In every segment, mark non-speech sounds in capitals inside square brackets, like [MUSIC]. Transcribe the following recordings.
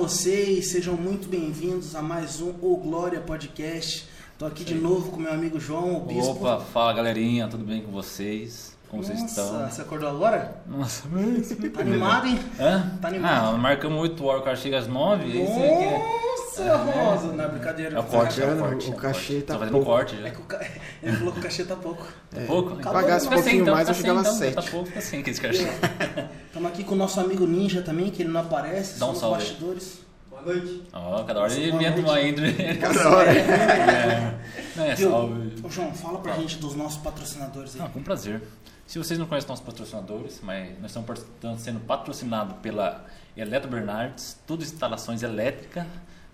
vocês? Sejam muito bem-vindos a mais um O Glória Podcast. Tô aqui de novo com meu amigo João, o Bispo. Opa, fala galerinha, tudo bem com vocês? Como Nossa, vocês estão? você acordou agora? Nossa, mas... Tá animado, hein? Hã? Tá animado? Ah, marcamos 8 horas, o cara chega às 9 aí você quer... Nossa, Rosa, não é brincadeira. É o corte, é corte. o é cachê tá Tá fazendo pouco. corte É já. que o ca... [LAUGHS] Ele falou que o cachê tá pouco. Tá pouco? Acabou. Pagasse Fica um pouquinho então, mais, eu fica chegava sem, às então, Tá 7. pouco, fica sem que esse cachê. [LAUGHS] Estamos aqui com o nosso amigo Ninja também, que ele não aparece, Dá um salve. bastidores. Boa noite. Ó, cada hora ele noite. uma entre... [LAUGHS] Cada hora. [LAUGHS] É, é Viu? salve. Ô, João, fala pra gente dos nossos patrocinadores aí. Ah, com prazer. Se vocês não conhecem nossos patrocinadores, mas nós estamos sendo patrocinados pela Eletro Bernardes, tudo instalações elétricas,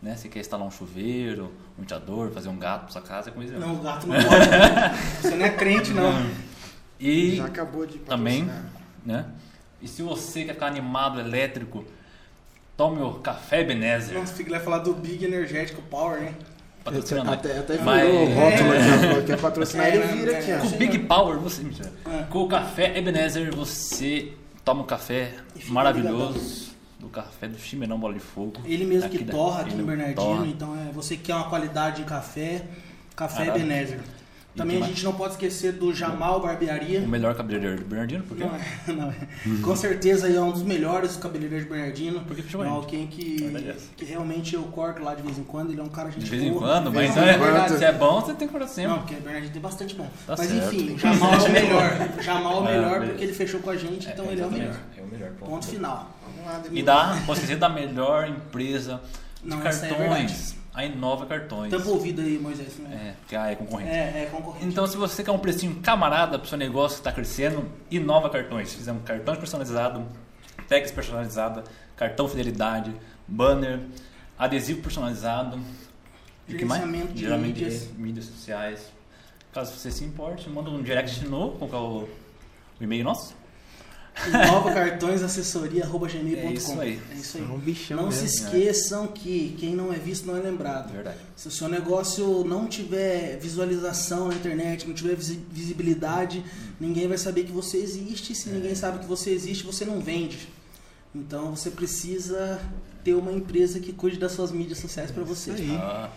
né? Se quer instalar um chuveiro, um ventilador, fazer um gato pra sua casa, é com mesmo. Não, o gato não [LAUGHS] pode. Você não é crente, não. E Já acabou de também, patrocinar. né? E se você quer ficar animado, elétrico, tome o Café Ebenezer. Nossa, fica vai falar do Big Energético Power, hein? Patrocina nós. Até, até virou Mas- o rótulo É. aqui, ó, que é patrocinar, É, ele vira é, aqui. Com o Big Power, você. É. Com o café Ebenezer, você toma um café maravilhoso. Do café do Chimenão Bola de Fogo. Ele mesmo que torra aqui no Bernardino, torra. então é você que quer uma qualidade de café, Café. Ebenezer. Também a gente não pode esquecer do Jamal Barbearia. O melhor cabeleireiro do Bernardino, por quê? Não é, [LAUGHS] não é. Com certeza é um dos melhores cabeleireiros de Bernardino. Por que que é chama ele? alguém que, Verdade é que realmente eu corto lá de vez em quando. Ele é um cara gente De vez em boa. quando, mas é, quando. se é bom, você tem que fazer sempre. Não, porque Bernardino tem bastante bom. Tá Mas certo. enfim, Jamal é o melhor. [LAUGHS] Jamal é o É, melhor porque ele fechou com a gente, então ele é o melhor. É o melhor. ponto. Ponto final. Vamos lá, E dá, posso dizer, da melhor empresa de Não, é cartões. A Inova Cartões. Tampa ouvido aí, Moisés. Né? É, porque a é concorrente. É, é concorrente. Então, se você quer um precinho camarada para o seu negócio que está crescendo, Inova Cartões. Fizemos cartões personalizados, tags personalizada, cartão fidelidade, banner, adesivo personalizado. E o que mais? De Geralmente mídias. mídias sociais. Caso você se importe, manda um direct de novo, qual é o, o e-mail nosso? Nova cartões assessoria arroba gmail.com. É isso aí. É isso É aí. um bichão Não se mesmo. esqueçam que quem não é visto não é lembrado. Verdade. Se o seu negócio não tiver visualização na internet, não tiver visi- visibilidade, ninguém vai saber que você existe. Se ninguém sabe que você existe, você não vende. Então você precisa ter uma empresa que cuide das suas mídias sociais para você. Isso aí. Ah,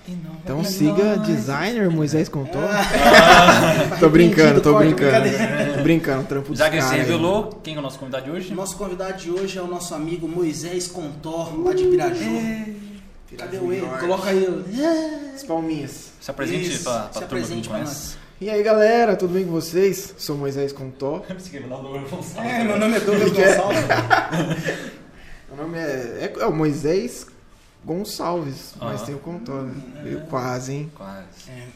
Então siga designer Moisés Contou. Ah, [LAUGHS] Tô brincando, tô brincando. Tô brincando, trampo Já que você revelou, quem é o nosso convidado de hoje? Nosso convidado de hoje é o nosso amigo Moisés Contor, lá de Piraju. Cadê o ele? Coloca aí. o- As palminhas. Se apresente para se a turma que não apresente pra conhece. E aí galera, tudo bem com vocês? Sou Moisés Contó. [LAUGHS] É, meu nome é Douglas Gonçalves. [LAUGHS] Meu nome é, é, é o Moisés Gonçalves, mas tem o Contó. né? Quase, hein? Quase. É.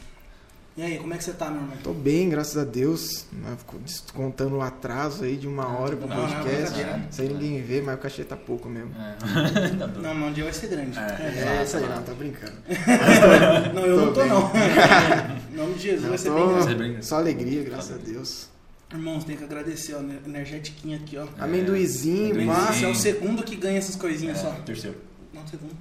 E aí, como é que você tá, meu irmão? Tô bem, graças a Deus. né? Fico descontando o atraso aí de uma hora pro Não, não, podcast. brincadeira. Isso aí ninguém vê, mas o cachê tá pouco mesmo. É. [LAUGHS] Tá. Não, mas um dia vai ser grande. É. É, isso aí, não, tá brincando. [LAUGHS] Não, eu Tô não tô, bem. não. [LAUGHS] Em nome de Jesus, Não, vai ser tô- bem grande. Só alegria, graças a Deus. Irmãos, tem que agradecer, ó, né? energetiquinho aqui, ó. Amendoizinho, pá. Nossa, é o segundo que ganha essas coisinhas só. É, terceiro. Não, segundo.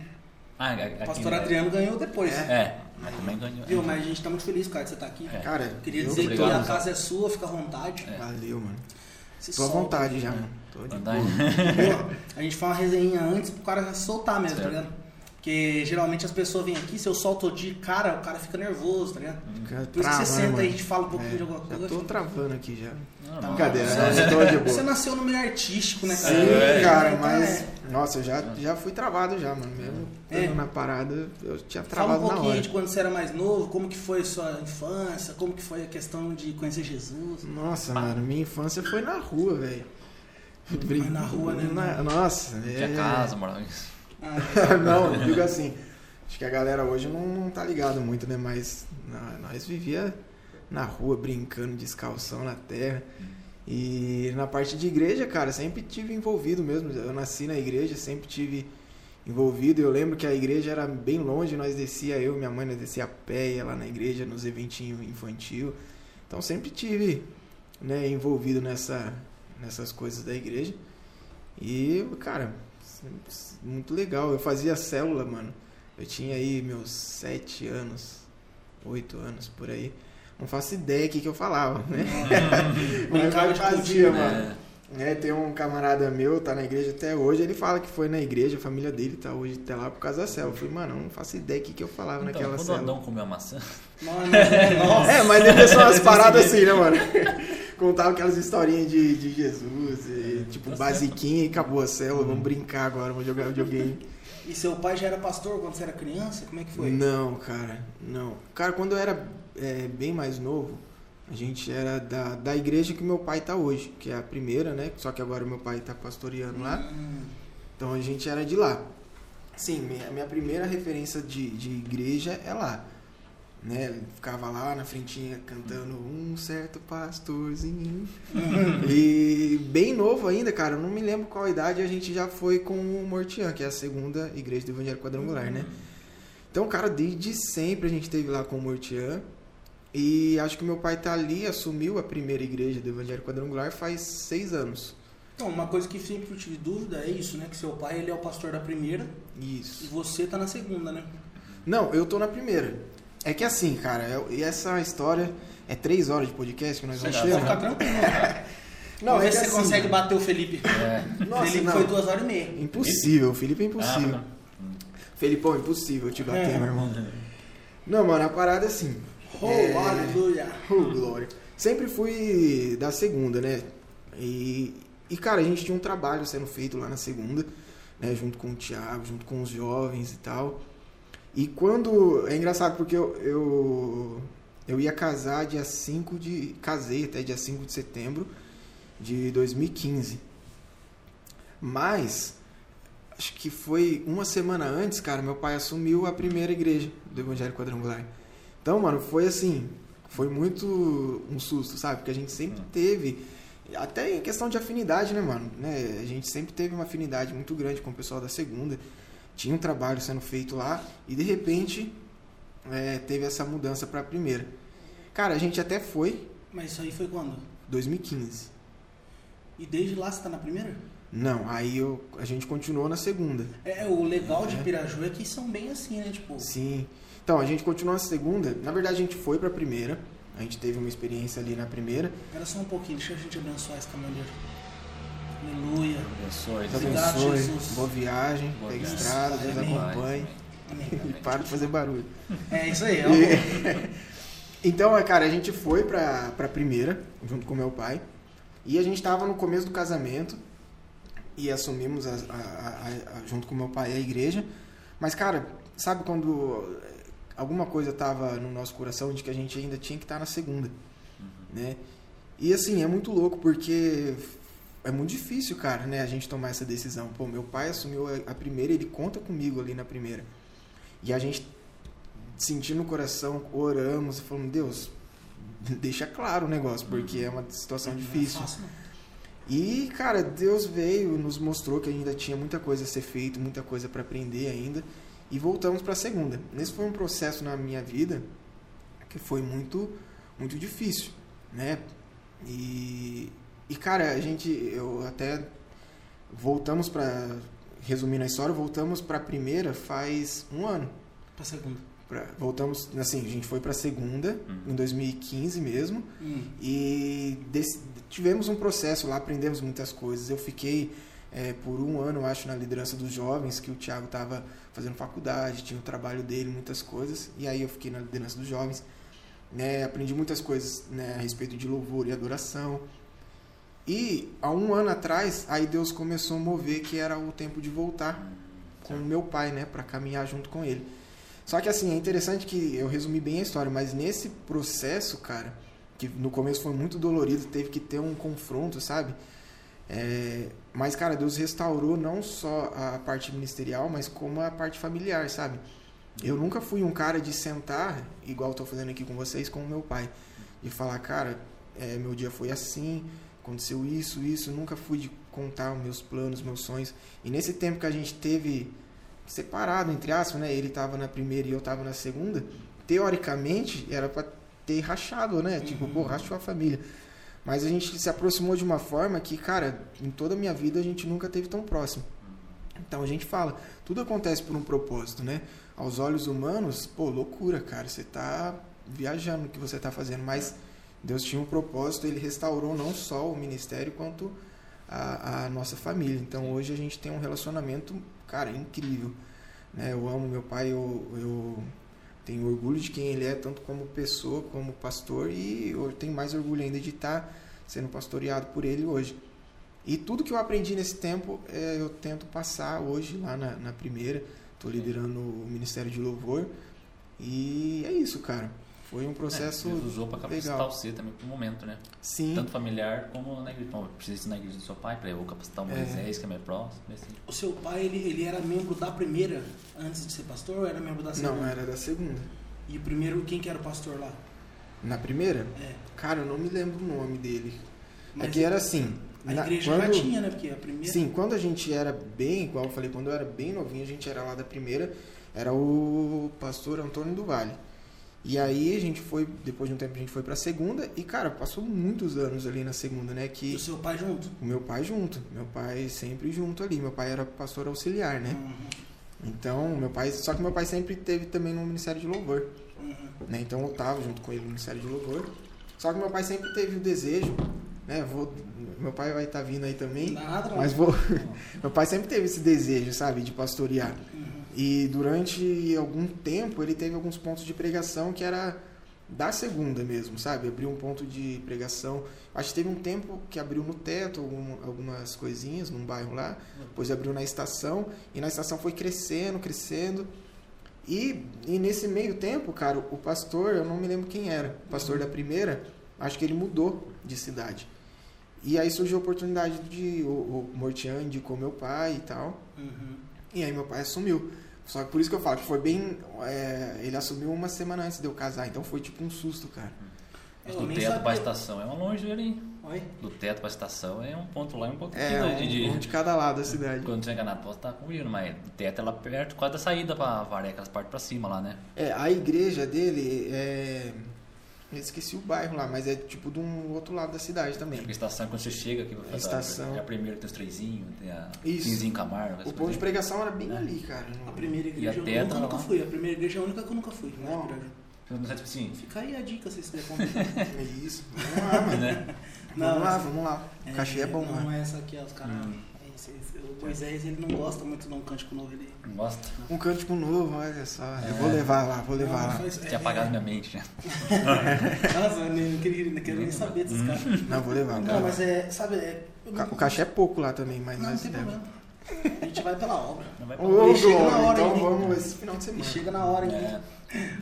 Ah, a- O a- pastor Adriano ganhou depois. É, mas também ganhou. Viu? Mas a gente tá muito feliz, cara, que você tá aqui. É. Cara, Queria dizer que obrigado. a casa é sua, fica à vontade. É. Valeu, mano. Se Tô à vontade já, mano. Tô de boa. A gente faz uma resenha antes pro cara soltar mesmo, tá Certo. ligado? Porque geralmente as pessoas vêm aqui, se eu solto de cara, o cara fica nervoso, tá ligado? Fica Por isso que você senta mano. aí e a gente fala um pouquinho É, de alguma coisa. tô fica- travando aqui já. Brincadeira, não, eu tô de Você nasceu no meio artístico, né, cara? Sim, É, cara, Então, mas. é. Nossa, eu já, já fui travado já, mano. Mesmo É. na parada, eu tinha Fala travado um na pouquinho hora. de quando você era mais novo, como que foi a sua infância, como que foi a questão de conhecer Jesus. Nossa, mano, minha infância foi na rua, velho. Na rua, né? Na- Nossa, Tinha é- casa, morava. [LAUGHS] Não, eu digo assim. Acho que a galera hoje não, não tá ligado muito, né? Mas na- nós vivia na rua brincando descalção na terra. E na parte de igreja, cara, sempre tive envolvido mesmo. Eu nasci na igreja, sempre tive envolvido. Eu lembro que a igreja era bem longe, nós descia, eu minha mãe, nós descia a pé, ia lá na igreja, nos eventinhos infantil. Então sempre tive né, envolvido nessa, nessas coisas da igreja. E, cara, muito legal. Eu fazia célula, mano. Eu tinha aí meus sete anos, oito anos por aí. Não faço ideia o que, que eu falava, né? [LAUGHS] Mas eu fazia, cultinho, mano. É, É, tem um camarada meu, tá na igreja até hoje, ele fala que foi na igreja, a família dele tá hoje até lá por causa da célula. Eu falei, mano, eu não faço ideia do que, que eu falava Então, naquela quando o célula. Adão comeu a maçã, não, é, [LAUGHS] nossa. É, mas ele são umas paradas assim, né, mano? [LAUGHS] Contava aquelas historinhas de, de Jesus, e, tipo, tá basiquinha e acabou a célula, vamos brincar agora, vamos jogar videogame. [LAUGHS] E seu pai já era pastor quando você era criança? Como é que foi? Não, cara, não. Cara, quando eu era é, bem mais novo, a gente era da, da igreja que meu pai tá hoje, que é a primeira, né? Só que agora meu pai tá pastoreando lá. Hum, Então a gente era de lá. Sim, minha, minha primeira referência de, de igreja é lá. Né? Ele Ficava lá na frentinha cantando um certo pastorzinho. e bem novo ainda, cara, eu não me lembro qual idade a gente já foi com o Mortian, que é a segunda igreja do Evangelho Quadrangular, né? Então, cara, desde sempre a gente esteve lá com o Mortian. E acho que meu pai tá ali, assumiu a primeira igreja do Evangelho Quadrangular faz seis anos. Então, uma coisa que sempre eu tive dúvida é isso, né? Que seu pai ele é o pastor da primeira e Isso. você tá na segunda, né? Não, eu tô na primeira. É que assim, cara, eu- e essa história é três horas de podcast que nós vamos Chega, ter. Pode né? ficar tranquilo, cara. [LAUGHS] Não, Vamos é ver se você assim, consegue bater o Felipe. é, Nossa, Felipe não. foi duas horas e meia. Impossível, o Felipe é impossível. Ah, Felipão, impossível te bater, É. meu irmão. Não, mano, a parada é assim. Oh, é... aleluia. Oh, glória. Sempre fui da segunda, né? E, e, cara, a gente tinha um trabalho sendo feito lá na segunda, né? Junto com o Thiago, junto com os jovens e tal. E quando. É engraçado porque eu, eu, eu ia casar dia 5 de. Casei até dia 5 de setembro de 2015. Mas. Acho que foi uma semana antes, cara, meu pai assumiu a primeira igreja do Evangelho Quadrangular. Então, mano, foi assim, foi muito um susto, sabe? Porque a gente sempre teve, até em questão de afinidade, né, mano? Né? A gente sempre teve uma afinidade muito grande com o pessoal da segunda. Tinha um trabalho sendo feito lá e de repente é, teve essa mudança para a primeira. Cara, a gente até foi Mas isso aí foi quando? 2015. E desde lá você tá na primeira? Não, aí eu, a gente continuou na segunda. É, o legal de Piraju é que são bem assim, né? Tipo, Sim. Então, a gente continuou na segunda. Na verdade, a gente foi para a primeira. A gente teve uma experiência ali na primeira. era só um pouquinho, deixa a gente abençoar esse caminhoneiro. Aleluia. abençoe. Deus Obrigado, abençoe. Jesus. Boa viagem. Boa pega viagem. estrada. Deus Amém. acompanhe. Amém. E [LAUGHS] para de fazer barulho. É isso aí, é [LAUGHS] Então, é, cara, a gente foi pra, pra primeira, junto com meu pai. E a gente tava no começo do casamento. E assumimos, a, a- a- a- junto com meu pai, a igreja. Mas, cara, sabe quando alguma coisa tava no nosso coração de que a gente ainda tinha que estar na segunda, né? E assim, é muito louco porque é muito difícil, cara, né, a gente tomar essa decisão. Pô, meu pai assumiu a- primeira, ele conta comigo ali na primeira. E a gente sentindo no coração, oramos, falando, Deus, deixa claro o negócio, porque é uma situação difícil. É não. E, cara, Deus veio, nos mostrou que ainda tinha muita coisa a ser feito, muita coisa para aprender ainda, e voltamos para a segunda. Nesse foi um processo na minha vida que foi muito, muito difícil, né? E, e cara, a gente, eu até voltamos para resumindo a história, voltamos para a primeira faz um ano. Pra segunda. Pra- voltamos, assim, a gente foi para a segunda em 2015 mesmo. Hum. E desse- tivemos um processo lá, aprendemos muitas coisas. Eu fiquei é, por um ano, acho, na liderança dos jovens, que o Thiago estava fazendo faculdade, tinha o trabalho dele, muitas coisas. E aí eu fiquei na liderança dos jovens. né, aprendi muitas coisas né, a respeito de louvor e adoração. E há um ano atrás, aí Deus começou a mover que era o tempo de voltar com o meu pai, né, para caminhar junto com ele. Só que assim, é interessante que eu resumi bem a história, mas nesse processo, cara, que no começo foi muito dolorido, teve que ter um confronto, sabe? É, mas, cara, Deus restaurou não só a parte ministerial, mas como a parte familiar, sabe? Eu nunca fui um cara de sentar, igual eu tô fazendo aqui com vocês, com o meu pai, e falar, cara, é, meu dia foi assim, aconteceu isso, isso. Nunca fui de contar meus planos, meus sonhos. E nesse tempo que a gente teve separado, entre aspas, né? Ele tava na primeira e eu tava na segunda. Teoricamente, era para ter rachado, né? Tipo, pô, rachou a família. Mas a gente se aproximou de uma forma que, cara, em toda a minha vida a gente nunca teve tão próximo. Então a gente fala, tudo acontece por um propósito, né? Aos olhos humanos, pô, loucura, cara, você tá viajando no que você tá fazendo, mas Deus tinha um propósito, ele restaurou não só o ministério quanto a, a nossa família. Então hoje a gente tem um relacionamento, cara, incrível. Né? Eu amo meu pai, eu, eu tenho orgulho de quem ele é, tanto como pessoa, como pastor, e eu tenho mais orgulho ainda de estar sendo pastoreado por ele hoje. E tudo que eu aprendi nesse tempo, é, eu tento passar hoje lá na, na primeira. Estou liderando o Ministério de Louvor. E é isso, cara. Foi um processo. É, Deus usou para capacitar legal. você também pro momento, né? Sim. Tanto familiar como na igreja. Bom, precisa ir na igreja do seu pai, para eu capacitar o É. Moisés, que é mais próximo. Assim. O seu pai, ele, ele era membro da primeira antes de ser pastor ou era membro da segunda? Não, era da segunda. E o primeiro, quem que era o pastor lá? Na primeira? É. Cara, eu não me lembro o nome dele. Mas é que era assim. A na- igreja quando- já tinha, né? Porque a primeira. Sim, quando a gente era bem, igual eu falei, quando eu era bem novinho, a gente era lá da primeira, era o pastor Antônio do Vale. E aí a gente foi, depois de um tempo a gente foi pra segunda e, cara, passou muitos anos ali na segunda, né? E Que o seu pai junto? o meu pai junto, meu pai sempre junto ali, meu pai era pastor auxiliar, né? Uhum, Então, meu pai, só que meu pai sempre teve também no Ministério de Louvor, uhum. né? Então eu tava junto com ele no Ministério de Louvor. Só que meu pai sempre teve o desejo, né? Vou, meu pai vai estar vindo aí também. Nada. Mas vou. [LAUGHS] Meu pai sempre teve esse desejo, sabe, de pastorear. E durante algum tempo ele teve alguns pontos de pregação que era da segunda mesmo, sabe? Abriu um ponto de pregação. Acho que teve um tempo que abriu no teto algum- algumas coisinhas num bairro lá, depois abriu na estação e na estação foi crescendo, crescendo. E, e nesse meio tempo, cara, o pastor, eu não me lembro quem era, o pastor da primeira, acho que ele mudou de cidade. E aí surgiu a oportunidade de o, o Mortian indicou meu pai e tal. Uhum. E aí meu pai assumiu. Só que por isso que eu falo que foi bem. é, ele assumiu uma semana antes de eu casar, então foi tipo um susto, cara. Mas do teto sabia. pra estação é uma longe ali. Oi? Do teto pra estação é um ponto lá e um pouquinho É, de, de- um, um de cada lado da cidade. Quando você enganar, posso estar comigo, mas do teto é lá perto, quase da saída pra Varé, aquelas partes pra cima lá, né? É, a igreja dele é. Eu esqueci o bairro lá, mas é tipo um outro lado da cidade também. Porque a estação, quando você chega aqui, A estação. é a primeira, tem os trezinhos, tem a Isso. Quinzinho Camargo. O ponto de pregação era bem É. ali, cara. A primeira E a igreja eu tetra nunca, lá? fui. A primeira igreja é a única que eu nunca fui. né, Não. Não sei, tipo assim, Fica aí a dica, se você quiser [LAUGHS] É isso. Vamos lá, mano. [LAUGHS] né? Vamos lá, vamos lá. O cachê é bom, Não mano. é essa aqui, ó, os caras. Hum. Moisés, ele não gosta muito de um cântico novo. Ele... Não gosta. Um cântico novo, olha só. Eu É. vou levar lá, vou levar Não, lá. faz- Tinha apagado minha mente, né? [LAUGHS] Nossa, eu não queria, não queria nem saber desses caras. Não, vou levar. Não, mas é, sabe, é... O ca- O cachê é pouco lá também, mas Não, não tem problema. A gente vai pela obra. Não vai pra Ô, Ele chega na hora, então hein? vamos esse final de E semana. chega na hora, hein? É.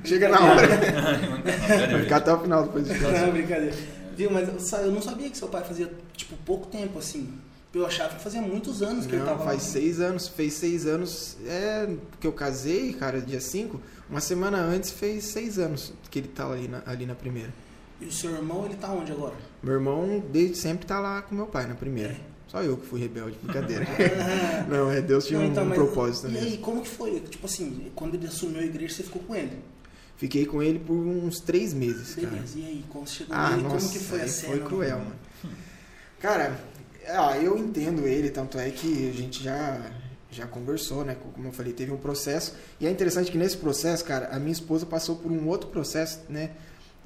Chega na hora. [LAUGHS] Vai ficar até o final depois de Não, brincadeira. Viu, mas eu eu não sabia que seu pai fazia, tipo, pouco tempo, assim. Eu achava que fazia muitos anos que ele Não, tava faz lá. seis anos. Fez seis anos é, que eu casei, cara, dia 5. Uma semana antes fez seis anos que ele tá ali na, ali na primeira. E o seu irmão, ele tá onde agora? Meu irmão desde sempre tá lá com meu pai na primeira. Só eu que fui rebelde, brincadeira. [LAUGHS] Não, é Deus tinha Não, um, então, um mas- propósito E aí, como que foi? Tipo assim, quando ele assumiu a igreja, você ficou com ele? Fiquei com ele por uns três meses, cara. Beleza, e aí, quando você chegou Ah, nele, nossa, como que foi a cena? foi cruel, mano. Cara, ah, eu entendo ele, tanto é que a gente já, já conversou, né? Como eu falei, teve um processo. E é interessante que nesse processo, cara, a minha esposa passou por um outro processo, né?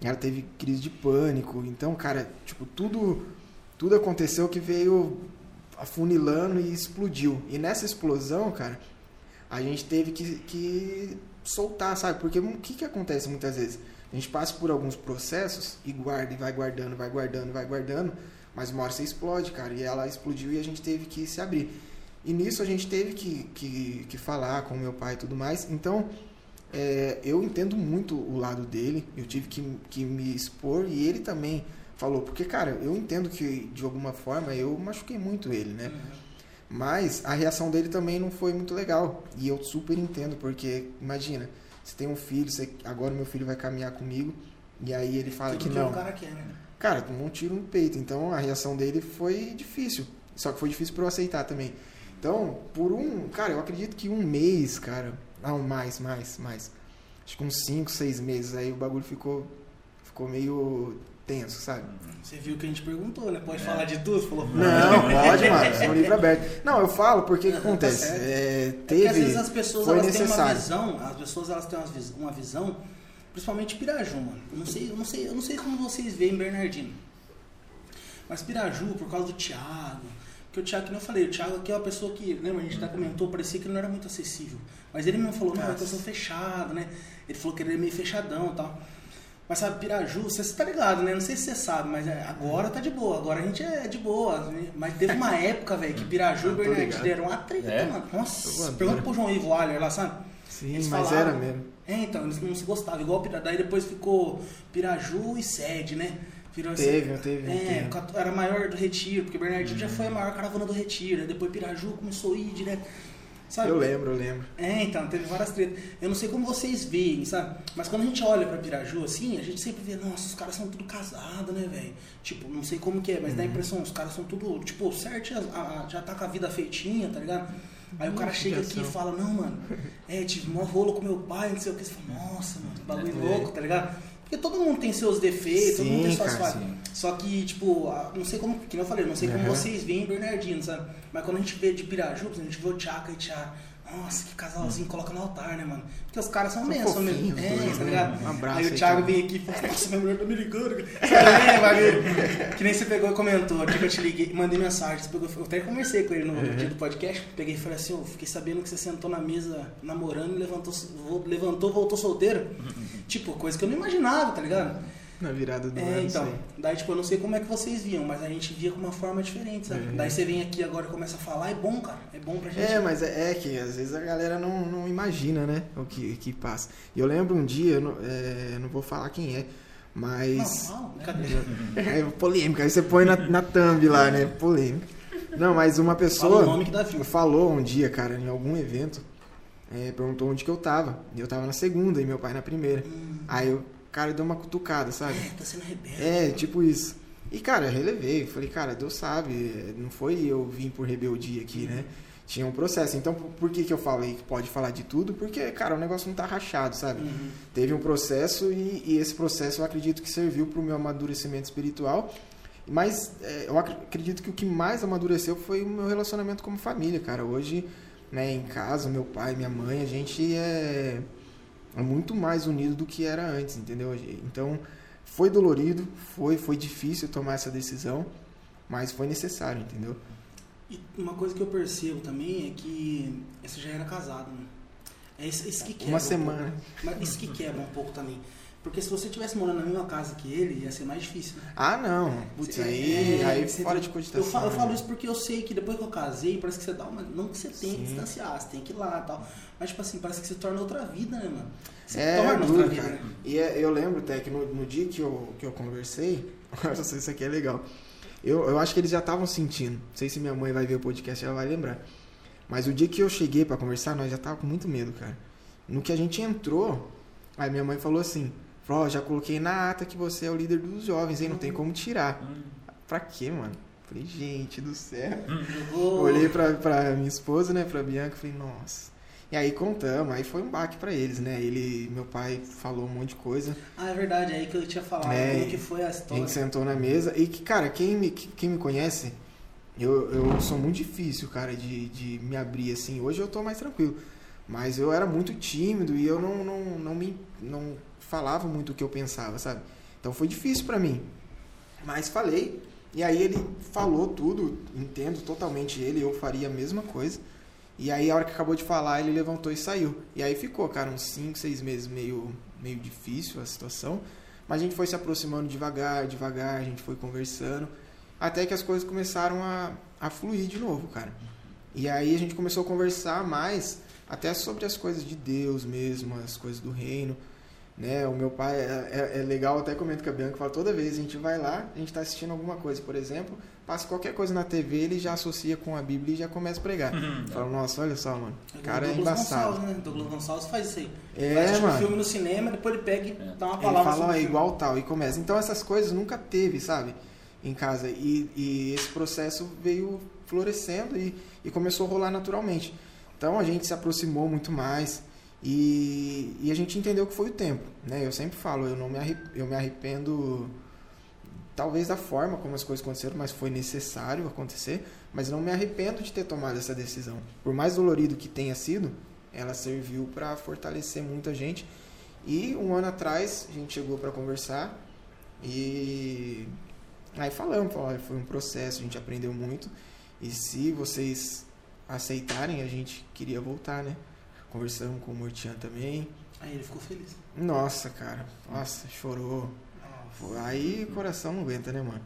Ela teve crise de pânico. Então, cara, tipo, tudo, tudo aconteceu que veio afunilando e explodiu. E nessa explosão, cara, a gente teve que, que soltar, sabe? Porque o que, que acontece muitas vezes? A gente passa por alguns processos e guarda e vai guardando, vai guardando, vai guardando, mas uma hora você explode, cara. E ela explodiu e a gente teve que se abrir. E nisso a gente teve que, que, que falar com meu pai e tudo mais. Então, é, eu entendo muito o lado dele. Eu tive que, que me expor e ele também falou. Porque, cara, eu entendo que de alguma forma eu machuquei muito ele, né? Mas a reação dele também não foi muito legal. E eu super entendo, porque imagina, você tem um filho, você, agora meu filho vai caminhar comigo, e aí ele fala Tudo que que não. o cara quer, né? Cara, tomou um tiro no peito. Então a reação dele foi difícil. Só que foi difícil pra eu aceitar também. Então, por um. Cara, eu acredito que um mês, cara. Não, mais, mais, mais. Acho que uns 5, 6 meses aí o bagulho ficou. Ficou meio tenso, sabe? Você viu que a gente perguntou, né? Pode É. falar de tudo? Falou, Não, pode, mano. É um livro aberto. Não, eu falo porque o que Tá acontece? É, É porque teve. às vezes as pessoas foi elas têm uma necessário. visão, as pessoas elas têm uma visão, principalmente Piraju, mano. Eu não sei, eu não sei, eu não sei como vocês veem Bernardino. Mas Piraju, por causa do Thiago, Porque o Thiago, que eu falei, o Thiago aqui é uma pessoa que, lembra, a gente até comentou, parecia que ele não era muito acessível. Mas ele mesmo falou, não, é que eu sou fechado, né? Ele falou que ele é meio fechadão e tal. Mas sabe, Piraju, você tá ligado, né? Não sei se você sabe, mas é, agora tá de boa. Agora a gente é de boa. né? Mas teve uma [LAUGHS] época, velho, que Piraju e Ah, Bernardino deram uma treta, É? mano. Nossa, pergunta voando. pro João Ivo Alher lá, sabe? Sim, Eles mas falavam- era mesmo. É, então, eles não se gostavam. Igual o Pira... Daí depois ficou Piraju e Sede, né? Virou Teve, esse- teve, É, teve. era maior do Retiro, porque Bernardino já foi a maior caravana do Retiro. Aí depois Piraju começou a ir direto. Sabe? Eu lembro, eu lembro. É, então, teve várias tretas. Eu não sei como vocês veem, sabe? Mas quando a gente olha pra Piraju, assim, a gente sempre vê, nossa, os caras são tudo casados, né, velho? Tipo, não sei como que é, mas Uhum. dá a impressão, os caras são tudo, tipo, certo, já, já tá com a vida feitinha, tá ligado? Aí o cara chega aqui e fala, não, mano, é, tive mó rolo com meu pai, não sei o que. Você fala, nossa, mano, que bagulho É. louco, tá ligado? Porque todo mundo tem seus defeitos, todo mundo tem Sim, suas falhas. sim. Só que, tipo, não sei como, que eu falei, não sei como Aham. vocês veem Bernardino, sabe? Mas quando a gente vê de Piraju, a gente vê o Tchaka e Tchá. Nossa, que casalzinho, coloca no altar, né, mano? Porque os caras são, São mesmo. fofinhos, É, dois, tá né? ligado? Um abraço aí o aí, Thiago Thiago. vem aqui e fala, nossa, minha mulher tá me ligando. cara." É. [LAUGHS] Que nem você pegou e comentou, o dia que eu te liguei, mandei mensagem, você pegou, eu até conversei com ele no Uhum. dia do podcast, peguei e falei assim, eu fiquei sabendo que você sentou na mesa namorando e levantou, levantou voltou solteiro. Tipo, coisa que eu não imaginava, tá ligado? Na virada do É, ano, então. aí. Daí, tipo, eu não sei como é que vocês viam, mas a gente via com uma forma diferente, sabe? Uhum. Daí você vem aqui agora e começa a falar, é bom, cara. É bom pra gente. É, mas é, é que às vezes a galera não, não imagina, né? O que, que passa. E eu lembro um dia, eu não, é, não vou falar quem é, mas. Não, não, cadê? [LAUGHS] É polêmica, aí você põe na, na thumb lá, né? Polêmica. Não, mas uma Fala pessoa o nome que dá view. falou um dia, cara, em algum evento, é, perguntou onde que eu tava. E eu tava na segunda e meu pai na primeira. Hum, Aí o cara deu uma cutucada, sabe? é, tá sendo rebelde. É, tipo isso. E, cara, relevei. Falei, cara, Deus sabe, não foi eu vim por rebeldia aqui, né? Tinha um processo. Então, por, que, que eu falei que pode falar de tudo? Porque, cara, o negócio não tá rachado, sabe? Uhum. Teve um processo e, e esse processo eu acredito que serviu pro meu amadurecimento espiritual. Mas é, eu ac- acredito que o que mais amadureceu foi o meu relacionamento como família, cara. Hoje, né, em casa, meu pai, minha mãe, a gente é, é muito mais unido do que era antes, entendeu? Então, foi dolorido, foi, foi difícil tomar essa decisão, mas foi necessário, entendeu? E uma coisa que eu percebo também é que você já era casado, né? É isso, isso que quebra. Uma um semana. pouco. Mas isso que quebra um pouco também. Porque se você estivesse morando na mesma casa que ele, ia ser mais difícil, né? Ah, não. Putz, Você- aí, é, aí você fora de cogitação. Eu falo, eu falo né? isso porque eu sei que depois que eu casei, parece que você dá uma. Não que você tem que distanciar, você tem que ir lá e tal. Mas, tipo assim, parece que se torna outra vida, né, mano? Se É, torna duro, outra vida, cara. né? E é- eu lembro até que no, no dia que eu, que eu conversei, [LAUGHS] olha só, isso aqui é legal. Eu, eu acho que eles já estavam sentindo. Não sei se minha mãe vai ver o podcast, ela vai lembrar. Mas o dia que eu cheguei pra conversar, nós já tava com muito medo, cara. No que a gente entrou, aí minha mãe falou assim: Falou, ó, já coloquei na ata que você é o líder dos jovens, hein? Não tem como tirar. Hum, Pra quê, mano? Falei, gente do céu. Jogou- Olhei pra, pra minha esposa, né, pra Bianca, falei, nossa. E aí contamos, aí foi um baque pra eles, né? Ele, meu pai falou um monte de coisa. Ah, é verdade, é aí que eu tinha falado. É, como que foi a A história. gente sentou na mesa e que, cara, quem me, quem me conhece, eu, eu sou muito difícil, cara, de, de me abrir assim. Hoje eu tô mais tranquilo. Mas eu era muito tímido e eu não, não, não me não falava muito o que eu pensava, sabe? Então foi difícil pra mim. Mas falei. E aí ele falou tudo, entendo totalmente ele, eu faria a mesma coisa. E aí a hora que acabou de falar, ele levantou e saiu. E aí ficou, cara, uns 5, 6 meses meio, meio difícil a situação. Mas a gente foi se aproximando devagar, devagar, a gente foi conversando. Até que as coisas começaram a, a fluir de novo, cara. E aí a gente começou a conversar mais até sobre as coisas de Deus mesmo, as coisas do reino. Né? O meu pai é, é, é legal, até comento com a Bianca, fala toda vez a gente vai lá, a gente está assistindo alguma coisa, por exemplo, passa qualquer coisa na TV, ele já associa com a Bíblia e já começa a pregar. Fala, nossa, olha só, mano, o cara é Douglas embaçado. Gonçalves, né? Douglas Gonçalves faz isso aí. É, Vai assistir um mano. filme no cinema, depois ele pega e É. dá uma Ele palavra fala, ó, é igual tal, e começa. Então essas coisas nunca teve, sabe? Em casa. E, e esse processo veio florescendo e, e começou a rolar naturalmente. Então a gente se aproximou muito mais e, e a gente entendeu que foi o tempo. Né? Eu sempre falo, eu, não me, arre- eu me arrependo talvez da forma como as coisas aconteceram, mas foi necessário acontecer. Mas não me arrependo de ter tomado essa decisão. Por mais dolorido que tenha sido, ela serviu para fortalecer muita gente. E um ano atrás a gente chegou para conversar e aí falamos, olha, foi um processo, a gente aprendeu muito E se vocês aceitarem, a gente queria voltar, né? Conversamos com o Mortian também. Aí ele ficou feliz. Nossa, cara. Nossa, chorou. Foi- Aí o coração não aguenta, né, mano?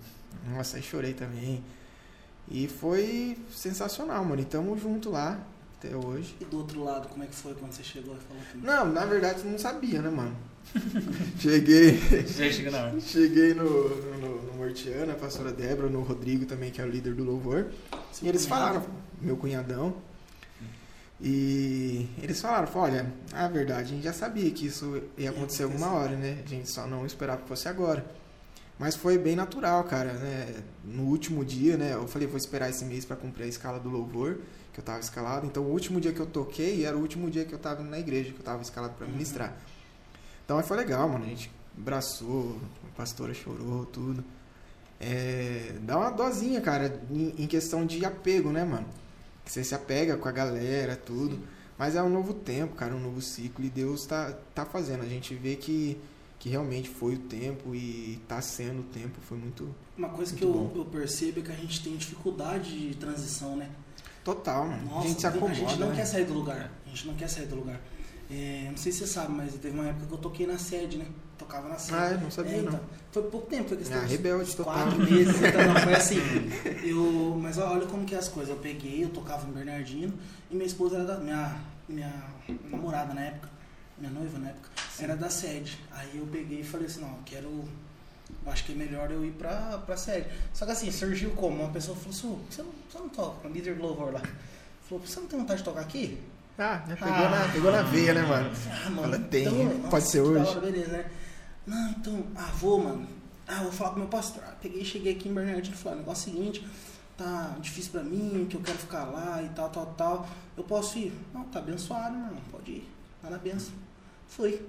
Nossa, aí chorei também. E foi sensacional, mano. E tamo junto lá até hoje. E do outro lado, como é que foi quando você chegou e falou comigo? Não, na verdade não sabia, né, mano? [LAUGHS] Cheguei. Já chega na hora. Cheguei no, no, no, no Mortiana, a pastora Débora, no Rodrigo também, que é o líder do louvor. Seu E eles cunhado? falaram, meu cunhadão. E eles falaram, olha, a verdade, a gente já sabia que isso ia acontecer alguma hora, né? A gente só não esperava que fosse agora. Mas foi bem natural, cara, né? No último dia, né? Eu falei, vou esperar esse mês para cumprir a escala do louvor, que eu tava escalado. Então, o último dia que eu toquei era o último dia que eu tava na igreja, que eu tava escalado para Uhum. ministrar. Então, aí foi legal, mano. A gente abraçou, a pastora chorou, tudo. É, dá uma dosinha, cara, em questão de apego, né, mano? Que você se apega com a galera, tudo. Mas é um novo tempo, cara, um novo ciclo. E Deus tá, tá fazendo. A gente vê que, que realmente foi o tempo e tá sendo o tempo. Foi muito Uma coisa que Muito eu, bom. eu percebo é que a gente tem dificuldade de transição, né? total, mano. Nossa, a gente se a acomoda. gente não né? quer sair do lugar. A gente não quer sair do lugar. É, não sei se você sabe, mas teve uma época que eu toquei na sede, né? Tocava na sede. Ah, eu não sabia, É, não. então, foi pouco tempo, foi questão de rebelde uns total. quatro meses, [LAUGHS] então não, foi assim. Eu, mas olha como que é as coisas. Eu peguei, eu tocava em Bernardino e minha esposa era da. Minha, minha namorada na época, minha noiva na época, era da sede. Aí eu peguei e falei assim, não, eu quero. Eu acho que é melhor eu ir pra, pra sede. Só que assim, surgiu como? Uma pessoa falou assim, "Ô, você não, você não toca, um líder do louvor lá. Falou, você não tem vontade de tocar aqui? Ah, já pegou, Ah. na, pegou na veia, né, mano? Ah, mano. Fala, tem, então, pode ser hoje. hora, beleza, né? Não, então, ah, vou, mano. Ah, vou falar com meu pastor. Ah, peguei, cheguei aqui em Bernardino e falei, o negócio é o seguinte, tá difícil pra mim, que eu quero ficar lá e tal, tal, tal. Eu posso ir? Não, tá abençoado, meu irmão, pode ir. Tá na benção. Fui.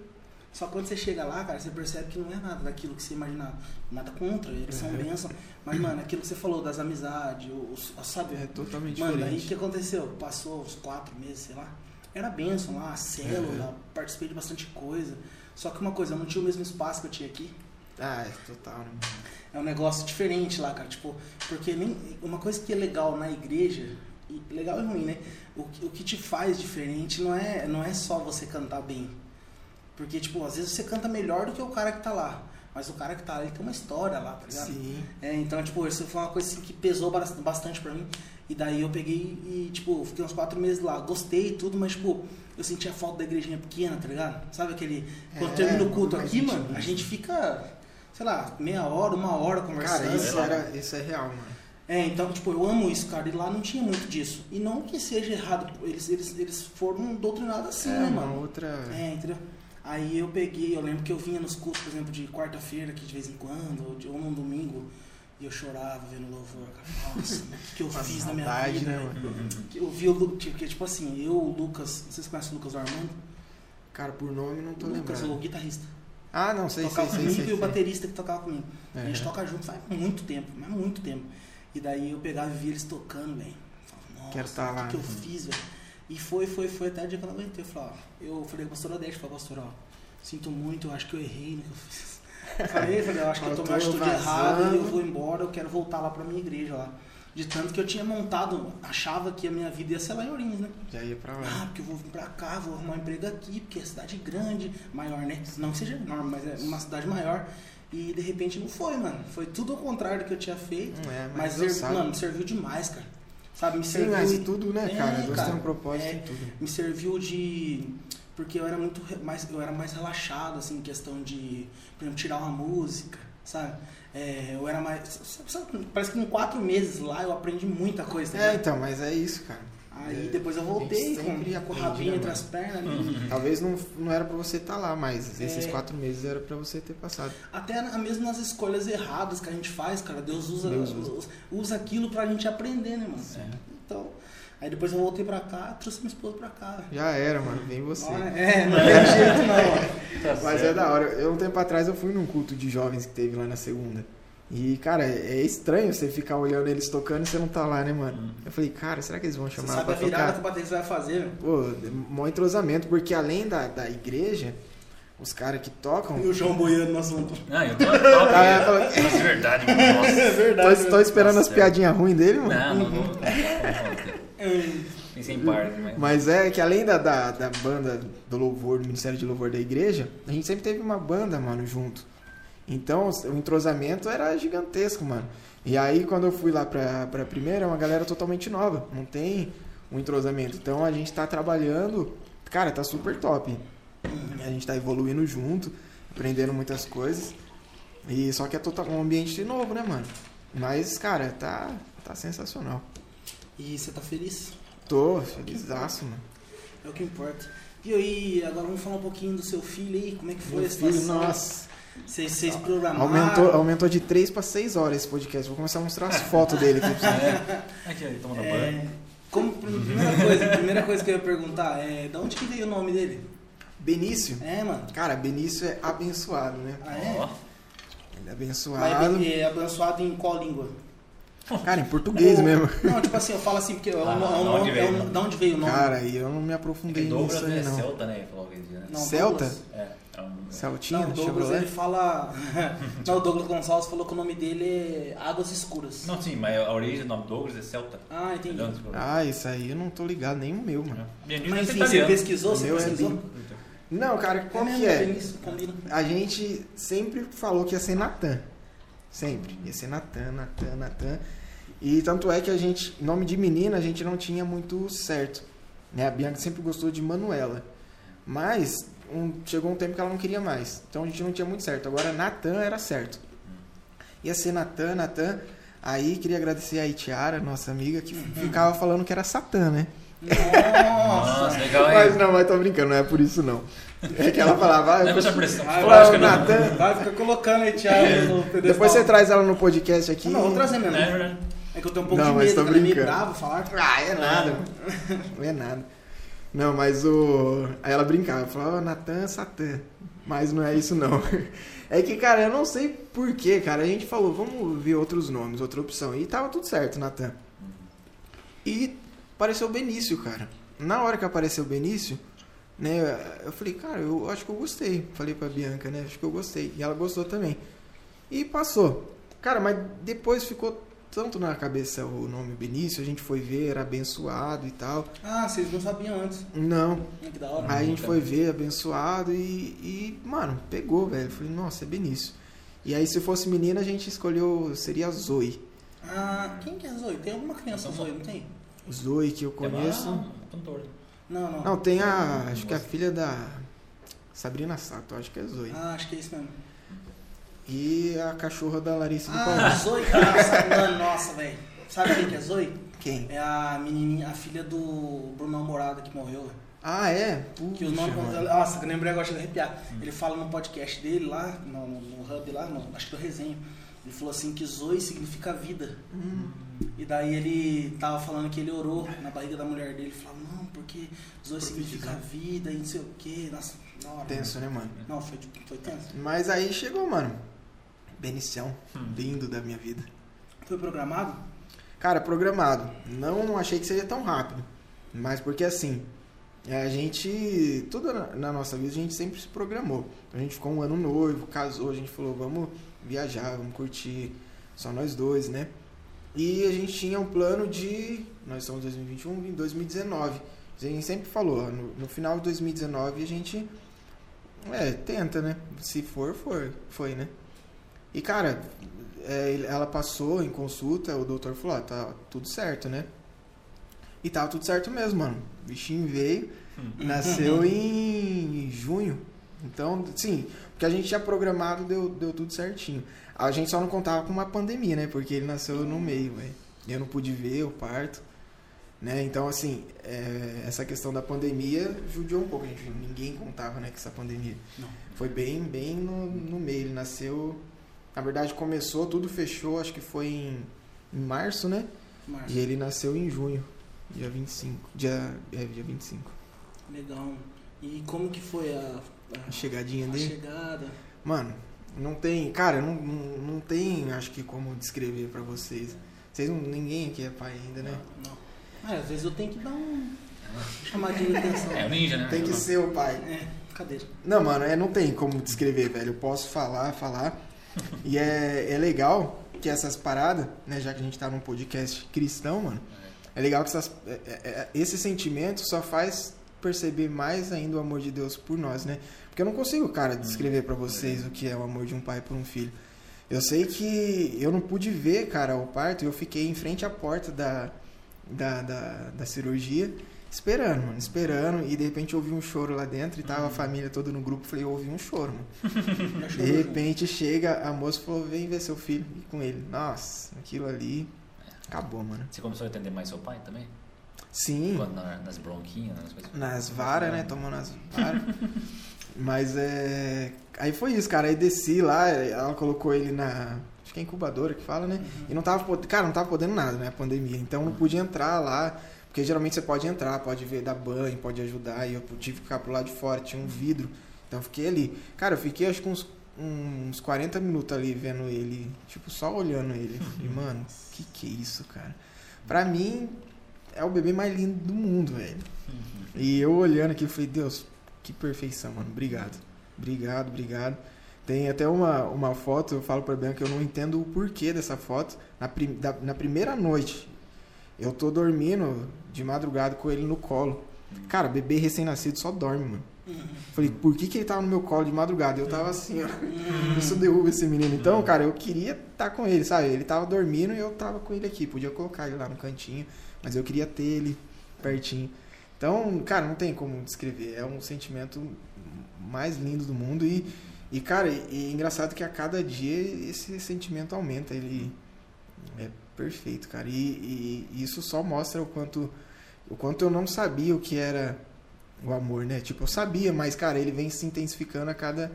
Só que quando você chega lá, cara, você percebe que não é nada daquilo que você imaginava. Nada contra, eles são Uhum. bênçãos. Mas, mano, aquilo que você falou das amizades, os, sabe? É totalmente Mano, aí o diferente. que aconteceu? Passou uns quatro meses, sei lá. Era bênção lá, célula, Uhum. participei de bastante coisa. Só que uma coisa, eu não tinha o mesmo espaço que eu tinha aqui. Ah, é total, né? É um negócio diferente lá, cara. Tipo, porque nem, uma coisa que é legal na igreja, legal e ruim, né? O, que- o que te faz diferente não é, não é só você cantar bem. Porque, tipo, às vezes você canta melhor do que o cara que tá lá. Mas o cara que tá lá, ele tem uma história lá, tá ligado? Sim. É, então, tipo, isso foi uma coisa assim, que pesou bas- bastante pra mim. E daí eu peguei e, tipo, fiquei uns quatro meses lá. Gostei e tudo, mas, tipo, eu sentia falta da igrejinha pequena, tá ligado? Sabe aquele. Quando É, termina o culto aqui, mano, a gente fica, sei lá, meia hora, uma hora conversando. Cara, isso, era, isso é real, mano. É, então, tipo, eu amo isso, cara. E lá não tinha muito disso. E não que seja errado, eles, eles, eles foram doutrinados assim, é né, uma mano? outra. É, entendeu? Aí eu peguei, eu lembro que eu vinha nos cultos, por exemplo, de quarta-feira aqui de vez em quando, ou, de, ou num domingo, e eu chorava vendo louvor. Nossa, o que, que eu Uma fiz na minha vida? né? Eu vi o Lucas, porque, tipo assim, eu, o Lucas, vocês conhecem o Lucas Armando? Cara, por nome não tô O Lucas, lembrando. o guitarrista. Ah, não, sei, sei, tocava sei, comigo sei. e o sei. baterista que tocava comigo. A gente toca junto faz muito tempo, mas muito tempo. E daí eu pegava e via eles tocando, velho. Quero o lá. que, que eu fiz, velho? E foi, foi, foi até o dia que eu não aguentei. Eu falei, ó, eu falei com a pastora Odete, falei, pastor, ó, sinto muito, eu acho que eu errei no que eu fiz. Falei, falei, eu acho que eu tomei [LAUGHS] uma atitude errada e eu vou embora, eu quero voltar lá pra minha igreja lá. De tanto que eu tinha montado, achava que a minha vida ia ser lá em Ourinhos, né? Já ia pra Ah, lá. porque eu vou vir pra cá, vou arrumar um emprego aqui, porque é cidade grande, maior, né? Não que seja enorme, mas é uma cidade maior. E de repente não foi, mano. Foi tudo ao contrário do que eu tinha feito. É, mas, Mas, Deus servi- sabe. mano, serviu demais, cara. Sabe, me serviu. mas tudo, né, É, cara? Deus cara, tem um propósito é. em tudo. Me serviu de. Porque eu era muito mais, eu era mais relaxado, assim, em questão de, por exemplo, tirar uma música, sabe? É, eu era mais. sabe- Parece que em quatro meses lá eu aprendi muita coisa. tá É, então, mas é isso, cara. Aí É, depois eu voltei a com, sempre com o aprende, rabinho né, entre as pernas. né? Talvez não, não era pra você estar lá, mas esses É. quatro meses era pra você ter passado. Até na- mesmo nas escolhas erradas que a gente faz, cara, Deus usa, Deus usa. usa aquilo pra gente aprender, né, mano? É. Então, aí depois eu voltei pra cá, trouxe minha esposa pra cá. Já era, mano. Vem você. Não, é, não tem jeito não. [LAUGHS] Tá Mas é certo. da hora. Eu, um tempo atrás, eu fui num culto de jovens que teve lá na segunda. E, cara, é estranho você ficar olhando eles tocando e você não tá lá, né, mano? Eu falei, cara, será que eles vão Você chamar sabe pra a virada que tocar? o baterista vai fazer? Pô, mó entrosamento, porque além da, da igreja, os caras que tocam. E o João boiando no assunto. Não, eu tô top. Ah, é, tô- verdade, mano. Nossa. [LAUGHS] É verdade. Tô, tô esperando Nossa, as piadinhas ruins dele, mano. Não, não. [LAUGHS] Pensei em par, mas... Mas é que além da, da, da banda do louvor, do Ministério de Louvor da igreja, a gente sempre teve uma banda, mano, junto. Então o entrosamento era gigantesco, mano. E aí quando eu fui lá pra, pra primeira, é uma galera totalmente nova. Não tem um entrosamento. Então a gente tá trabalhando, cara, tá super top. A gente tá evoluindo junto, aprendendo muitas coisas. E só que é total, um ambiente novo, né, mano? Mas, cara, tá, tá sensacional. E você tá feliz? Tô felizaço, mano. É o que importa. E aí, agora vamos falar um pouquinho do seu filho aí, como é que foi Meu a situação? filho, nossa. Vocês, vocês programaram? Aumentou, aumentou de 3 para 6 horas esse podcast. Vou começar a mostrar as fotos dele aqui. [LAUGHS] É. Aqui, ele banho. É, como, primeira coisa, primeira coisa que eu ia perguntar é, da onde que veio o nome dele? Benício. É, mano. Cara, Benício é abençoado, né? Ah, é? Ele é Mas abençoado. é abençoado em qual língua? Cara, em português Ou- mesmo. Não, tipo assim, eu falo assim, porque é um- Ah, é um da nome- onde veio é um- o nome? da onde veio o nome? Cara, e eu não me É aprofundei que nisso aí, é não. Celta, né? Falou aquele dia, né? Não, Celta? É, é. Celtinha, Não, o Douglas Chevrolet. ele fala. [LAUGHS] não, o Douglas Gonçalves falou que o nome dele é Águas Escuras. Não, sim, mas a origem do nome Douglas é Celta. Ah, entendi. Desculpa. Ah, isso aí eu não tô ligado, nem o meu, mano. Benício Mas é enfim, você italiano. pesquisou? Você é pesquisou? bem- Não, cara, qual que é? Combina. A gente sempre falou que ia ser Natan. Sempre. Ia ser Natan, Natan, Natan. E tanto é que a gente, nome de menina, a gente não tinha muito certo. Né? A Bianca sempre gostou de Manuela. Mas um- chegou um tempo que ela não queria mais. Então a gente não tinha muito certo. Agora Natan era certo. Ia ser Natan, Natan. Aí queria agradecer a Itiara, nossa amiga, que [LAUGHS] ficava falando que era Satã, né? Nossa! Nossa, legal, hein? Mas não, mas tô brincando, não é por isso não. É que ela falava, ah, Leva essa pressão Vai, psicológica, né? Natan. Vai ficar colocando aí, Thiago, no pedestal. Depois você traz ela no podcast aqui. Não, vou trazer mesmo. É verdade. É que eu tenho um pouco Não, de mas medo, tô cara. É meio brincando. bravo falar. Ah, é nada. mano. Não é nada. Não, mas o. Aí ela brincava, falava, "Ó, Natan, Satã. Mas não é isso não. [LAUGHS] É que, cara, eu não sei porquê, cara. A gente falou, vamos ver outros nomes, outra opção. E tava tudo certo, Natan. E apareceu o Benício, cara. Na hora que apareceu o Benício, né, eu falei, cara, eu acho que eu gostei. Falei pra Bianca, né? Acho que eu gostei. E ela gostou também. E passou. Cara, mas depois ficou tanto na cabeça o nome Benício, a gente foi ver, era abençoado e tal. Ah, vocês não sabiam antes. Não. Que da hora. Aí a gente foi ver, abençoado e, e mano, pegou, velho. Falei, nossa, é Benício. E aí, se fosse menina, a gente escolheu, seria a Zoe. Ah, quem que é Zoe? Tem alguma criança Zoe, não tem? Zoe que eu conheço. É uma cantora. Não, não. Não, tem a. Acho que é a filha da Sabrina Sato, acho que é Zoe. Ah, acho que é isso mesmo. E a cachorra da Larissa do Ah, Paulo. Zoe, cara, sabe- mano, nossa, velho. Sabe quem que é Zoe? Quem? É a menininha, a filha do Bruno Almorada que morreu. velho. Ah, é? Que os Puxa, nomes. mano. Nossa, eu lembrei agora, a arrepiar. Ele fala no podcast dele lá, no, no- no hub lá, no, acho que do resenha. Ele falou assim que Zoe significa vida. Hum. E daí ele tava falando que ele orou na barriga da mulher dele. Ele falou, não, porque Zoe significa vida e não sei o que. Nossa, da hora. Tenso, né, mano? Não, foi, foi tenso. Mas aí chegou, mano. Benicião, lindo da minha vida. Foi programado? Cara, programado. Não achei que seria tão rápido. Mas porque assim, a gente. Tudo na, nossa vida a gente sempre se programou. A gente ficou um ano noivo, casou, a gente falou, vamos viajar, vamos curtir. Só nós dois, né? E a gente tinha um plano de. Nós estamos em 2021, em 2019. A gente sempre falou, no, no final de 2019 a gente. É, tenta, né? Se for, for, foi, né? E cara, é, ela passou em consulta, o doutor falou, ó, tá tudo certo, né? E tava tudo certo mesmo, mano. O bichinho veio, nasceu [LAUGHS] em junho. Então, sim, porque a gente tinha programado, deu, deu tudo certinho. A gente só não contava com uma pandemia, né? Porque ele nasceu no meio, velho. Eu não pude ver o parto, né? Então, assim, é, essa questão da pandemia judiou um pouco. A gente, ninguém contava, né, com essa pandemia. Não. Foi bem, bem no, no meio. Ele nasceu... Na verdade, começou, tudo fechou, acho que foi em, em março, né? Márcio. E ele nasceu em junho, dia 25. Dia, é, dia 25. Legal. E como que foi a, A a, chegadinha a dele. chegada? Mano, não tem. Cara, não, não, não tem, acho que, como descrever pra vocês. Vocês não. Ninguém aqui é pai ainda, né? Não. Ah, às vezes eu tenho que dar um chamadinho de atenção. [LAUGHS] É o ninja, né? Tem que ser o pai. É. Cadeira. Não, mano, é, não tem como descrever, velho. Eu posso falar, falar. E é, é legal que essas paradas, né, já que a gente tá num podcast cristão, mano, é legal que essas, é, é, é, esse sentimento só faz perceber mais ainda o amor de Deus por nós, né? Porque eu não consigo, cara, descrever para vocês o que é o amor de um pai por um filho. Eu sei que eu não pude ver, cara, o parto, eu fiquei em frente à porta da, da, da, da cirurgia, esperando, mano, esperando, e de repente eu ouvi um choro lá dentro, e tava a família toda no grupo, falei, eu ouvi um choro, mano. [LAUGHS] De repente chega, a moça falou, vem ver seu filho, e com ele. Nossa, aquilo ali, acabou, mano. Você começou a entender mais seu pai também? Sim. Quando na- nas bronquinhas, nas coisas. Nas varas, né? Tomando as varas. [LAUGHS] Mas é. Aí foi isso, cara. Aí desci lá, ela colocou ele na. Acho que é incubadora que fala, né? E não tava podendo. Cara, não tava podendo nada, né? A pandemia. Então não podia entrar lá. Porque geralmente você pode entrar, pode ver, dar banho, pode ajudar. E eu tive que ficar pro lado de fora, tinha um vidro. Então eu fiquei ali. Cara, eu fiquei acho que uns, uns 40 minutos ali vendo ele. Tipo, só olhando ele. E, mano, que que é isso, cara? Pra mim, é o bebê mais lindo do mundo, velho. E eu olhando aqui, eu falei, Deus, que perfeição, mano. Obrigado. Obrigado, obrigado. Tem até uma, uma foto, eu falo pra Bianca que eu não entendo o porquê dessa foto. Na, prim- da- na primeira noite, eu tô dormindo de madrugada com ele no colo. Cara, bebê recém-nascido só dorme, mano. Falei, por que, que ele tava no meu colo de madrugada? Eu tava assim, ó. Isso derruba esse menino. Então, cara, eu queria estar com ele, sabe? Ele tava dormindo e eu tava com ele aqui. Podia colocar ele lá no cantinho, mas eu queria ter ele pertinho. Então, cara, não tem como descrever. É um sentimento mais lindo do mundo. E, e cara, e é engraçado que a cada dia esse sentimento aumenta. Ele é perfeito, cara. E, e- e isso só mostra o quanto, o quanto eu não sabia o que era o amor, né? Tipo, eu sabia, mas, cara, ele vem se intensificando a cada,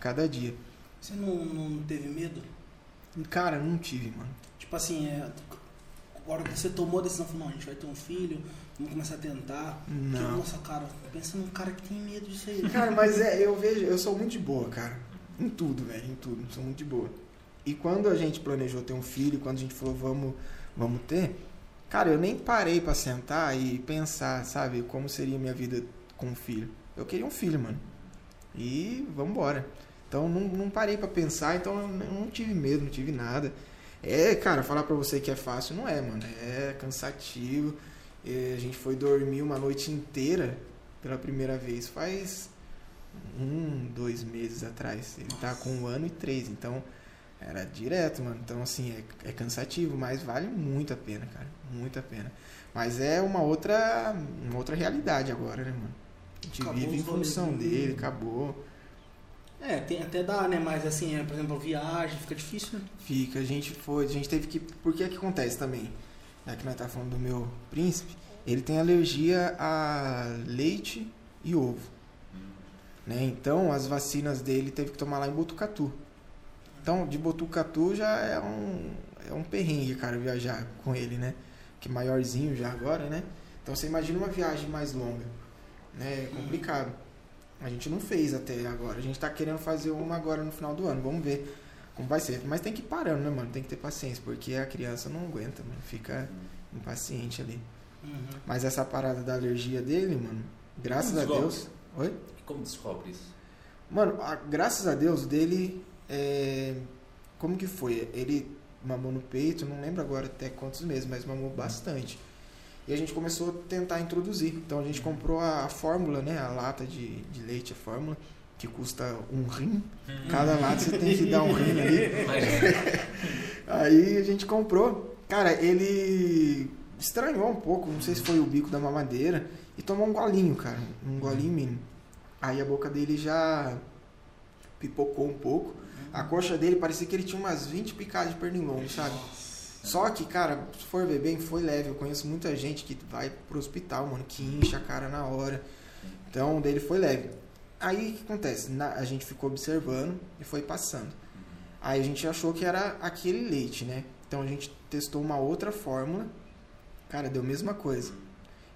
cada dia. Você não, não teve medo? Cara, não tive, mano. Tipo assim, é, agora que você tomou a decisão, falou, não, a gente vai ter um filho, vamos começar a tentar. Que, Não. nossa, cara, pensa num cara que tem medo disso aí. Cara, mas é, eu vejo, eu sou muito de boa, cara. Em tudo, velho, em tudo. Sou muito de boa. E quando a gente planejou ter um filho, quando a gente falou vamos, vamos ter, cara, eu nem parei pra sentar e pensar, sabe, como seria minha vida com um filho. Eu queria um filho, mano. E vamos embora. Então não, não parei pra pensar, então eu não tive medo, não tive nada. É, cara, falar pra você que é fácil não é, mano. É cansativo. É, a gente foi dormir uma noite inteira pela primeira vez faz um, dois meses atrás. Ele tá com um ano e três, então era direto, mano. Então, assim, é, é cansativo, mas vale muito a pena, cara. Muito a pena. Mas é uma outra, uma outra realidade agora, né, mano? A gente Acabou vive em função do- dele, acabou. É, tem, até dá, né? Mas assim, é, por exemplo, viagem fica difícil, né? Fica, a gente foi, a gente teve que. Por que que acontece também? Já que nós tá falando do meu príncipe, ele tem alergia a leite e ovo. Né? Então as vacinas dele teve que tomar lá em Botucatu. Então, de Botucatu já é um, é um perrengue, cara, viajar com ele, né? Que maiorzinho já agora, né? Então você imagina uma viagem mais longa. Né? É complicado. A gente não fez até agora. A gente tá querendo fazer uma agora no final do ano. Vamos ver como vai ser. Mas tem que ir parando, né, mano? Tem que ter paciência, porque a criança não aguenta, mano. Fica impaciente ali. Uhum. Mas essa parada da alergia dele, mano, graças Como a descobre? Deus. Oi? Como descobre isso? Mano, a- graças a Deus dele. É, Como que foi? Ele mamou no peito, não lembro agora até quantos meses, mas mamou bastante. E a gente começou a tentar introduzir. Então a gente comprou a, a fórmula, né? A lata de, de leite, a fórmula, que custa um rim. Cada lata você tem que dar um rim ali. [LAUGHS] Aí a gente comprou. Cara, ele estranhou um pouco, não sei se foi o bico da mamadeira, e tomou um golinho, cara. Um golinho mínimo. Aí a boca dele já pipocou um pouco. A coxa dele parecia que ele tinha umas 20 picadas de pernilongo, sabe? Só que, cara, se for ver bem, foi leve. Eu conheço muita gente que vai pro hospital, mano, que incha a cara na hora. Então, dele foi leve. Aí, o que acontece? Na- a gente ficou observando e foi passando. Aí a gente achou que era aquele leite, né? Então a gente testou uma outra fórmula. Cara, deu a mesma coisa.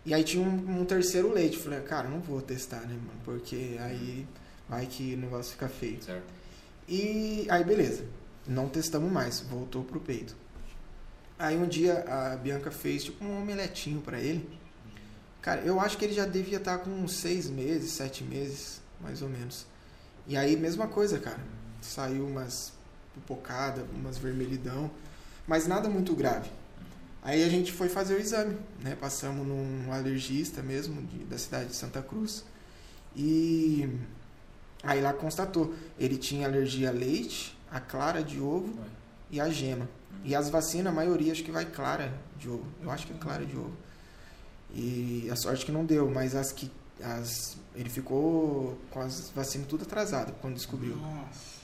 E aí tinha um, um terceiro leite. Falei, cara, não vou testar, né, mano? Porque aí vai que o negócio fica feio. Certo. E aí, beleza. Não testamos mais. Voltou pro peito. Aí um dia a Bianca fez tipo um omeletinho pra ele. Cara, eu acho que ele já devia estar com uns seis meses, sete meses. mais ou menos. E aí, mesma coisa, cara. Saiu umas pipocada, umas vermelhidão, mas nada muito grave. Aí a gente foi fazer o exame, né? Passamos num alergista mesmo, de, da cidade de Santa Cruz. E aí lá constatou, ele tinha alergia a leite, a clara de ovo e a gema. E as vacinas, a maioria acho que vai clara de ovo. Eu acho que é clara de ovo. E a sorte que não deu, mas as que. As, ele ficou com as vacinas tudo atrasado quando descobriu. Nossa.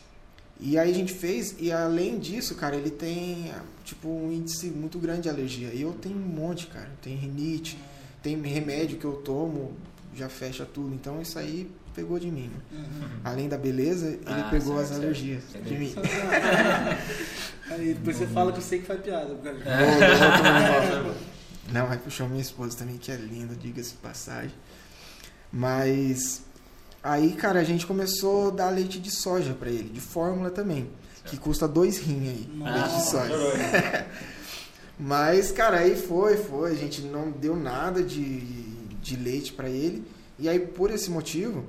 E aí a gente fez, e além disso, cara, ele tem tipo um índice muito grande de alergia. E eu tenho um monte, cara. Tem rinite, tem remédio que eu tomo, já fecha tudo. Então isso aí pegou de mim. Uhum. Além da beleza, ele Ah, pegou certo, as certo. alergias Entendi. de mim. [LAUGHS] Aí depois você fala que eu sei que faz piada. [LAUGHS] Não, aí puxou minha esposa também, que é linda, diga-se de passagem. Mas aí, cara, a gente começou a dar leite de soja pra ele, de fórmula também, que custa dois rim aí, Nossa. leite de soja. [LAUGHS] Mas, cara, aí foi, foi, a gente não deu nada de, de leite pra ele. E aí, por esse motivo,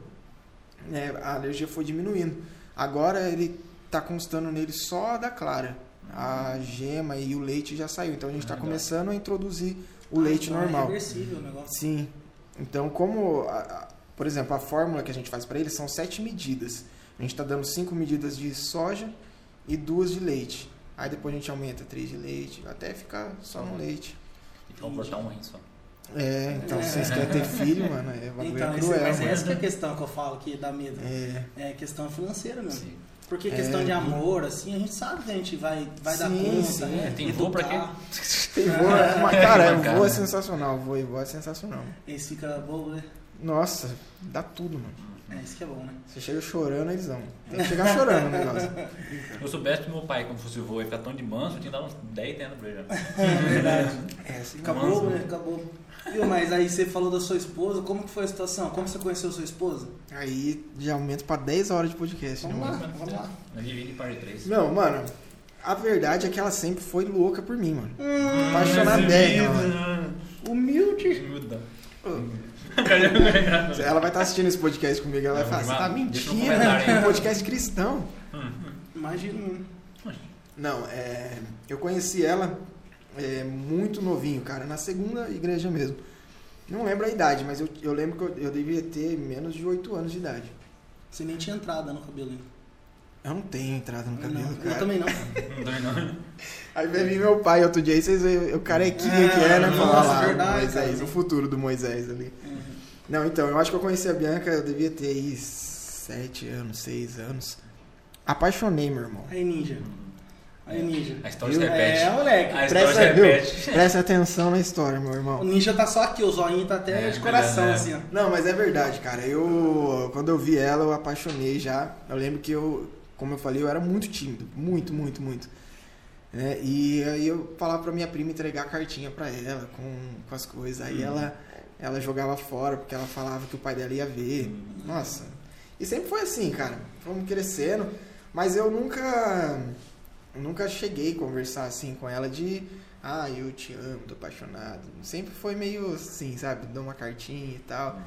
né, a alergia foi diminuindo. Agora ele tá constando nele só a da clara. A gema e o leite já saiu. Então a gente está começando a introduzir o Ah, leite então normal. É reversível o negócio. Sim. Então, como, a- a- por exemplo, a fórmula que a gente faz para ele são sete medidas. A gente está dando cinco medidas de soja e duas de leite. Aí depois a gente aumenta três de leite, até ficar só no leite. Então cortar um rim só. É, então É. se vocês querem ter filho, mano, é bagulho Então, é esse, cruel, mas mano. essa que é a questão que eu falo que dá medo. É, É questão financeira mesmo. Sim. Porque É. questão de amor, assim, a gente sabe que a gente vai, vai dar Sim, conta. sim. né? É, tem vô pra quê? Educar. [LAUGHS] tem vô, é uma, cara, é, vô é sensacional, vô e vô é sensacional. Esse fica bobo, né? Nossa, dá tudo, mano. É, isso que é bom, né? Você chega chorando, eles vão. Tem que chegar chorando o negócio. Se [LAUGHS] eu soubesse que meu pai, quando fosse vô, ia ficar tão de manso, eu tinha dado uns 10 anos pra ele já. [LAUGHS] É verdade. É, assim, Fica Manso, bobo, né? né? Viu, mas aí você falou da sua esposa, como que foi a situação? Como você conheceu sua esposa? Aí já aumenta pra 10 horas de podcast, né, Vamos mano? lá, vamos lá. Nós divide em par de 3. Não, mano, a verdade é que ela sempre foi louca por mim, mano. Hum, Apaixonadinha, mano. humilde. Ela vai estar assistindo esse podcast comigo, ela vai falar, você tá mentindo, comentário aí." é um podcast cristão. Imagina. Não, é, eu conheci ela é, muito novinho, cara, na segunda igreja mesmo. Não lembro a idade, mas eu, eu lembro que eu, eu devia ter menos de 8 anos de idade. Você nem tinha entrada no cabelo ainda. Eu não tenho entrada no cabelo, não, cara. [LAUGHS] Eu também não. Não não. Aí vir meu pai outro dia, e vocês veem o carequinha que é, né? Ah, Falar nossa, lá, verdade, Moisés, cara. o futuro do Moisés ali. Uhum. Não, então, eu acho que eu conheci a Bianca, eu devia ter aí 7 anos, 6 anos. Apaixonei, meu irmão. Aí, ninja. Aí, ninja. A história se repete. É, moleque. A história se Presta, viu? repete. Presta atenção na história, meu O irmão. ninja tá só aqui, o zoinho tá até É, de coração, é, é. assim, ó. Não, mas é verdade, cara. Eu, quando eu vi ela, eu apaixonei já. Eu lembro que eu, como eu falei, eu era muito tímido. Muito, muito, muito. né? E aí eu falava pra minha prima entregar a cartinha pra ela com, com as coisas. Aí ela, ela jogava fora porque ela falava que o pai dela ia ver. Nossa. E sempre foi assim, cara. Fomos crescendo. Mas eu nunca. Nunca cheguei a conversar assim com ela de. Ah, eu te amo, tô apaixonado. Sempre foi meio assim, sabe? Dou uma cartinha e tal.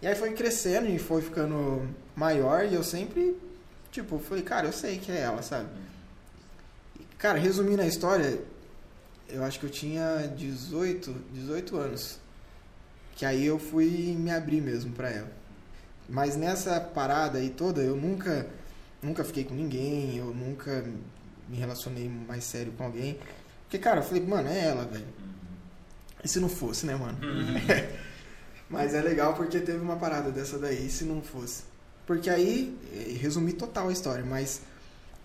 E aí foi crescendo e foi ficando maior e eu sempre, tipo, falei, cara, eu sei que é ela, sabe? E, Cara, resumindo a história, eu acho que eu tinha 18, 18 anos. Que aí eu fui me abrir mesmo pra ela. Mas nessa parada aí toda, eu nunca, nunca fiquei com ninguém, eu nunca me relacionei mais sério com alguém. Porque, cara, eu falei, mano, é ela, velho. E se não fosse, né, mano? [LAUGHS] Mas é legal porque teve uma parada dessa daí, se não fosse. Porque aí, eh, resumi total a história, mas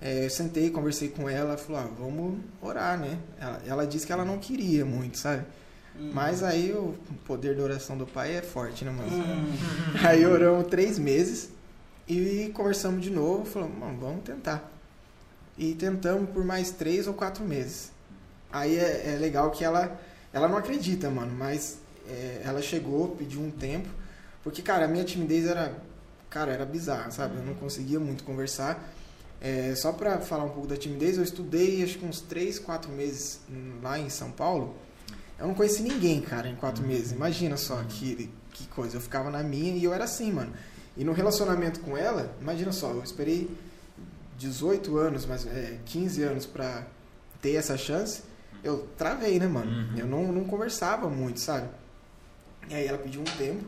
eh, eu sentei, conversei com ela, falou, ah, vamos orar, né? Ela, ela disse que ela não queria muito, sabe? Hum. Mas aí o poder da oração do pai é forte, né, mano? Hum. [LAUGHS] Aí oramos três meses e conversamos de novo, falamos, mano, vamos tentar. E tentamos por mais três ou quatro meses. Aí é, é legal que ela, ela não acredita, mano, mas é, ela chegou, pediu um tempo, porque, cara, a minha timidez era, cara, era bizarra, sabe? Eu não conseguia muito conversar. É, só pra falar um pouco da timidez, eu estudei acho que uns três, quatro meses lá em São Paulo. Eu não conheci ninguém, cara, em quatro meses. Imagina só que, que coisa. Eu ficava na minha e eu era assim, mano. E no relacionamento com ela, imagina só, eu esperei 18 anos, mas é, 15 anos pra ter essa chance, eu travei, né, mano? Uhum. Eu não, não conversava muito, sabe? E aí ela pediu um tempo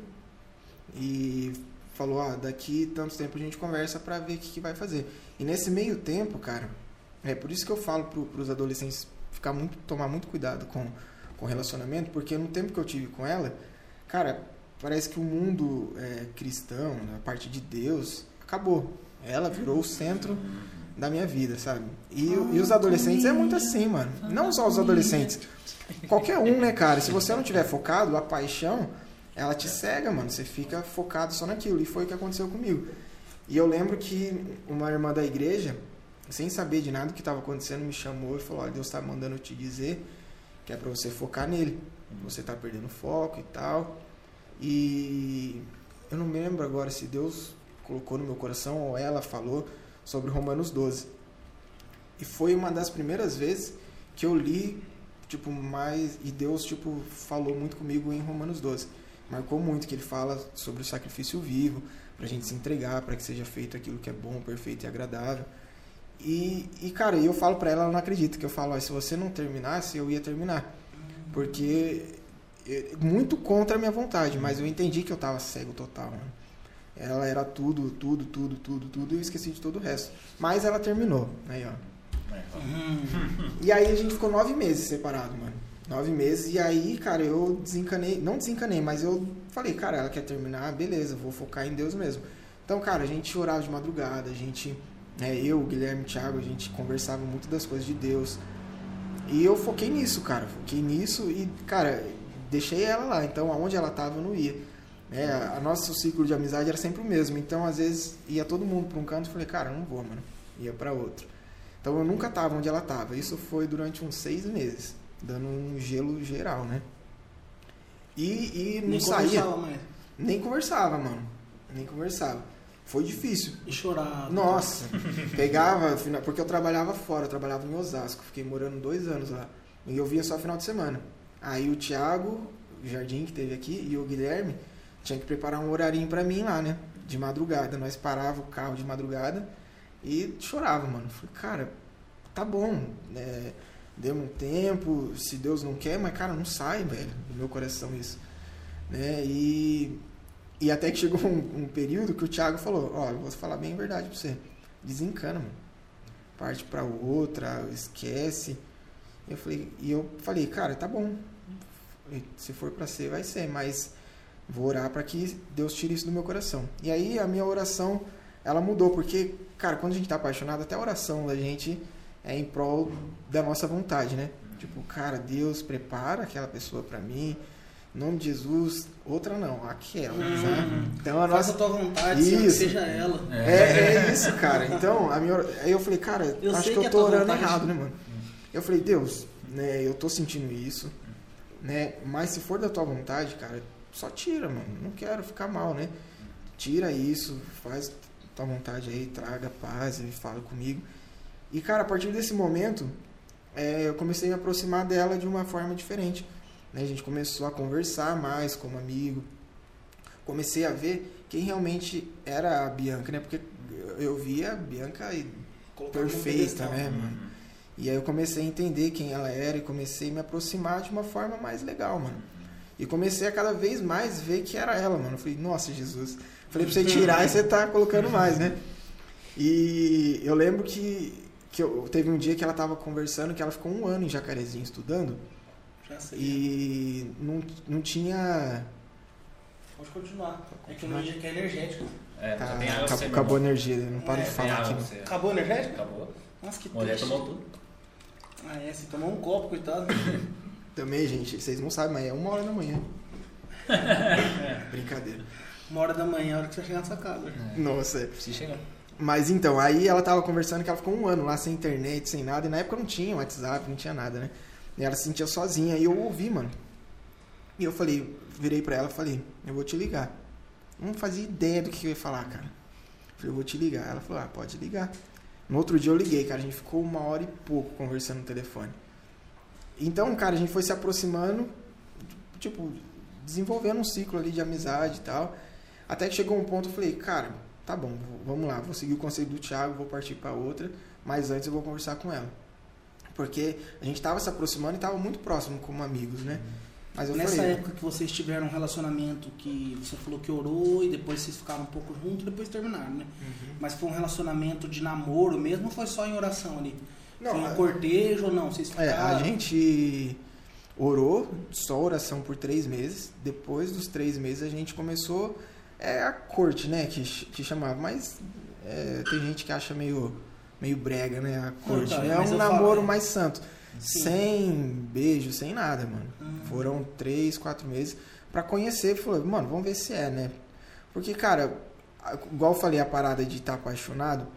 e falou, ah, daqui tanto tempo a gente conversa pra ver o que, que vai fazer. E nesse meio tempo, cara, é por isso que eu falo pro, pros adolescentes ficar muito, tomar muito cuidado com com relacionamento, porque no tempo que eu tive com ela, cara, parece que o mundo é, cristão, a parte de Deus, acabou. Ela virou o centro da minha vida, sabe? E, e os adolescentes é muito assim, mano. Não só os adolescentes. Qualquer um, né, cara? Se você não tiver focado, a paixão, ela te cega, mano. Você fica focado só naquilo. E foi o que aconteceu comigo. E eu lembro que uma irmã da igreja, sem saber de nada que estava acontecendo, me chamou e falou: Olha, Deus está mandando eu te dizer que é para você focar nele. Você tá perdendo foco e tal. E eu não me lembro agora se Deus colocou no meu coração ou ela falou sobre Romanos 12. E foi uma das primeiras vezes que eu li, tipo, mais. E Deus, tipo, falou muito comigo em Romanos 12. Marcou muito que ele fala sobre o sacrifício vivo, pra gente se entregar, para que seja feito aquilo que é bom, perfeito e agradável. E, e cara, eu falo pra ela, ela não acredita, que eu falo, se você não terminasse, eu ia terminar. Porque é muito contra a minha vontade, mas eu entendi que eu tava cego total, mano. Ela era tudo, tudo, tudo, tudo, tudo, e eu esqueci de todo o resto. Mas ela terminou, aí ó. E aí a gente ficou nove meses separado, mano. Nove meses, e aí, cara, eu desencanei, não desencanei, mas eu falei, cara, ela quer terminar, beleza, vou focar em Deus mesmo. Então, cara, a gente orava de madrugada, a gente é, eu, Guilherme Thiago, a gente conversava muito das coisas de Deus. E eu foquei nisso, cara. Foquei nisso e, cara, deixei ela lá. Então, aonde ela tava, eu não ia. É, a nosso ciclo de amizade era sempre o mesmo. Então, às vezes, ia todo mundo para um canto e falei, cara, não vou, mano. Ia para outro. Então, eu nunca tava onde ela tava. Isso foi durante uns seis meses, dando um gelo geral, né? E, e não Nem saía. conversava mais. Nem conversava, mano. Nem conversava. Foi difícil. E chorava. Nossa, [LAUGHS] pegava, porque eu trabalhava fora, eu trabalhava em Osasco, fiquei morando dois anos lá. E eu via só final de semana. Aí o Thiago, o Jardim que teve aqui, e o Guilherme tinha que preparar um horarinho pra mim lá, né? De madrugada. Nós parava o carro de madrugada e chorava, mano. Falei, cara, tá bom, né? Demos um tempo, se Deus não quer, mas cara, não sai, velho, do meu coração isso. Né? E e até que chegou [LAUGHS] um, um período que o Thiago falou, ó, eu vou falar bem a verdade pra você. Desencana, mano. Parte pra outra, esquece. Eu falei, e eu falei, cara, tá bom. Se for pra ser, vai ser, mas vou orar pra que Deus tire isso do meu coração. E aí a minha oração, ela mudou, porque, cara, quando a gente tá apaixonado, até a oração da gente é em prol da nossa vontade, né? Tipo, cara, Deus prepara aquela pessoa pra mim, em nome de Jesus, outra não, aquela, Uhum. sabe? Então a Faça nossa a tua vontade, Isso. seja ela. é, é isso, cara. Então, a minha, aí eu falei, cara, Eu acho que que eu é tô orando vontade. errado, né, mano? Eu falei, Deus, né, eu tô sentindo isso, né? Mas se for da tua vontade, cara, só tira, mano. Não quero ficar mal, né? Tira isso, faz tua vontade aí, traga paz e fala comigo. E, cara, a partir desse momento, é, eu comecei a me aproximar dela de uma forma diferente. Né? A gente começou a conversar mais como amigo. Comecei a ver quem realmente era a Bianca, né? Porque eu via a Bianca e perfeita, pedestal. né, mano? E aí eu comecei a entender quem ela era e comecei a me aproximar de uma forma mais legal, mano. E comecei a cada vez mais ver que era ela, mano. Eu falei, nossa, Jesus. Falei pra você tirar e você tá colocando mais, né? E eu lembro que, que eu, teve um dia que ela tava conversando que ela ficou um ano em Jacarezinho estudando Já sei. e não, não tinha. Pode continuar. É que dia aqui é energético. É, Tá, tem água acabou, acabou a energia, não para É, de falar aqui. você. Acabou o energético? Acabou. Nossa, que Mulher triste. tomou tudo. Ah, é, você tomou um copo, coitado. [LAUGHS] Também, gente, vocês não sabem, mas é uma hora da manhã. [LAUGHS] Brincadeira. Uma hora da manhã, a hora que você vai chegar na sua casa. Nossa, é. Precisa chegar. Mas então, aí ela tava conversando que ela ficou um ano lá sem internet, sem nada, e na época não tinha WhatsApp, não tinha nada, né? E ela se sentia sozinha, e eu ouvi, mano. E eu falei, virei pra ela e falei, eu vou te ligar. Não fazia ideia do que eu ia falar, cara. Falei, eu vou te ligar. Ela falou, ah, pode ligar. No outro dia eu liguei, cara, a gente ficou uma hora e pouco conversando no telefone. Então, cara, a gente foi se aproximando, tipo, desenvolvendo um ciclo ali de amizade e tal. Até que chegou um ponto eu falei, cara, tá bom, vamos lá, vou seguir o conselho do Thiago, vou partir pra outra, mas antes eu vou conversar com ela. Porque a gente tava se aproximando e tava muito próximo como amigos, né? Mas eu Nessa falei, época que vocês tiveram um relacionamento que você falou que orou e depois vocês ficaram um pouco juntos e depois terminaram, né? Uhum. Mas foi um relacionamento de namoro mesmo ou foi só em oração ali? Não, foi um a- cortejo ou não? Vocês É, ficaram... a gente orou, só oração por três meses. Depois dos três meses a gente começou é, a corte, né? Que, que chamava. Mas é, tem gente que acha meio, meio brega, né? A corte. tá, é um eu falo- namoro mais santo. Sim. Sem beijo, sem nada, mano. Hum. Foram três, quatro meses pra conhecer. Falou, mano, vamos ver se é, né? Porque, cara, igual eu falei, a parada de estar apaixonado,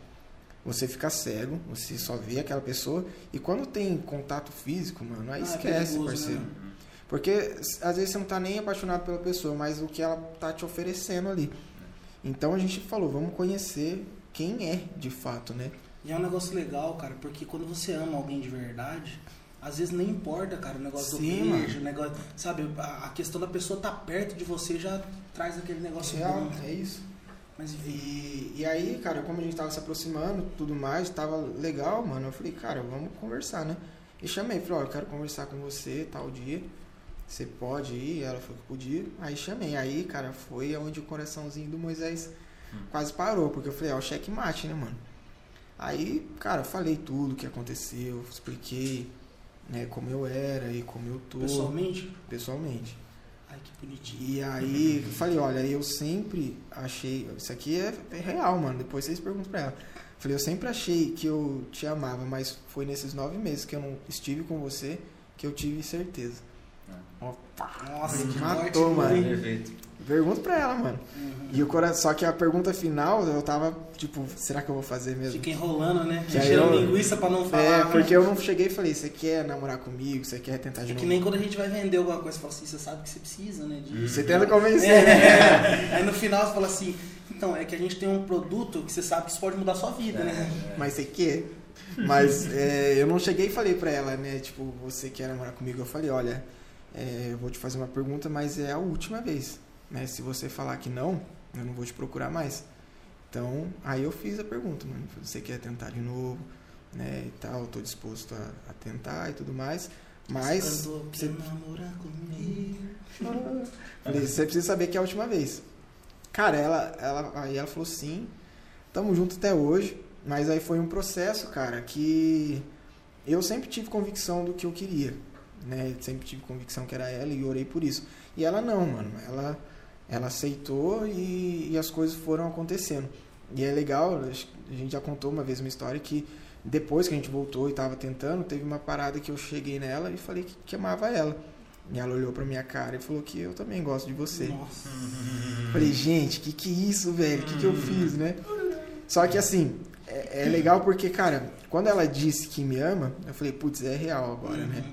você fica cego, você só vê aquela pessoa. E quando tem contato físico, mano, aí Ah, é esquece, perigoso, parceiro. né? Porque às vezes você não tá nem apaixonado pela pessoa, mas o que ela tá te oferecendo ali. Então a gente falou, vamos conhecer quem é de fato, né? E é um negócio legal, cara, porque quando você ama alguém de verdade, às vezes nem importa, cara, o negócio Sim, do beijo, o negócio, sabe, a, questão da pessoa estar perto de você já traz aquele negócio Real, bom. é isso. Mas enfim, E, e aí, cara, como a gente tava se aproximando, tudo mais, tava legal, mano. Eu falei, cara, vamos conversar, né? E chamei, falei, ó, eu quero conversar com você tal dia. Você pode ir? Ela falou que podia. Aí chamei. Aí, cara, foi onde o coraçãozinho do Moisés quase parou, porque eu falei, ó, o checkmate, né, mano? Aí, cara, falei tudo o que aconteceu, expliquei, né, como eu era e como eu tô pessoalmente, pessoalmente. Ai que bonitinho. E aí, eu falei, olha, eu sempre achei. Isso aqui é, é real, mano. Depois vocês perguntam pra ela. Falei, eu sempre achei que eu te amava, mas foi nesses nove meses que eu não estive com você que eu tive certeza. Ó, pá, Nossa, que matou, morte mano. Perfeito. Pergunta pra ela, mano. Uhum. E o cora... Só que a pergunta final, eu tava, tipo, será que eu vou fazer mesmo? Fica enrolando, né? Eu- linguiça pra não falar. É, né? porque eu não cheguei e falei, você quer namorar comigo? Você quer tentar de É que nem quando a gente vai vender alguma coisa, você fala assim, você sabe que você precisa, né? De... Você tenta convencer, né? É. [LAUGHS] Aí no final você fala assim, então, é que a gente tem um produto que você sabe que isso pode mudar a sua vida, né? Mas você quer? Mas é, eu não cheguei e falei pra ela, né? Tipo, você quer namorar comigo? Eu falei, olha, é, eu vou te fazer uma pergunta, mas é a última vez. Né? Se você falar que não, eu não vou te procurar mais. Então, aí eu fiz a pergunta, mano. Você quer tentar de novo? Né? E tal, tô disposto a, a tentar e tudo mais. Mas. Você? [LAUGHS] Falei, precisa saber que é a última vez. Cara, ela, ela, aí ela falou sim, tamo junto até hoje, mas aí foi um processo, cara, que eu sempre tive convicção do que eu queria, né? Sempre tive convicção que era ela e orei por isso. E ela não, mano, ela, ela aceitou e, e as coisas foram acontecendo. E é legal, a gente já contou uma vez uma história que depois que a gente voltou e tava tentando, teve uma parada que eu cheguei nela e falei que, que amava ela. E ela olhou pra minha cara e falou que eu também gosto de você. Nossa. Falei, gente, que que é isso, velho? Que que eu fiz, né? Só que assim, é, é legal porque, cara, quando ela disse que me ama, eu falei, putz, é real agora, né?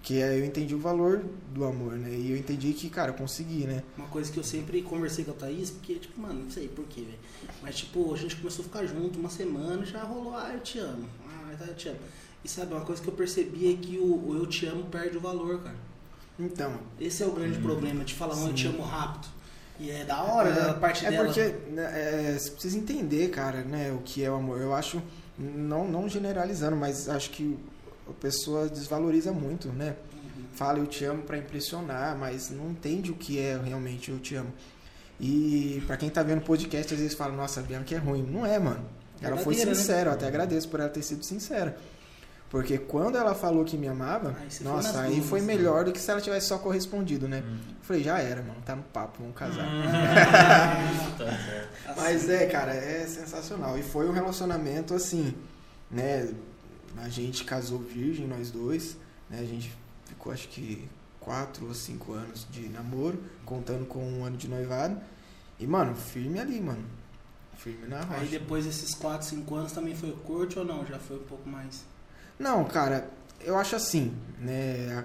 Porque aí eu entendi o valor do amor, né? E eu entendi que, cara, eu consegui, né? Uma coisa que eu sempre conversei com a Thaís, porque, tipo, mano, não sei porquê, velho. Mas, tipo, a gente começou a ficar junto uma semana já rolou, ah, eu te amo. Ah, eu te amo. E sabe, uma coisa que eu percebi é que o, o eu te amo perde o valor, cara. Então, Esse é o grande problema, de falar um eu te amo rápido. E é da hora da parte é dela. porque né, é, você precisa entender, cara, né, o que é o amor. Eu acho, não, não generalizando, mas acho que a pessoa desvaloriza muito, né? Uhum. Fala eu te amo pra impressionar, mas não entende o que é realmente eu te amo. E pra quem tá vendo o podcast, às vezes fala, nossa, a Bianca é ruim. Não é, mano. Ela foi né? sincera, eu até agradeço por ela ter sido sincera. Porque quando ela falou que me amava, Aí foi nossa, nas aí duas, foi né? melhor do que se ela tivesse só correspondido, né? Falei, já era, mano, tá no papo, vamos casar. [LAUGHS] Tá certo. Assim, Mas é, cara, é sensacional. E foi um relacionamento assim, né? A gente casou virgem, nós dois, né? A gente ficou acho que quatro ou cinco anos de namoro, contando com um ano de noivado. E, mano, firme ali, mano. Firme na rocha. Aí depois desses 4, 5 anos também foi curto ou não? Já foi um pouco mais. Não, cara, eu acho assim, né?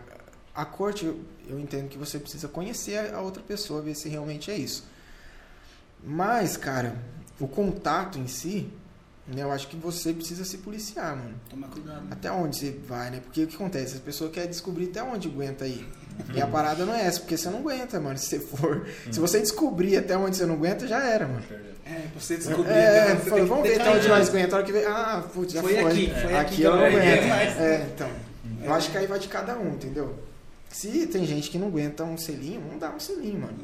A, a corte, eu, eu entendo que você precisa conhecer a outra pessoa, ver se realmente é isso. Mas, cara, o contato em si, eu acho que você precisa se policiar, mano. Toma cuidado. Até onde você vai, né? Porque o que acontece? As pessoas querem descobrir até onde aguenta aí. E a parada não é essa, porque você não aguenta, mano. Se você for. Se você descobrir até onde você não aguenta, já era, mano. É, você descobrir. É, né, você falou, vamos ver até onde nós aguentamos. A hora que vem. Ah, putz, já Foi foi. aqui, foi aqui aqui eu não aguento. É, então. Eu acho que aí vai de cada um, entendeu? Se tem gente que não aguenta um selinho, não dá um selinho, mano.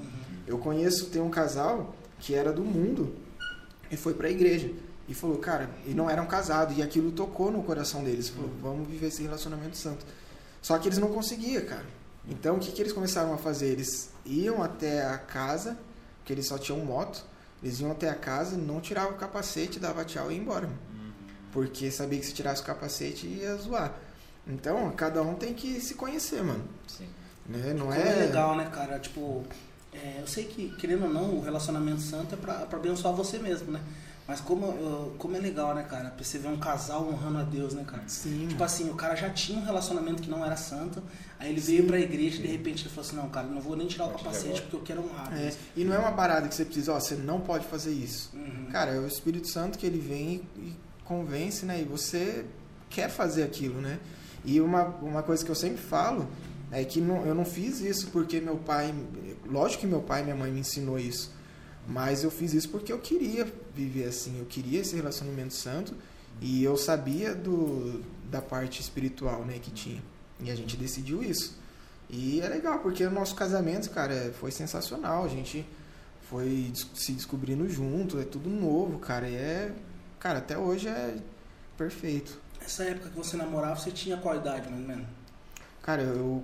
Eu conheço, tem um casal que era do mundo e foi pra igreja. E falou, cara, e não eram casados. E aquilo tocou no coração deles. Falou, vamos viver esse relacionamento santo. Só que eles não conseguiam, cara. Então o que, que eles começaram a fazer? Eles iam até a casa, porque eles só tinham moto. Eles iam até a casa, não tiravam o capacete, dava tchau e ia embora. Porque sabia que se tirasse o capacete ia zoar. Então, cada um tem que se conhecer, mano. Sim. Né? Não é. é legal, né, cara? Tipo, é, eu sei que, querendo ou não, o relacionamento santo é pra, pra abençoar você mesmo, né? Mas como, eu- como é legal, né, cara? Pra você ver um casal honrando a Deus, né, cara? Sim, Tipo assim, o cara já tinha um relacionamento que não era santo, aí ele veio pra igreja e de repente ele falou assim, não, cara, eu não vou nem tirar o capacete porque eu quero honrar É, e não é uma parada que você precisa, ó, você não pode fazer isso. Uhum. Cara, é o Espírito Santo que ele vem e, e convence, né? E você quer fazer aquilo, né? E uma, uma coisa que eu sempre falo é que não, eu não fiz isso porque meu pai. Lógico que meu pai e minha mãe me ensinou isso. Mas eu fiz isso porque eu queria viver assim, eu queria esse relacionamento santo e eu sabia do, da parte espiritual, né, que tinha. E a gente decidiu isso. E é legal, porque o nosso casamento, cara, foi sensacional. A gente foi se descobrindo junto, é tudo novo, cara. E é. Cara, até hoje é perfeito. Essa época que você namorava, você tinha qual idade, mais ou menos? Cara, eu.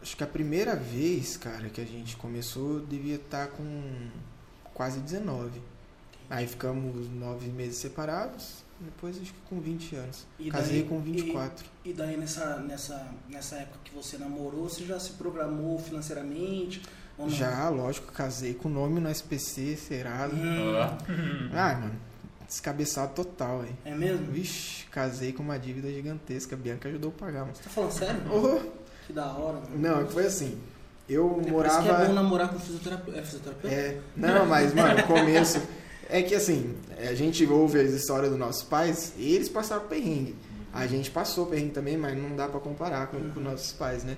Acho que a primeira vez, cara, que a gente começou, eu devia estar com quase 19. Aí ficamos nove meses separados, depois acho que com 20 anos. E Casei daí- com 24. E daí nessa, nessa, nessa época que você namorou, você já se programou financeiramente? Já, lógico, casei com o nome no SPC, Cerado. Hum, Ah, mano, descabeçado total, velho. é mesmo? Vixe, casei com uma dívida gigantesca. A Bianca ajudou a pagar, mas. Você tá falando sério? Oh, Que da hora, mano. não, foi assim. Eu É morava. que é bom namorar com fisioterapeuta. É fisioterapeuta? É, não, mas, mano, o começo. É que assim, a gente ouve as histórias dos nossos pais, e eles passaram perrengue. A gente passou perrengue também, mas não dá pra comparar com, com nossos pais, né?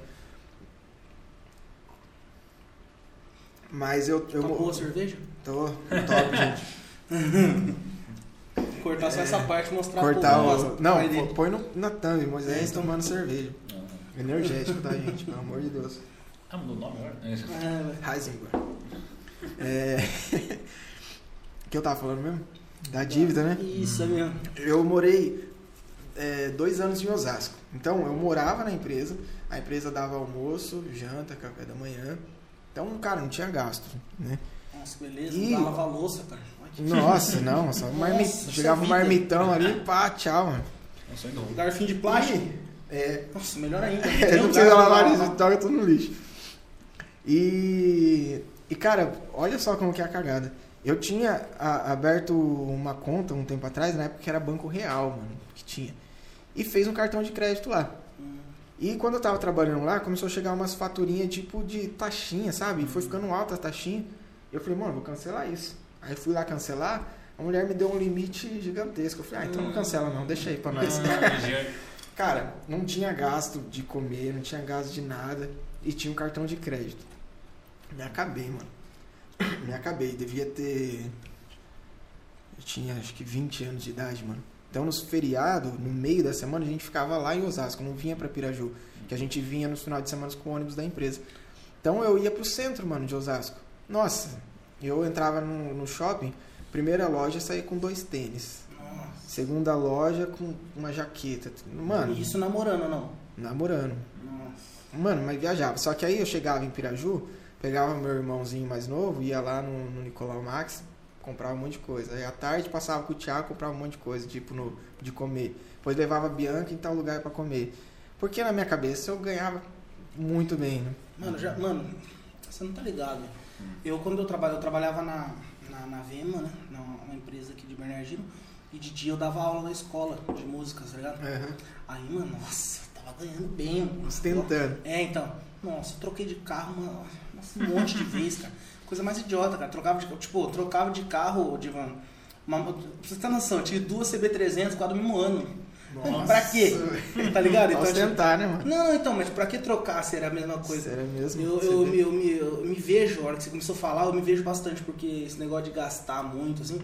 Mas eu. eu Tá boa a cerveja? tô top, gente. [LAUGHS] Cortar só essa parte e mostrar Cortar o. pro Não, põe no, na thumb, Moisés É, então. tomando cerveja. Energético, tá, gente? Pelo amor de Deus. Ah, mudou o nome agora? É, velho. Heisenberg. É. O [LAUGHS] que eu tava falando mesmo? Da dívida, né? Isso, é mesmo. Eu morei é, dois anos em Osasco. Então, eu morava na empresa, a empresa dava almoço, janta, café da manhã. Então, cara, não tinha gasto, né? Nossa, beleza. E- Não lavar louça, cara. Nossa, não, só um marmi... Nossa, chegava um essa vida. marmitão ali, pá, tchau, mano. Ainda. Garfinho de plástico? É, Nossa, melhor ainda. [LAUGHS] É, não um precisa lavar lavar. isso, joga tudo no lixo. E, e cara, olha só como que é a cagada. Eu tinha a- aberto uma conta um tempo atrás, na época que era Banco Real, mano, que tinha. E fez um cartão de crédito lá. Hum, E quando eu tava trabalhando lá, começou a chegar umas faturinhas tipo de taxinha, sabe? E foi ficando alta a taxinha. Eu falei, mano, vou cancelar isso. Aí fui lá cancelar, a mulher me deu um limite gigantesco. Eu falei, ah, então não cancela não, deixa aí pra nós. Cara, não tinha gasto de comer, não tinha gasto de nada e tinha um cartão de crédito. Me acabei, mano. Me acabei. Devia ter. Eu tinha acho que 20 anos de idade, mano. Então, nos feriados, no meio da semana, a gente ficava lá em Osasco, não vinha pra Piraju. Que a gente vinha nos finais de semana com o ônibus da empresa. Então, eu ia pro centro, mano, de Osasco. Nossa, eu entrava no, no shopping, primeira loja saía com dois tênis. Nossa. Segunda loja com uma jaqueta. Mano, Isso namorando não? namorando. Mano, mas viajava. Só que aí eu chegava em Piraju, pegava meu irmãozinho mais novo, ia lá no, no Nicolau Max, comprava um monte de coisa. Aí à tarde passava com o Thiago, comprava um monte de coisa, tipo no, de comer. Depois levava a Bianca em tal lugar pra comer. Porque na minha cabeça eu ganhava muito bem, né? Mano, já, mano, você não tá ligado. Eu, quando eu trabalho, eu trabalhava na, na, na Vema, né? Na, uma empresa aqui de Bernardino. E de dia eu dava aula na escola de música, tá ligado? Aham. Aí, mano, nossa, tava ganhando bem. Ostentando. É, então. Nossa, eu troquei de carro uma, um monte de vezes, cara. Coisa mais idiota, cara. Trocava de, tipo, eu trocava de carro, Divan, Uma, pra você ter noção, eu tive duas CB300 quase no mesmo ano. Nossa. Pra quê? Tá ligado? Então, tipo, ostentar, né, mano? não, então, mas pra que trocar se era a mesma coisa? Sério mesmo? Eu, eu, me- eu, me, eu me vejo, a hora que você começou a falar, eu me vejo bastante, porque esse negócio de gastar muito, assim,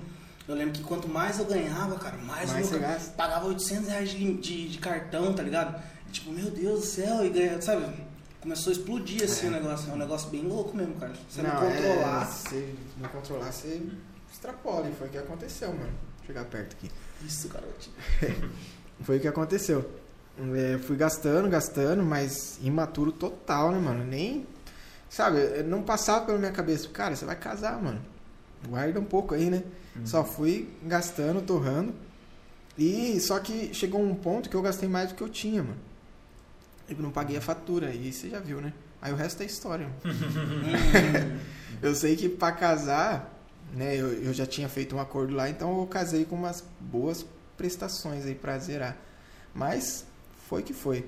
eu lembro que quanto mais eu ganhava, cara, mais, Mais eu pagava 800 reais de, de, de cartão, tá ligado? Tipo, meu Deus do céu, e ganha, sabe? Começou a explodir assim É. o negócio. É um negócio bem louco mesmo, cara. Você não, é, controlar. você não controlar, você extrapola. E foi o que aconteceu, mano. Vou chegar perto aqui. Isso, garotinho. [LAUGHS] Foi o que aconteceu. É, fui gastando, gastando, mas imaturo total, né, mano? Nem. Sabe, não passava pela minha cabeça. Cara, você vai casar, mano. Guarda um pouco aí, né? Só fui gastando, torrando. E só que chegou um ponto que eu gastei mais do que eu tinha, mano. Eu não paguei a fatura. E você já viu, né? Aí o resto é história. [LAUGHS] Eu sei que pra casar, né, eu, eu já tinha feito um acordo lá, então eu casei com umas boas prestações aí pra zerar. Mas foi que foi.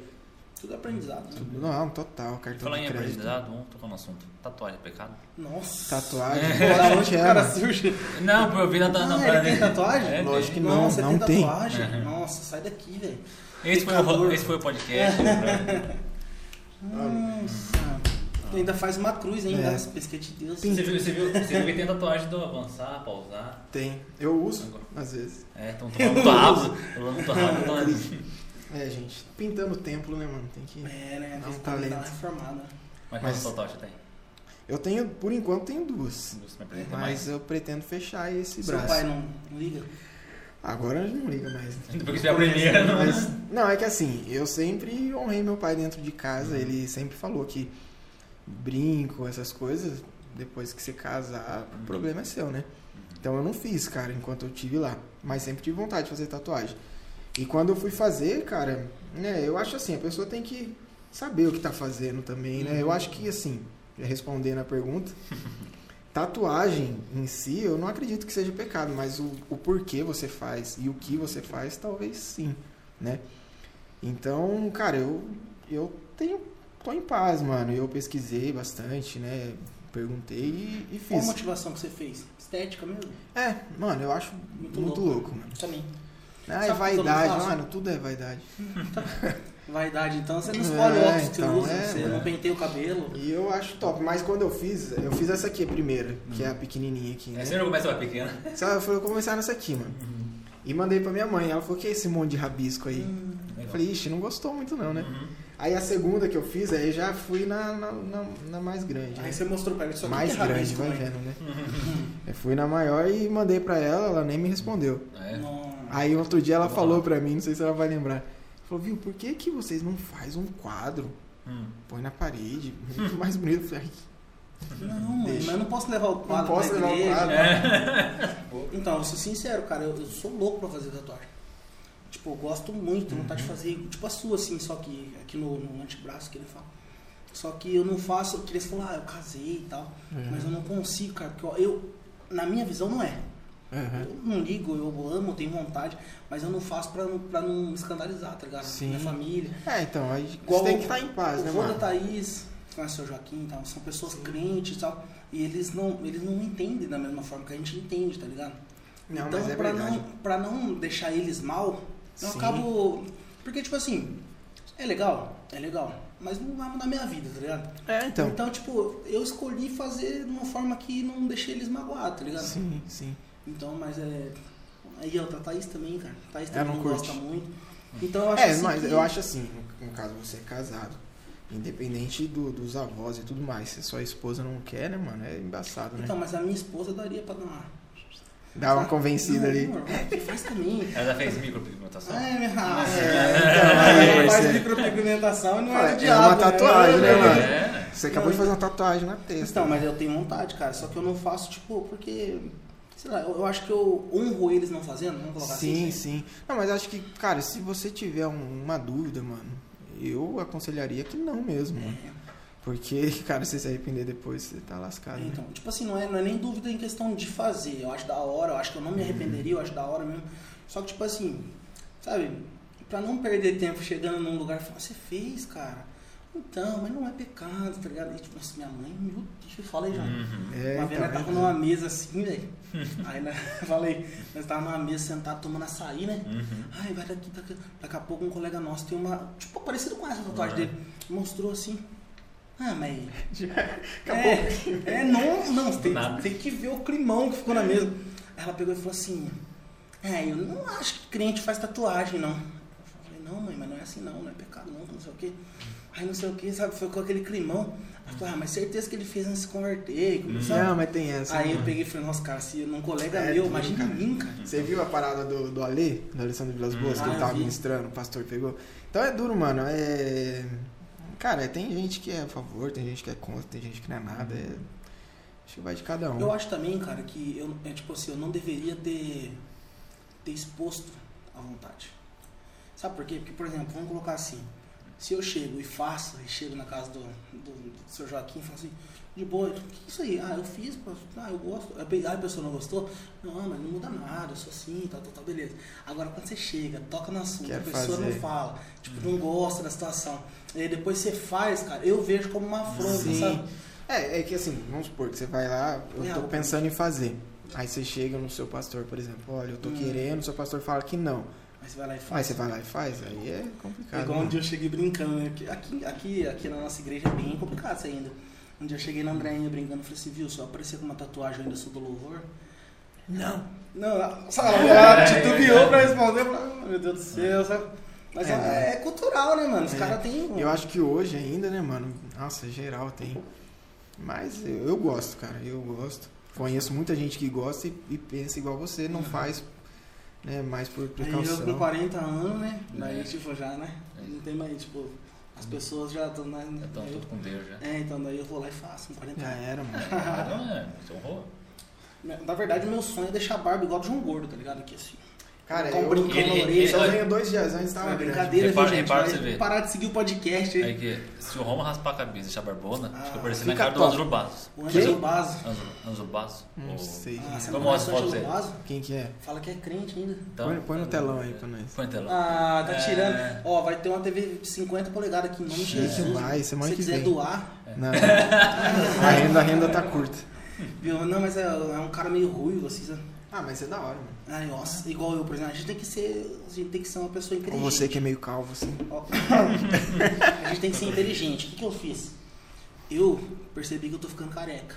tudo aprendizado. Né? Tudo, não, total, cartão Falar em crédito. aprendizado, vamos tocar no assunto. Tatuagem é pecado? Nossa. Tatuagem. Pô, da onde é, cara surge? [LAUGHS] Não, pô, eu vi na, Ah, na ele tem tatuagem? É, Lógico que não, Nossa, não tem tem. tatuagem? Uhum. Nossa, sai daqui, velho. Esse foi, o, esse foi o podcast. né? Nossa. E ainda faz uma cruz ainda, É. as pesquisas de Deus. você, viu, você, viu, você viu que tem tatuagem do avançar, pausar. Tem. Eu uso, às vezes. É, estão tomando rápido. Tomando então- É, gente, pintando o templo, né, mano? Tem que. É, né? Um Tem que dar uma talento. reformada. Mas quantas tatuagens tem? Eu tenho, por enquanto, tenho duas. Apresenta Mas mais. eu pretendo fechar esse Seu braço. pai não não liga? Agora não liga mais. Depois que você é a primeira, não. Mas, não, é que assim, eu sempre honrei meu pai dentro de casa. Ele sempre falou que brinco, essas coisas, depois que você casar, o problema é seu, né? Então eu não fiz, cara, enquanto eu tive lá. Mas sempre tive vontade de fazer tatuagem. E quando eu fui fazer, cara, né, eu acho assim, a pessoa tem que saber o que tá fazendo também, né? Eu acho que assim, respondendo a pergunta, [LAUGHS] tatuagem em si, eu não acredito que seja pecado, mas o, o porquê você faz e o que você faz, talvez sim, né? Então, cara, eu, eu tenho, tô em paz, mano. Eu pesquisei bastante, né? Perguntei e, e Qual a fiz. motivação que você fez? Estética mesmo? É, mano, eu acho Muito muito, louco. louco. mano. Também. Ah, é eu não vaidade, mano, tudo é vaidade. [LAUGHS] Vaidade, então você não É, escolhe o óculos que você então, usa, é, você é. não penteia o cabelo. E eu acho top, mas quando eu fiz, eu fiz essa aqui a primeira, que é a pequenininha aqui, né? É, sempre começa mais pequena. Sabe, eu falei, eu vou começar nessa aqui, mano. E mandei pra minha mãe. Ela falou, que é esse monte de rabisco aí? Hum, Eu falei, ixi, não gostou muito não, né? Uhum. Aí a segunda que eu fiz, aí já fui na, na, na- na mais grande. né? Aí você mostrou pra ele, só mais tem grande, vai né? vendo, né? [LAUGHS] Eu fui na maior e mandei pra ela, ela nem me respondeu. É. Não. Aí outro dia ela Tá falou pra mim, não sei se ela vai lembrar. Falou, viu, por que, que vocês não fazem um quadro? Hum. Põe na parede, muito mais bonito. Eu falei, "Ai, Não, mano, Deixa. mas eu não posso levar o quadro posso pra levar o igreja. quadro. É. Então, eu sou sincero, cara, eu, eu sou louco pra fazer tatuagem. Tipo, eu gosto muito, tenho vontade de Uhum. fazer, tipo a sua, assim, só que aqui no, no antebraço que ele fala. Só que eu não faço, que eles falam, ah, eu casei e tal, Uhum. mas eu não consigo, cara, porque eu, eu- na minha visão não é. Aham. Eu não ligo, eu amo, tenho vontade, mas eu não faço pra, não- pra não me escandalizar, tá ligado? Sim. Minha família. É, então, aí Igual você tem o- que estar em paz, o né, mano? Thaís, conhece o seu Joaquim e tal, são pessoas crentes e tal, e eles não, eles não entendem da mesma forma que a gente entende, tá ligado? Não, então, mas é pra, verdade. não, pra não deixar eles mal, eu Sim. acabo. Porque, tipo assim, é legal, é legal, mas não vai mudar minha vida, tá ligado? É, então. Então, tipo, eu escolhi fazer de uma forma que não deixei eles magoados, tá ligado? Sim, sim. Então, mas é. Aí outra Thaís também, cara. Thaís Ela também não não gosta muito. Então eu acho É, assim mas que- eu acho assim, no, caso você é casado, independente do- dos avós e tudo mais, se sua esposa não quer, né, mano, é embaçado, né? Então, mas a minha esposa daria pra dar uma. Dá uma Sabe? convencida Não, ali. não, faz também. Ela já fez micropigmentação? É, minha raça. É, então, aí Ela faz micropigmentação e não é é diabo. uma tatuagem, né, mano? É. Você acabou de fazer uma tatuagem na testa. Então, mas eu tenho vontade, cara. Só que eu não faço, tipo, porque. Sei lá, eu, eu acho que eu honro eles não fazendo, vamos colocar Sim, assim. sim. Não, mas acho que, cara, se você tiver um- uma dúvida, mano, eu aconselharia que não mesmo, mano. Porque, [LAUGHS] cara, se você se arrepender depois, você tá lascado. né? Então, tipo assim, não é, não é nem dúvida em questão de fazer. Eu acho da hora, eu acho que eu não me arrependeria, eu acho da hora mesmo. Só que, tipo assim, sabe, pra não perder tempo chegando num lugar e falar, você fez, cara. Então, mas não é pecado, tá ligado? E, tipo, assim, minha mãe, meu Deus, eu falei já. Uhum. É, Uma vez nós então, tava numa mesa assim, velho. [LAUGHS] Aí né, [LAUGHS] eu falei, nós tava numa mesa sentado tomando açaí, né? Uhum. Ai, vai daqui, daqui. Daqui a pouco um colega nosso tem uma. Tipo, parecido com essa tatuagem Uhum. dele. Mostrou assim. Ah, mas. [LAUGHS] Acabou. É, é não, não, você tem, tem que ver o climão que ficou na mesa. Aí ela pegou e falou assim: É, eu não acho que crente faz tatuagem, não. Eu falei, não, mãe, mas não é assim não, não é pecado não, não sei o quê. Aí não sei o que, sabe, foi com aquele climão. Ela falou, ah, mas certeza que ele fez antes de se converter. Começou Não, mas tem essa. Aí eu mano. peguei e falei, nossa, cara, se num colega É meu, tudo, imagina cara. mim, cara. Você viu a parada do, do Ale, do Alessandro Vilas Boas, Hum. que Ah, ele tava eu vi. ministrando, o pastor pegou? Então é duro, mano. É. Cara, tem gente que é a favor, tem gente que é contra, tem gente que não é nada. é- Acho que vai de cada um. Eu acho também, cara, que eu, é, tipo assim, eu não deveria ter, ter exposto à vontade. Sabe por quê? Porque, por exemplo, vamos colocar assim, se eu chego e faço, e chego na casa do, do, do seu Joaquim e falo assim, de boa, o que é isso aí? Ah, eu fiz, ah, eu gosto. Aí a pessoa não gostou? Não, mas não muda nada, eu sou assim, tal, tal, tal, beleza. Agora, quando você chega, toca no assunto, Quer a pessoa fazer. não fala, tipo, não gosta da situação. E aí depois você faz, cara, eu vejo como uma afronta, sabe? É, é que assim, vamos supor que você vai lá, eu É, tô algo. pensando em fazer. Aí você chega no seu pastor, por exemplo, olha, eu tô Hum. querendo, o seu pastor fala que não. Aí você vai lá e faz. Aí você vai lá e faz, aí é complicado. Igual um né? dia eu cheguei brincando, né? Aqui, aqui, aqui, na nossa igreja é bem complicado isso ainda. Um dia eu cheguei na Andréinha brincando e falei assim, viu, se eu aparecer com uma tatuagem ainda sou do louvor. Não. Não, sabe, ela titubeou pra responder, eu falei, "Ah, meu Deus do céu, sabe? Mas É, é, é cultural, né, mano? Os É. caras têm. Eu acho que hoje ainda, né, mano? Nossa, geral tem. Mas eu, eu gosto, cara, eu gosto. Conheço muita gente que gosta e, e pensa igual você, não Uhum. faz, né, mais por Aí eu precaução. com 40 anos, né? Daí, É. tipo, já, né? Não tem mais, tipo, as pessoas já estão. Né, Então, daí eu- tudo com Deus já. é, então daí eu vou lá e faço, com 40 Já anos. era, mano. Não é, você honrou. [LAUGHS] Na verdade, o meu sonho é deixar a barba igual do João Gordo, tá ligado? Aqui assim. Cara, Com um eu, brincão ele- na ele- orelha. só olha- venho dois dias antes, tava É grande. brincadeira, Repara- viu, gente? repara você parar de seguir o podcast. Aí que, se o Roma raspar a cabeça e deixar barbona, Ah, acho que eu parecia na fica cara do. Ângelo Basso. O Ângelo Basso. Ângelo Basso? Não Ou- sei. Ah, você Vamos não mostrar conhece o. Basso? Quem que é? Fala que é crente ainda. Então, põe, põe no telão aí pra nós. Põe no telão. Ah, tá É. tirando. Ó, vai ter uma TV de 50 polegadas aqui em nome de Jesus. vai, Se semana você que quiser doar, Não. A renda, a renda tá curta. viu? Não, mas é, é um cara meio ruivo, assim? Ah, mas é da hora, mano. Ai, nossa, igual eu, por exemplo. A gente tem que ser, a gente tem que ser uma pessoa Ou inteligente. você que é meio calvo, assim. [LAUGHS] A gente tem que ser inteligente. O que, que eu fiz? Eu percebi que eu tô ficando careca.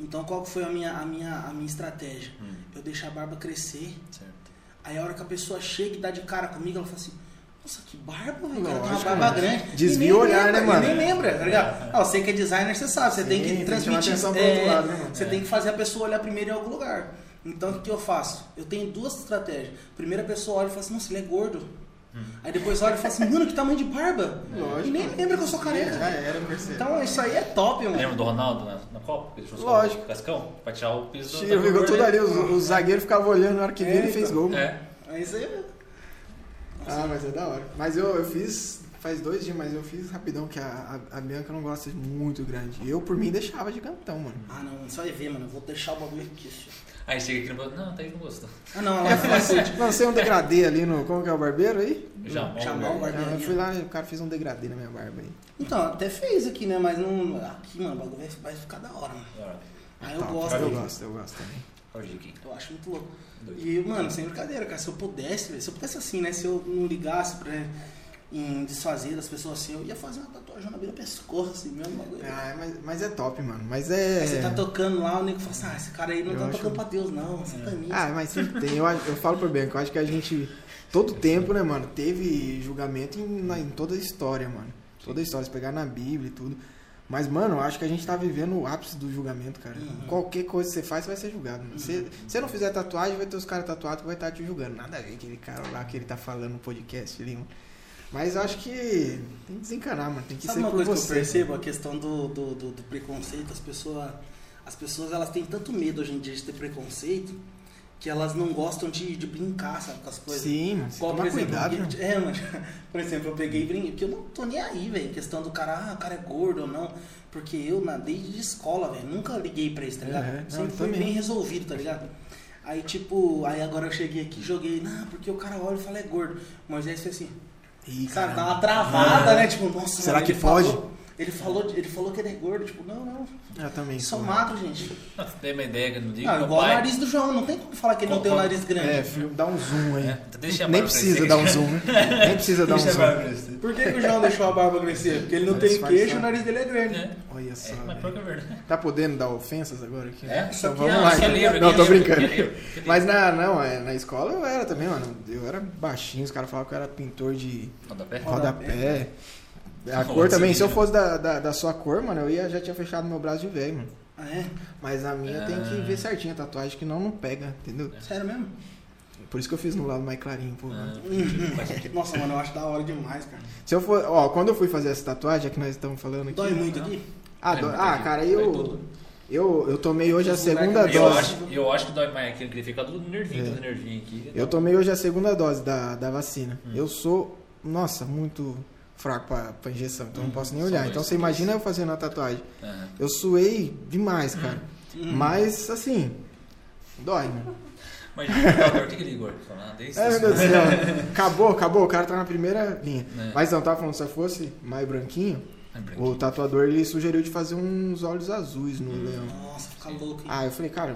Então qual que foi a minha, a minha, a minha estratégia? Hum, Eu deixo a barba crescer. certo. Aí a hora que a pessoa chega e dá de cara comigo, ela fala assim, nossa, que barba, velho. cara, tem uma barba mano. grande. Desvia o olhar, lembra, né, mano? nem lembra, tá ligado? Ah, você que é designer, você sabe, você Sim, tem tem que que transmitir. chamar atenção pro é, outro lado, né, mano? Você É. tem que fazer a pessoa olhar primeiro em algum lugar. Então o que, que eu faço? Eu tenho duas estratégias. Primeiro a pessoa olha e fala assim, nossa, ele é gordo. Aí depois olha e fala assim, mano, que tamanho de barba. Lógico. E nem lembra que eu sou Já careca. era, eu percebi. Então isso aí é top, mano. Lembra do Ronaldo na, na Copa? Lógico. o cascão pra tirar o piso Tira, ficou tudo ali, os, os zagueiros ficavam olhando na hora que É, viu ele fez então. gol. mano. É. É isso aí, mano. Ah, mas é da hora. Mas eu, eu fiz, faz dois dias, mas eu fiz rapidão, que a, a, a Bianca não gosta de muito grande. Eu, por mim, deixava gigantão, mano. Ah, não, só vai ver, mano. Eu vou deixar o bagulho aqui. assim. Aí chega aqui no banco, não, Thaís não gostou. Ah, não, ela vai fazer. Lancei um degradê ali no. Como que é o barbeiro aí? Jamal. Jamal, né? Barbeiro. Eu fui lá e o cara fez um degradê na minha barba aí. Então, até fez aqui, né? Mas não. Aqui, mano, o bagulho vai, ficar da hora, mano. Olha, Aí eu Top. gosto. Eu gosto, eu gosto também. Eu acho muito louco. E, mano, sem brincadeira, cara, se eu pudesse, se eu pudesse assim, né? Se eu não ligasse pra em desfazer das pessoas assim, eu ia fazer uma tatuagem na beira do pescoço, assim, mesmo bagulho. Ah, é, mas, mas é top, mano. Mas é. Aí você tá tocando lá, o nego fala assim, ah, esse cara aí não Eu tá acho- tocando pra Deus, não, é satanista. Ah, mas sempre tem. Eu, eu falo pro Bianca, eu acho que a gente. Todo tempo, né, mano? Teve julgamento em, na- em toda a história, mano. Toda a história, se pegar na Bíblia e tudo. Mas, mano, eu acho que a gente tá vivendo o ápice do julgamento, cara. Uhum. Qualquer coisa que você faz, você vai ser julgado. Mano. Se se você não fizer tatuagem, vai ter os caras tatuados que vai estar te julgando. Nada a ver aquele cara lá que ele tá falando no podcast ali, mano. Mas eu acho que tem que desencanar, mano. Tem que Sabe ser uma por coisa que você. eu percebo? A questão do, do, do, do preconceito, as pessoas, as pessoas elas têm tanto medo hoje em dia de ter preconceito que elas não gostam de, de brincar, sabe, com as coisas. Sim, mano. Você Qual, por exemplo, cuidado, que- mano. [LAUGHS] é, mano, por exemplo, eu peguei e brinquei, porque eu não tô nem aí, velho, questão do cara, ah, o cara é gordo ou não, porque eu, na, desde escola, velho, nunca liguei pra isso, tá ligado? Sempre eu também. bem resolvido, tá ligado? Aí, tipo, aí agora eu cheguei aqui, joguei, não, porque o cara olha e fala é gordo. Moisés fez assim, Ih, Cara, dá uma travada, né? Tipo, nossa, Será que pode? falou- ele, falou, ele falou que ele é gordo. Tipo, não, não. Eu também Sou sou. magro, gente. Não, você tem uma ideia que eu não. Ah, igual pai, o nariz do João. Não tem como falar que ele não tem o nariz grande. É, filho, dá um zoom aí. É, [LAUGHS] Nem precisa dar um zoom, né? Nem precisa dar um zoom. Por que, que o João deixou a barba crescer? Porque ele não tem queixo e o nariz dele é grande. É, Olha só. é, mas é verdade. Tá podendo dar ofensas agora aqui? É? Isso Então aqui vamos é- lá. é então. livre, não, aqui tô é livre, brincando. é é. Mas na, não, é, na escola eu era também, mano. Eu era baixinho, os caras falavam que eu era pintor de Rodapé? rodapé. A cor também, se eu fosse da, da, da sua cor, mano, eu ia, já tinha fechado meu braço de velho, mano. Ah, é? Mas a minha tem que ver certinho a tatuagem, que não não pega, entendeu? Sério mesmo? Por isso que eu fiz no lado mais clarinho, pô. Ah, [LAUGHS] Nossa, mano, eu acho da hora demais, cara. Se eu for, ó, quando eu fui fazer essa tatuagem, é que nós estamos falando aqui. Dói muito não. aqui? Ah, É, dói- muito ah, aqui. cara, eu, eu eu tomei hoje a segunda Eu dose. acho, eu acho que dói mais aqui, porque ele fica tudo nervinho, É. tudo nervinho aqui. Eu tomei hoje a segunda dose da, da vacina. Hum. Eu sou, nossa, muito fraco pra, pra injeção, então não Hum, posso nem olhar. Então você imagina eu fazendo a tatuagem. Aham. Eu suei demais, cara. Hum. Mas, assim, dói, mano. Mas o que que desde Ai, meu Deus do céu. Acabou, acabou. O cara tá na primeira linha. É. Mas não, tava falando, se eu fosse mais branquinho, Ai, o tatuador ele sugeriu de fazer uns olhos azuis no Hum. leão. Nossa, fica louco, hein? Ah, eu falei, cara,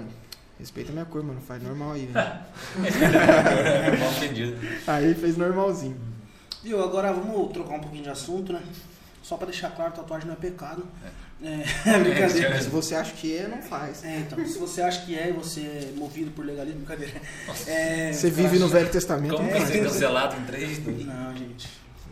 respeita a minha cor, mano. Faz normal aí, velho. É mal entendido. aí fez normalzinho. Viu, agora vamos trocar um pouquinho de assunto, né? Só pra deixar claro, tatuagem não é pecado. É, [LAUGHS] brincadeira. É, Se você acha que é, não faz. É, então, se você acha que é e você é movido por legalismo, brincadeira. É, Você vive caras- no Velho Testamento, Como não vai faz. ser cancelado em 3, 2? Não, gente.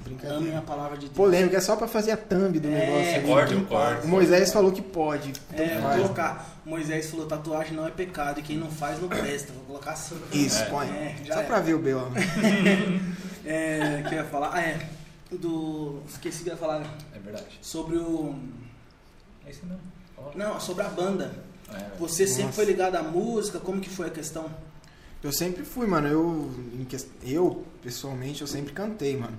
Amem Brincadeira. a palavra de Deus. Polêmica, é só pra fazer a thumb do É, negócio. corte, que. O Moisés falou que pode. Então É, vou faz. colocar. Moisés falou: tatuagem não é pecado e quem não faz não presta. Vou colocar assim. Isso, É. põe. É, Só é. pra ver o B.O. [LAUGHS] É, que eu ia falar? Ah, é. Do. Esqueci que eu ia falar É verdade. sobre o. É isso não. Ó. Não, sobre a banda. É, Você sempre Nossa. foi ligado à música? Como que foi a questão? Eu sempre fui, mano. Eu, eu, pessoalmente, eu sempre cantei, mano.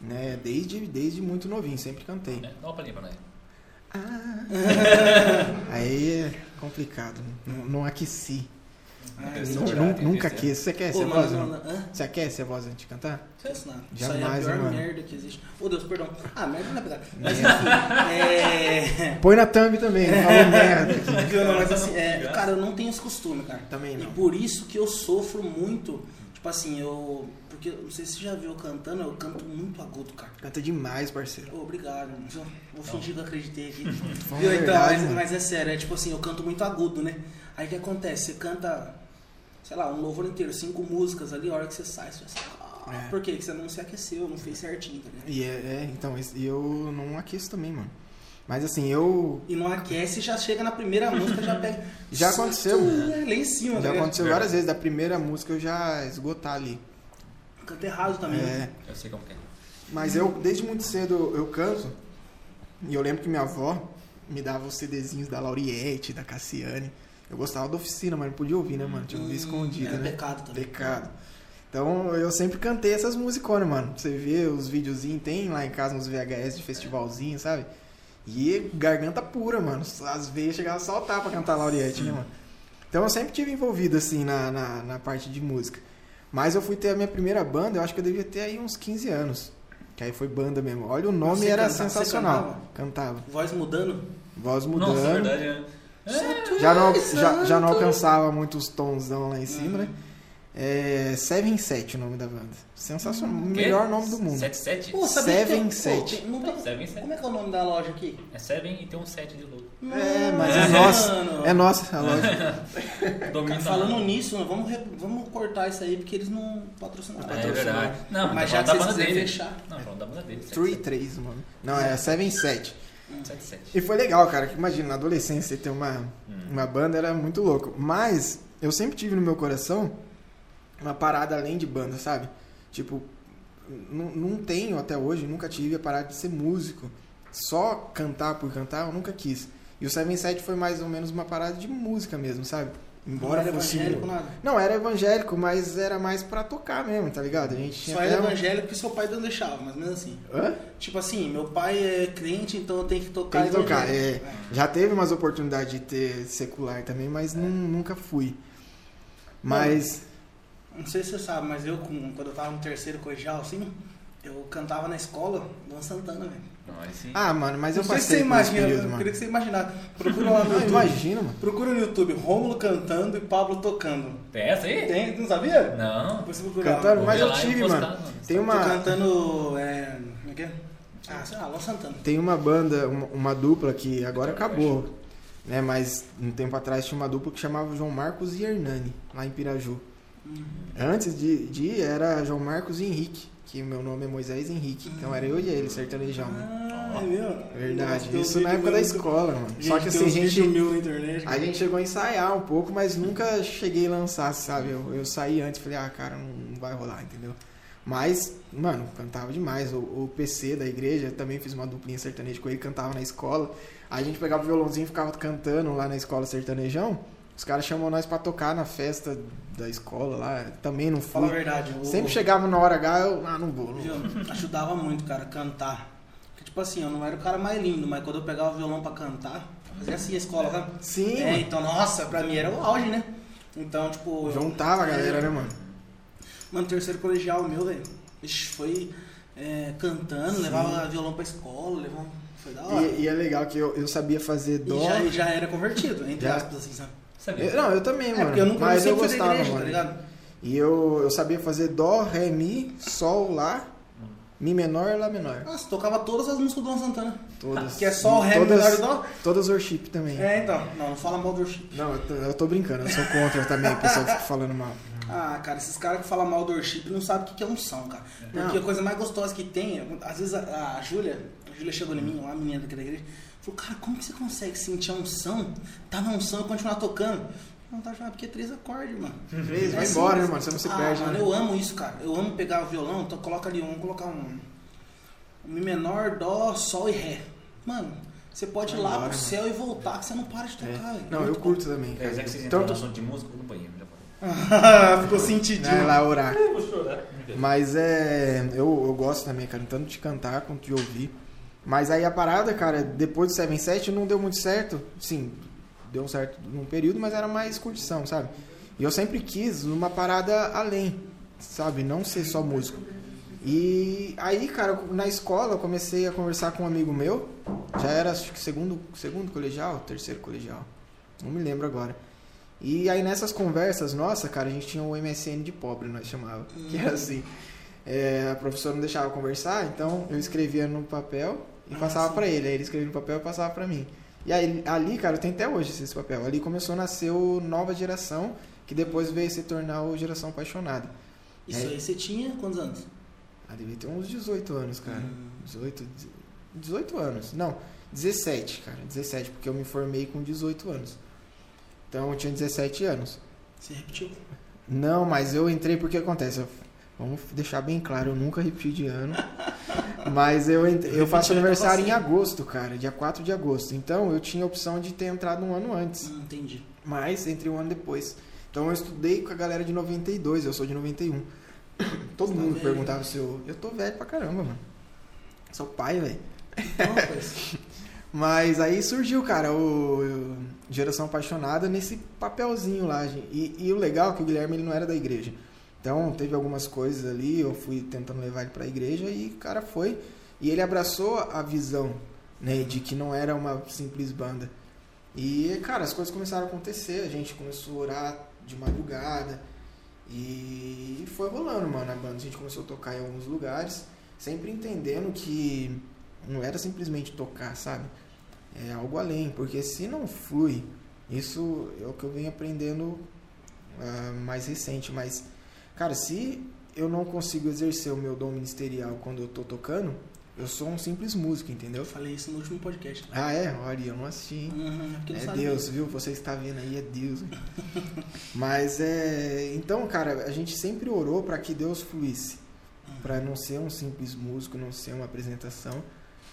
Né? Desde, desde muito novinho, sempre cantei. é, Dá uma palhinha pra nós. Aí [LAUGHS] é complicado. Não, não aqueci. Nu- tem nunca que ser. quis. Você quer Pô, ser voz? não, não? não, hã? Você quer ser voz antes de cantar? Nada. Jamais, Isso aí é a pior mano. merda que existe. Ô Deus, perdão. Ah, merda não é pecado. Mas enfim. é. Põe na thumb também, [LAUGHS] não falou merda. aqui. Não, mas assim, é, cara, eu não tenho esse costume, cara. Também E não. por isso que eu sofro muito. Tipo assim, eu. Porque não sei se você já viu eu cantando, eu canto muito agudo, cara. Canta demais, parceiro. Ô, obrigado. Vou, vou fingir que eu acreditei aqui. [LAUGHS] Fala Viu? Então, verdade, mas, mas é sério, é tipo assim, eu canto muito agudo, né? Aí o que acontece? Você canta, sei lá, um louvor inteiro, cinco músicas ali, a hora que você sai, você vai assim, ah, É. Por quê? Porque você não se aqueceu, não fez certinho, tá ligado? E é, é, então, e eu não aqueço também, mano. Mas assim, eu. E não aquece, já chega na primeira música, já pega. [LAUGHS] Já aconteceu. É, lá em cima, tá Já aconteceu várias vezes. Da primeira música eu já esgotar ali. Canta errado também. né? É. Eu sei como que é. Mas eu, desde muito cedo, eu canto. E eu lembro que minha avó me dava os CDzinhos da Lauriette, da Cassiane. Eu gostava da oficina, mas não podia ouvir, né, mano? Tinha que ouvir escondido, é né? pecado também. Pecado. Então eu sempre cantei essas musiconas, mano. Você vê os videozinhos, tem lá em casa uns VHS de festivalzinho, sabe? E garganta pura, mano. As veias chegavam a saltar pra cantar Lauriette, né, mano? Então eu sempre tive envolvido, assim, na, na, na parte de música. Mas eu fui ter a minha primeira banda, eu acho que eu devia ter aí uns 15 anos. Que aí foi banda mesmo. Olha, o nome Você era canta- sensacional. Cantava. Voz mudando. Voz mudando. Nossa, é verdade. É. É, já, não, já, já, não alcançava muitos os lá em cima, uhum. né? É, Seven 7 o nome da banda. Sensacional. Hum, que? Melhor nome do mundo. 77? Pô, Seven 7. Tem, não tem, Seven, como é que é o nome da loja aqui? É Seven e tem um 7 de louco. É, mas é, é nossa. É nossa a [LAUGHS] loja. Cara, falando nisso, vamos, vamos cortar isso aí, porque eles não patrocinaram. É, patrocinaram. Não, mas tá já da banda dele. Fechar. Não, tá falando da banda dele. 3-3, mano. Não, é Seven 7. E foi legal, cara. que Imagina, na adolescência ter uma, Hum. uma banda era muito louco. Mas eu sempre tive no meu coração uma parada além de banda, sabe? Tipo, não, não tenho até hoje, nunca tive a parada de ser músico. Só cantar por cantar, eu nunca quis. E o Seven Set foi mais ou menos uma parada de música mesmo, sabe? Embora não era fosse. evangélico, nada. Não, era evangélico, mas era mais pra tocar mesmo, tá ligado? A gente Só era evangélico porque seu pai não deixava, mas mesmo assim. Hã? Tipo assim, meu pai é crente, então eu tenho que tocar Tem que tocar, evangélico. é. Já teve umas oportunidades de ter secular também, mas nu- nunca fui. Mas. Não sei se você sabe, mas eu, quando eu tava no terceiro colegial, assim, Eu cantava na escola, Luan Santana, velho. Não. Ah, mano, mas Não eu sei se passei você por imagina, período, eu mano. queria que você imaginasse. Procura lá no Não, [LAUGHS] YouTube. imagina, mano. Procura no YouTube, Rômulo cantando e Pablo tocando. Tem essa aí? Tem, tu não sabia? Não. Lá. Cantando, mas eu lá tive, mano. postar, mano. Tem Tô uma, cantando. É. Como é que é? Ah, sei lá, Luan Santana. tem uma banda, uma, uma dupla que agora acabou. Né, mas um tempo atrás tinha uma dupla que chamava João Marcos e Hernani, lá em Piraju. Antes de, de ir, era João Marcos e Henrique, que meu nome é Moisés Henrique. Então era eu e ele, sertanejão. Ah, é? Verdade. Nossa, Isso na época da escola, mano. Gente, Só que assim, a gente, mil na internet. a gente chegou a ensaiar um pouco, mas nunca cheguei a lançar, sabe? Eu, eu saí antes e falei, ah, cara, não vai rolar, entendeu? Mas, mano, cantava demais. O, o PC da igreja, também fiz uma duplinha sertaneja com ele, cantava na escola. A gente pegava o violãozinho e ficava cantando lá na escola sertanejão. Os caras chamam nós pra tocar na festa da escola lá. Também não Fala a fui. verdade. o- Sempre chegava na hora H, eu, ah, não vou. Não? Ajudava muito, cara, cantar. Porque, tipo assim, eu não era o cara mais lindo, mas quando eu pegava o violão pra cantar, fazia assim a escola, sabe? Sim, É, então, nossa, pra mim era o auge, né? Então, tipo. eu- Juntava a galera, né, mano? Mano, terceiro colegial meu, velho. Ixi, foi é, cantando, Sim. levava violão pra escola, levava. Foi da hora. E, e é legal que eu, eu sabia fazer E dó. já, já era convertido, entre Já. aspas, assim, sabe? Sabia? Eu- não, eu também, É, mano. porque eu nunca mas eu gostava, igreja, mano. tá ligado? E eu, eu sabia fazer dó, ré, mi, sol, lá, mi menor, lá menor. Nossa, tocava todas as músicas do Luan Santana. Todas. Que é só o ré, todas, menor e dó. Todas worship também. É, então. Não, não fala mal do worship. Não, eu tô, eu tô brincando, eu sou contra também, o pessoal fica falando mal. Ah, cara, esses caras que falam mal do worship não sabem o que que é unção, cara. Porque Não. a coisa mais gostosa que tem, às vezes a, a Júlia, a Júlia chegou em mim, uma menina daqui da igreja, falou, cara, como que você consegue sentir a unção, tá na unção e continuar tocando? Não, tá já, porque é três acordes, mano. Três, vai É embora, né, mano? Você não se ah, perde, mano, né? eu amo isso, cara. Eu amo pegar o violão, então coloca ali, vamos colocar um, um Mi menor, Dó, Sol e Ré. Mano, você pode ir lá embora, pro mano. céu e voltar, que você não para de É. tocar, velho. Não, eu curto também, É, cara. já que vocês entraram no assunto de música, eu vou no banheiro. Já falei. bom. [LAUGHS] Ficou sentidinho. vai lá orar. Mas é. Eu, eu gosto também, cara, tanto de cantar quanto de ouvir. Mas aí a parada, cara, depois do 77 não deu muito certo. Sim, deu certo num período, mas era mais curtição, sabe? E eu sempre quis uma parada além, sabe? Não ser só músico. E aí, cara, na escola eu comecei a conversar com um amigo meu. Já era, acho que segundo, segundo colegial, terceiro colegial. Não me lembro agora. E aí nessas conversas, nossa, cara, a gente tinha o MSN de pobre, nós chamava. Que era assim. é, a professora não deixava conversar, então eu escrevia no papel e Ah, passava pra ele. Aí ele escrevia no papel e passava pra mim. E aí ali, cara, eu tenho até hoje esse papel. Ali começou a nascer o Nova Geração, que depois veio se tornar o Geração Apaixonada. Isso É. aí, você tinha quantos anos? Ah, devia ter uns 18 anos, cara. Hum. 18, 18 anos. Não, 17, cara. 17, porque eu me formei com 18 anos. Então eu tinha 17 anos. Você repetiu? Não, mas eu entrei porque acontece. eu- vamos deixar bem claro, eu nunca repeti de ano. Mas eu, eu faço aniversário em agosto, cara, dia 4 de agosto. Então eu tinha a opção de ter entrado um ano antes, Hum, entendi. mas entre um ano depois. Então eu estudei com a galera de 92, eu sou de 91. [COUGHS] Todo Você tá mundo velho. perguntava se eu. Eu tô velho pra caramba, mano. Sou pai, velho. Então, [LAUGHS] Mas aí surgiu, cara, o, Geração Apaixonada nesse papelzinho lá. gente. E, e o legal é que o Guilherme ele não era da igreja. Então teve algumas coisas ali, eu fui tentando levar ele pra igreja e o cara foi. E ele abraçou a visão, né, de que não era uma simples banda. E, cara, as coisas começaram a acontecer, a gente começou a orar de madrugada. E foi rolando, mano, a banda. A gente começou a tocar em alguns lugares, sempre entendendo que não era simplesmente tocar, sabe? É algo além, porque se não flui, isso é o que eu venho aprendendo ah, mais recente, mas, cara, se eu não consigo exercer o meu dom ministerial quando eu tô tocando, eu sou um simples músico, entendeu? eu falei isso no último podcast. Ah, é? Olha, eu não assisti, hein? Uhum, não É sabe. Deus, viu? Você está vendo aí, é Deus. [LAUGHS] Mas é. Então, cara, a gente sempre orou para que Deus fluísse. Para não ser um simples músico, não ser uma apresentação.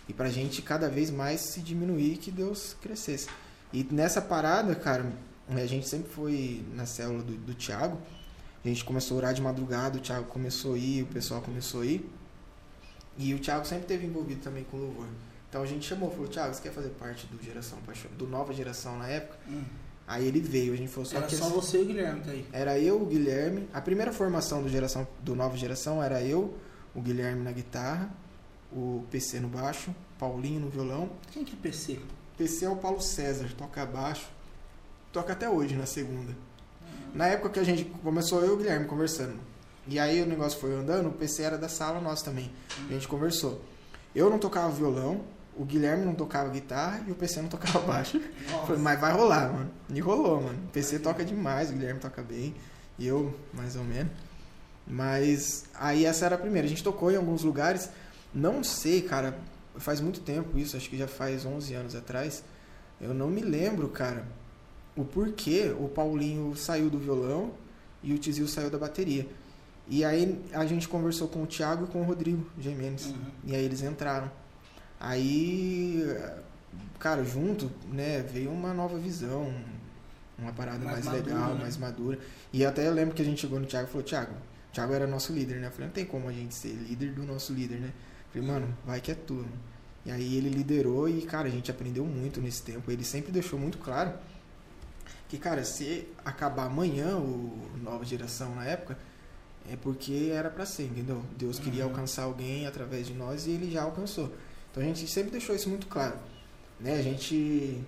E pra gente cada vez mais se diminuir que Deus crescesse. E nessa parada, cara, a gente sempre foi na célula do, do Thiago. A gente começou a orar de madrugada, o Thiago começou a ir, o pessoal começou a ir. E o Thiago sempre teve envolvido também com louvor. Então a gente chamou, falou, Thiago, você quer fazer parte do geração Paixão- do nova geração na época? Hum. Aí ele veio, a gente falou só Era que só eles- você e o Guilherme tá aí. era eu, o Guilherme. A primeira formação do geração do nova geração era eu, o Guilherme na guitarra, o PC no baixo, Paulinho no violão. Quem que é PC? PC é o Paulo César, toca baixo, toca até hoje na segunda. Na época que a gente começou, eu e o Guilherme conversando. E aí o negócio foi andando, o PC era da sala nossa também. A gente conversou. Eu não tocava violão, o Guilherme não tocava guitarra e o PC não tocava [LAUGHS] baixo. Falei, mas vai rolar, mano. E rolou, mano. O PC toca demais, o Guilherme toca bem. E eu, mais ou menos. Mas aí essa era a primeira. A gente tocou em alguns lugares. Não sei, cara. Faz muito tempo isso. Acho que já faz 11 anos atrás. Eu não me lembro, cara. O porquê o Paulinho saiu do violão e o Tizil saiu da bateria. E aí a gente conversou com o Thiago e com o Rodrigo Gemenes. Uhum. E aí eles entraram. Aí, cara, junto, né, veio uma nova visão, uma parada Mais mais, madura, legal, né? mais madura. E até eu lembro que a gente chegou no Thiago e falou, Thiago, o Thiago era nosso líder, né? Eu falei, não tem como a gente ser líder do nosso líder, né? Eu falei, mano, vai que é tu. E aí ele liderou e, cara, a gente aprendeu muito nesse tempo. Ele sempre deixou muito claro que, cara, se acabar amanhã o nova geração na época, é porque era pra ser, entendeu? Deus queria Uhum. alcançar alguém através de nós e ele já alcançou. Então a gente sempre deixou isso muito claro. Né? A gente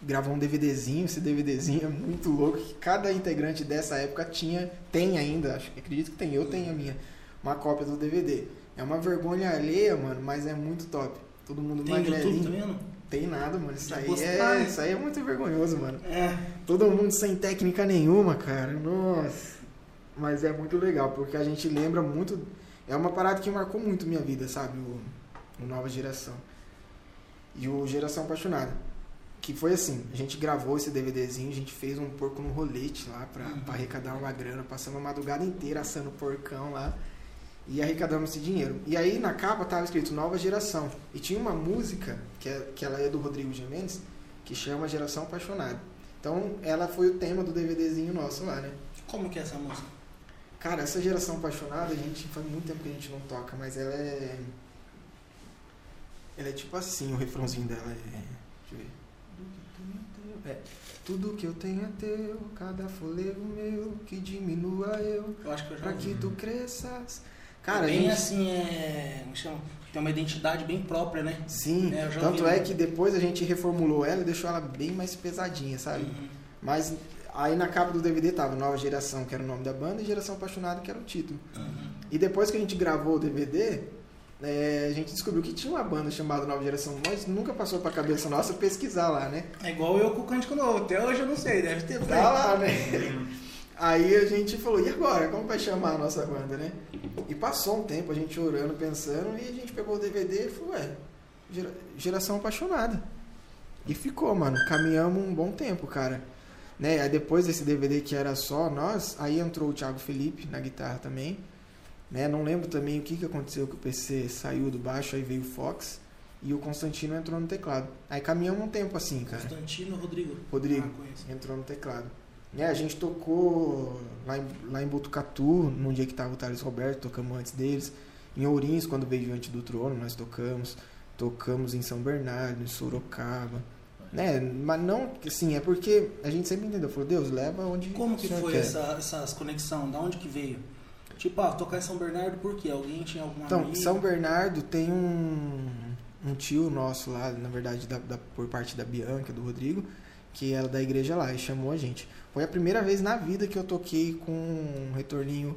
gravou um DVDzinho, esse DVDzinho é muito louco, que cada integrante dessa época tinha, tem ainda, acho que acredito que tem, eu tenho a minha, uma cópia do DVD. É uma vergonha alheia, mano, mas é muito top. Todo mundo Tem YouTube, tá magrelinho. Tem nada, mano. Isso aí, postaram. é, isso aí é muito vergonhoso, mano. É. Todo mundo sem técnica nenhuma, cara. Nossa. Mas é muito legal, porque a gente lembra muito. É uma parada que marcou muito minha vida, sabe? O, o Nova Geração. E o Geração Apaixonada. Que foi assim: a gente gravou esse DVDzinho, a gente fez um porco no rolete lá pra, Uhum. pra arrecadar uma grana. Passamos a madrugada inteira assando porcão lá. E arrecadamos esse dinheiro. E aí na capa tava escrito Nova Geração. E tinha uma música, que, é, que ela é do Rodrigo Gemendes, que chama Geração Apaixonada. Então ela foi o tema do DVDzinho nosso lá, né? Como que é essa música? Cara, essa geração apaixonada, a gente faz muito tempo que a gente não toca, mas ela é. Ela é tipo assim, o refrãozinho dela é. Deixa eu ver. É. Tudo que eu tenho é teu, cada folego meu, que diminua eu, Eu acho que eu já pra que tu cresças. Cara, é bem a gente, assim, é. Como chama? Tem uma identidade bem própria, né? Sim, É, eu já tanto ouvi. é que depois a gente reformulou ela e deixou ela bem mais pesadinha, sabe? Uhum. Mas aí na capa do DVD tava Nova Geração, que era o nome da banda, e Geração Apaixonada, que era o título. Uhum. E depois que a gente gravou o DVD, é, a gente descobriu que tinha uma banda chamada Nova Geração, mas nunca passou pra cabeça nossa pesquisar lá, né? É igual eu com o Cântico Novo. Até hoje eu não sei, deve ter. Tá lá, né? Aí a gente falou, e agora? Como vai chamar a nossa banda, né? E passou um tempo a gente orando, pensando, e a gente pegou o DVD e falou, ué, gera- Geração Apaixonada. E ficou, mano. Caminhamos um bom tempo, cara. Né? Aí depois desse DVD que era só nós, aí entrou o Thiago Felipe na guitarra também. Né? Não lembro também o que, que aconteceu que o PC saiu do baixo, aí veio o Fox. E o Constantino entrou no teclado. Aí caminhamos um tempo assim, cara. Constantino Rodrigo. Rodrigo. Ah. Entrou no teclado. Né, a gente tocou lá em, lá em Botucatu, num dia que tava o Thales Roberto, tocamos antes deles. Em Ourinhos, quando veio Diante do Trono, nós tocamos. Tocamos em São Bernardo, em Sorocaba. Né? Mas não, assim, é porque a gente sempre entendeu. Falou, Deus, leva onde Como que foi quer. essa, essas conexão? Da onde que veio? Tipo, ah, tocar em São Bernardo por quê? Alguém tinha alguma Então, amiga? São Bernardo tem um, um tio nosso lá, na verdade, da, da- por parte da Bianca, do Rodrigo, que era da igreja lá e chamou a gente. Foi a primeira vez na vida que eu toquei com um retorninho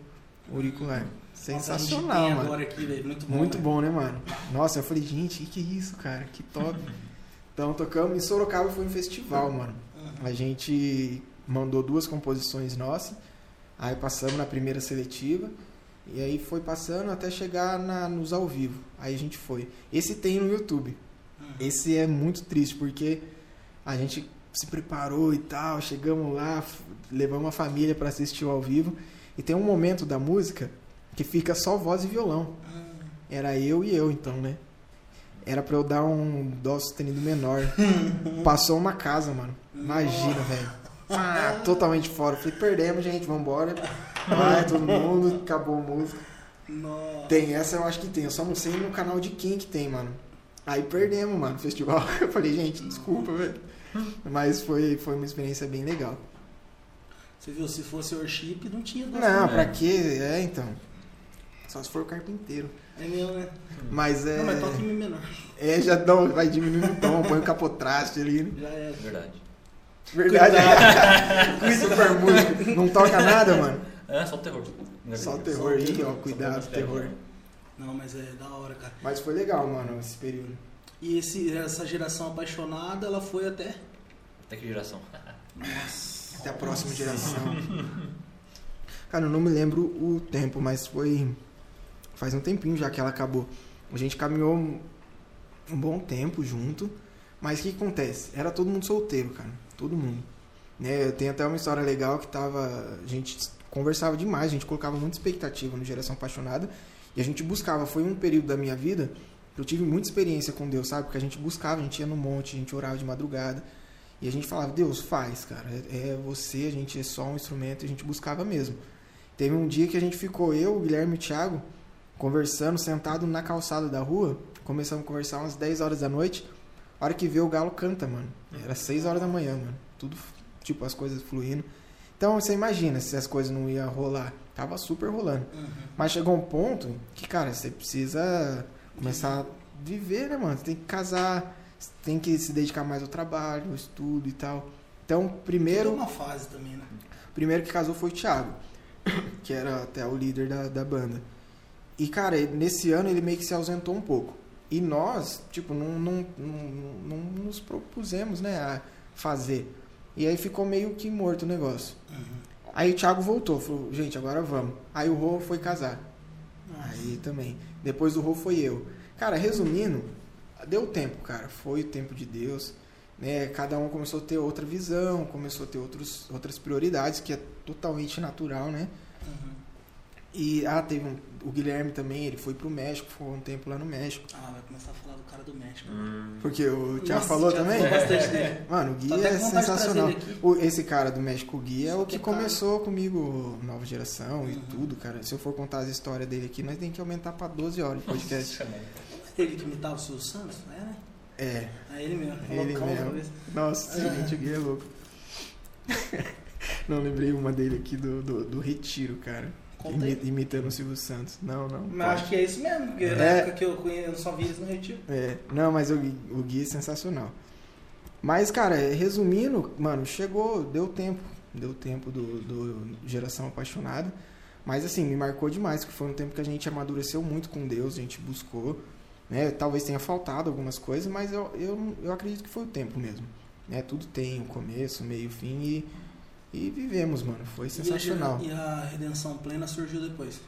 auricular. Nossa, Sensacional, tem mano. aqui. Muito bom. Muito velho. bom, né, mano? Nossa, eu falei, gente, que que é isso, cara? Que top. [LAUGHS] então, tocamos em Sorocaba, foi um festival, mano. Uhum. A gente mandou duas composições nossas, aí passamos na primeira seletiva, e aí foi passando até chegar na, nos ao vivo. Aí a gente foi. Esse tem no YouTube. Uhum. Esse é muito triste, porque a gente se preparou e tal, chegamos lá, levamos a família para assistir ao vivo, e tem um momento da música que fica só voz e violão. Uhum. Era eu e eu, então, né? Era pra eu dar um dó sustenido menor. [LAUGHS] Passou uma casa, mano. Imagina, velho. Ah, totalmente fora. Falei, perdemos, gente, vambora. Vai, todo mundo, acabou a música. Nossa. Tem essa, eu acho que tem. Eu só não sei no canal de quem que tem, mano. Aí perdemos, mano, o festival. [LAUGHS] Eu falei, gente, desculpa, velho. [LAUGHS] Mas foi, foi uma experiência bem legal. Você viu, se fosse worship, não tinha. dado Não, certo. pra quê? É, então. Só se for o carpinteiro. É mesmo, né? Mas é. Não, mas toca em Mi menor. É, já dá, um- vai diminuindo o tom, põe o capotraste ali. né? Já é. Verdade. Verdade. Super [LAUGHS] música. Não toca nada, mano. É, só o terror. Só o terror aí, ó. Cuidado, Só terror. Não, mas é da hora, cara. Mas foi legal, mano, esse período. E esse, essa geração apaixonada, ela foi até. Até que geração? Nossa. Até a próxima geração. Cara, eu não me lembro o tempo, mas foi. Faz um tempinho já que ela acabou. A gente caminhou um bom tempo junto. Mas o que acontece? Era todo mundo solteiro, cara. Todo mundo. Né? Eu tenho até uma história legal que tava. A gente conversava demais, a gente colocava muita expectativa no Geração Apaixonada. E a gente buscava. Foi um período da minha vida que eu tive muita experiência com Deus, sabe? Porque a gente buscava, a gente ia no monte, a gente orava de madrugada. E a gente falava, Deus, faz, cara. É é você, a gente é só um instrumento, e a gente buscava mesmo. Teve um dia que a gente ficou, eu, o Guilherme e o Thiago, conversando, sentado na calçada da rua. Começamos a conversar umas 10 horas da noite. A hora que vê o galo canta, mano. Era 6 horas da manhã, mano. Tudo, tipo, as coisas fluindo. Então, você imagina se as coisas não iam rolar. Tava super rolando. Uhum. Mas chegou um ponto que, cara, você precisa começar a viver, né, mano? Você tem que casar, tem que se dedicar mais ao trabalho, ao estudo e tal. Então, primeiro, Tudo uma fase também, né? primeiro que casou foi o Thiago, [COUGHS] que era até o líder da, da banda. E, cara, nesse ano ele meio que se ausentou um pouco. E nós, tipo, não, não, não, não nos propusemos, né, a fazer. E aí ficou meio que morto o negócio. Uhum. Aí o Thiago voltou, falou, gente, agora vamos. Aí o Rô foi casar. Nossa. Aí também. Depois do Rô foi eu. Cara, resumindo, deu tempo, cara. Foi o tempo de Deus. Né? Cada um começou a ter outra visão, começou a ter outros, outras prioridades, que é totalmente natural, né? Uhum. E, ah, teve um, o Guilherme também, ele foi pro México, ficou um tempo lá no México. Ah, vai começar a falar do cara do México. Hum. Porque o Thiago falou o Thiago também? bastante dele. [LAUGHS] Mano, o Gui é sensacional. O- esse cara do México, o Gui, é Só o que que começou comigo, nova geração e Uhum. tudo, cara. Se eu for contar as histórias dele aqui, nós tem que aumentar pra 12 horas de podcast. Ele que imitava o Silvio Santos, é, né? É, É ele mesmo. Ele mesmo. nossa, É. gente, o Gui é louco. [LAUGHS] Não lembrei uma dele aqui do, do, do Retiro, cara. Imi- imitando o Silvio Santos. Não, não. Mas acho que é isso mesmo, porque na É. época que eu conheço, eu só vi eles no retiro. É, não, mas o Gui, o Gui é sensacional. Mas, cara, resumindo, mano, chegou, deu tempo. Deu tempo do, do Geração Apaixonada. Mas, assim, me marcou demais, que foi um tempo que a gente amadureceu muito com Deus, a gente buscou. Né? Talvez tenha faltado algumas coisas, mas eu, eu, eu acredito que foi o tempo mesmo. Né? Tudo tem um começo, meio, fim e, e vivemos, mano. Foi sensacional. E a, e a redenção plena surgiu depois.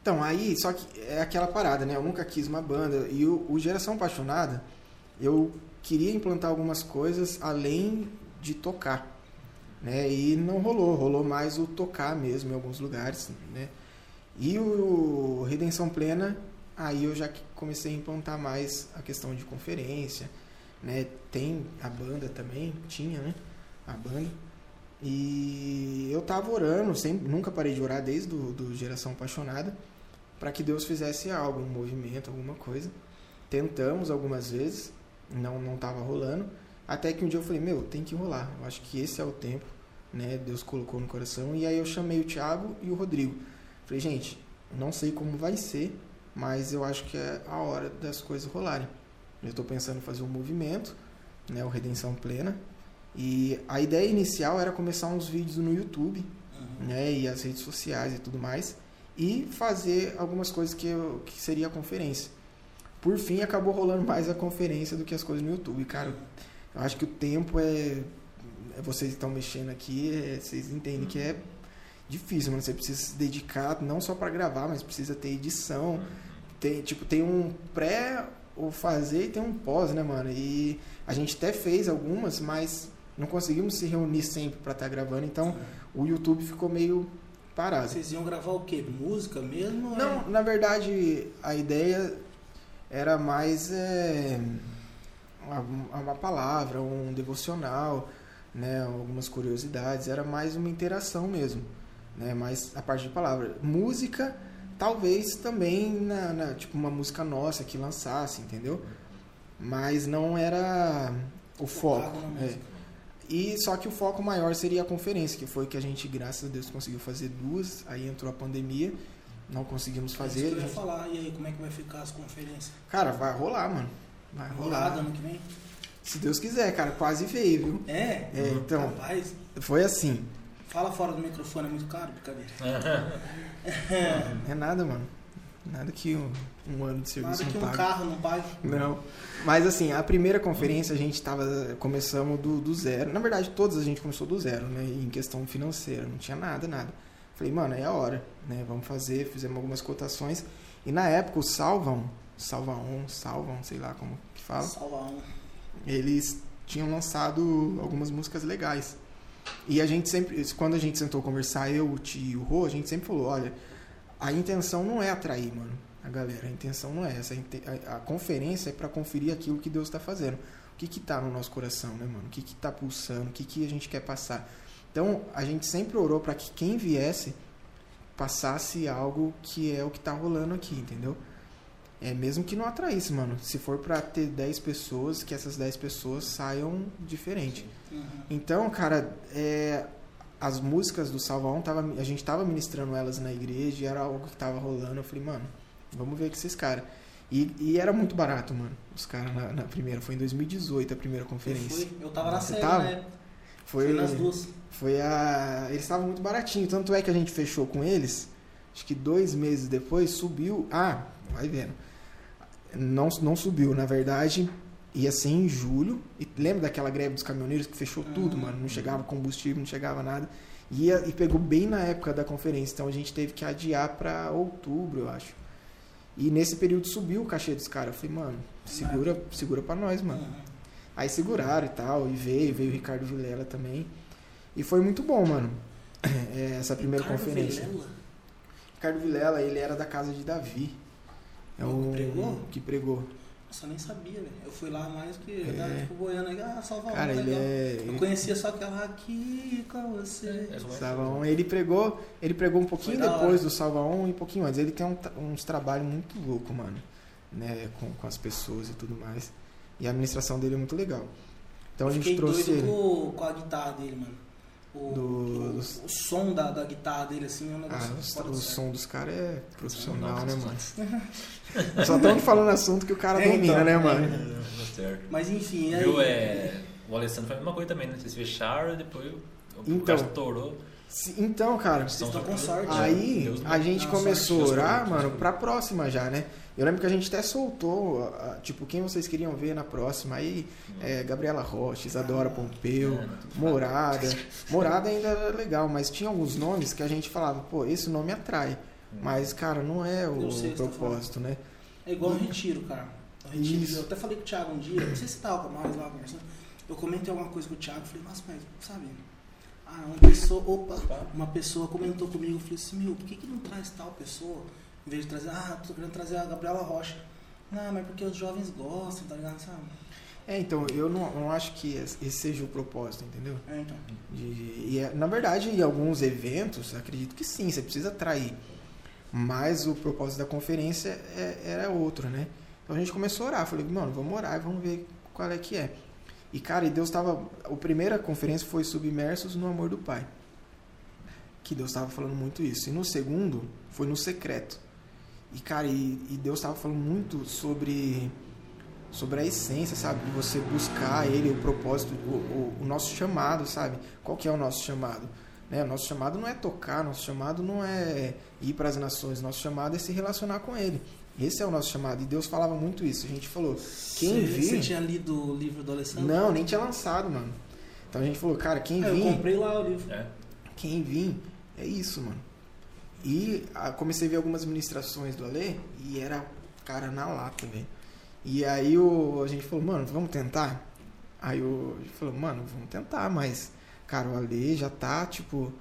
Então, aí, só que é aquela parada, né? Eu nunca quis uma banda. E o, o Geração Apaixonada, eu queria implantar algumas coisas além de tocar. Né? E não rolou. Rolou mais o tocar mesmo em alguns lugares. Né? E o Redenção Plena, aí eu já comecei a implantar mais a questão de conferência. Né? Tem a banda também, tinha, né? A banda. E eu tava orando, sempre, nunca parei de orar desde do, do Geração Apaixonada, para que Deus fizesse algo, um movimento, alguma coisa. Tentamos algumas vezes, não não tava rolando, até que um dia eu falei, meu, tem que rolar. Eu acho que esse é o tempo, né? Deus colocou no coração. E aí eu chamei o Thiago e o Rodrigo. Falei, gente, não sei como vai ser, mas eu acho que é a hora das coisas rolarem. Eu estou pensando em fazer um movimento, né, o Redenção Plena. E a ideia inicial era começar uns vídeos no YouTube, Uhum. né, e as redes sociais e tudo mais, e fazer algumas coisas que, eu, que seria a conferência. Por fim, acabou rolando mais a conferência do que as coisas no YouTube. Cara, eu acho que o tempo é. é vocês estão mexendo aqui, é, vocês entendem que é difícil, mano. Você precisa se dedicar não só para gravar, mas precisa ter edição. Tem, tipo, tem um pré o fazer e tem um pós, né, mano? E a gente até fez algumas, mas não conseguimos se reunir sempre para estar gravando, então o YouTube ficou meio parado. Vocês iam gravar o quê? Música mesmo? ou é- Não, na verdade, a ideia era mais é, uma, uma palavra, um devocional, né, algumas curiosidades, era mais uma interação mesmo, né, mais a parte de palavra. Música, talvez também, na, na- tipo, uma música nossa que lançasse, entendeu? Mas não era o foco. É. E só que o foco maior seria a conferência, que foi que a gente, graças a Deus, conseguiu fazer duas. Aí entrou a pandemia não conseguimos É fazer. isso que eu ia gente- falar. E aí, como é que vai ficar as conferências? Cara, vai rolar, mano. Vai rolar. Rolada ano que vem? Se Deus quiser, cara, quase veio, viu? É? É, então, Rapaz, foi assim. Fala fora do microfone, é muito caro, brincadeira. [LAUGHS] É nada, mano. Nada que um, um ano de serviço Nada que não um carro não pague. Não. Mas assim, a primeira conferência a gente tava. Começamos do, do zero. Na verdade, todas a gente começou do zero, né? Em questão financeira. Não tinha nada, nada. Falei, mano, é a hora, né? Vamos fazer. Fizemos algumas cotações. E na época o Salvam, Salvaon, Salvam, sei lá como que fala. Salva um. eles tinham lançado algumas músicas legais. E a gente sempre, quando a gente sentou conversar, eu, o Ti e o Rô, a gente sempre falou, olha, a intenção não é atrair, mano, a galera. A intenção não é essa. A, a- conferência é para conferir aquilo que Deus está fazendo. O que que tá no nosso coração, né, mano? O que que tá pulsando? O que que a gente quer passar? Então, a gente sempre orou para que quem viesse passasse algo que é o que tá rolando aqui, entendeu? É mesmo que não atraísse, mano. Se for pra ter 10 pessoas, que essas 10 pessoas saiam diferente. Uhum. Então, cara, é, as músicas do Salva On, tava, a gente tava ministrando elas na igreja e era algo que tava rolando. Eu falei, mano, vamos ver com esses caras. E, e era muito barato, mano. Os caras na, na primeira, foi em 2018 a primeira Eu, conferência. fui, eu tava na Você série, tava? né? Foi, Fui nas duas. foi a. Eles estavam muito baratinho. Tanto é que a gente fechou com eles. Acho que dois meses depois subiu. Ah, vai vendo. Não, não subiu, na verdade. Ia ser em julho. E lembra daquela greve dos caminhoneiros que fechou tudo, Uhum. mano? Não chegava combustível, não chegava nada. Ia, e pegou bem na época da conferência. Então a gente teve que adiar pra outubro, eu acho. E nesse período subiu o cachê dos caras. Eu falei, mano, segura, segura pra nós, mano. Uhum. Aí seguraram e tal, e veio, veio o Ricardo Vilela também. E foi muito bom, mano. É, [CLEARS THROAT] essa primeira Ricardo conferência. Vilela? Ricardo Vilela, ele era da casa de Davi. É O que pregou? que pregou. Nossa, eu nem sabia, velho. Eu fui lá mais que É. a ficou boiando aí, ah, salva Cara, ele legal. é. Eu conhecia só aquela aqui com você. É, Salvaon, ele pregou, ele pregou um pouquinho depois do Salvaon e um pouquinho antes. Ele tem um uns trabalhos muito louco, mano. Né, com, com as pessoas e tudo mais. E a administração dele é muito legal. Então a Eu gente fiquei trouxe doido ele. com, com a guitarra dele, mano. O, Do- o, o som da, da guitarra dele, assim, é um negócio Ah, fora o, o som dos caras é profissional, Não, né, não, mano? [LAUGHS] Só estamos falando assunto que o cara É, domina, então, né, é. mano? Tá certo. Mas enfim, aí... Viu, é, o Alessandro foi a mesma coisa também, né? Vocês fecharam e depois o Então. cara estourou. Se- Então, cara, Vocês estão com sorte. aí Deus a gente Não, começou a sorte, orar, mano, pra próxima já, né? Eu lembro que a gente até soltou, a- a- tipo, quem vocês queriam ver na próxima. Aí, é, Gabriela Rocha, Isadora Pompeu, É, Morada. [LAUGHS] Morada ainda era legal, mas tinha alguns nomes que a gente falava, pô, esse nome atrai. Mas, cara, não é o o tá propósito, né? É igual no retiro, cara. O retiro, Isso. eu até falei com o Thiago um dia, não sei se tava com nós lá conversando. Eu comentei alguma coisa com o Thiago, falei, nossa, mas sabe? Ah, uma pessoa, opa, uma pessoa comentou comigo, eu falei assim, meu, por que, que não traz tal pessoa? Em vez de trazer, ah, tô querendo trazer a Gabriela Rocha. Não, mas porque os jovens gostam, tá ligado? Sabe? É, então, eu não, não acho que esse seja o propósito, entendeu? É, então. De- e é- na verdade, em alguns eventos, acredito que sim, você precisa atrair. Mas o propósito da conferência é- era outro, né? Então a gente começou a orar. Falei, mano, vamos orar e vamos ver qual é que é. E, cara, e Deus estava. A primeira conferência foi Submersos no Amor do Pai. Que Deus estava falando muito isso. E no segundo, foi no secreto. E, cara, e, e Deus estava falando muito sobre sobre a essência, sabe? De você buscar ele, o propósito, o, o, o nosso chamado, sabe? Qual que é o nosso chamado? Né? O nosso chamado não é tocar, nosso chamado não é ir para as nações, nosso chamado é se relacionar com ele. Esse é o nosso chamado. E Deus falava muito isso. A gente falou, quem você, vir... Você tinha lido o livro do Alessandro? Não, nem tinha lançado, mano. Então a gente falou, cara, quem É, eu vir, comprei lá o livro. É. quem vir, é isso, mano. E ah, comecei a ver algumas ministrações do Alê e era, cara, na lata, velho. E aí o, a gente falou, mano, vamos tentar? Aí o, a gente falou, mano, vamos tentar, mas, cara, o Alê já tá, tipo,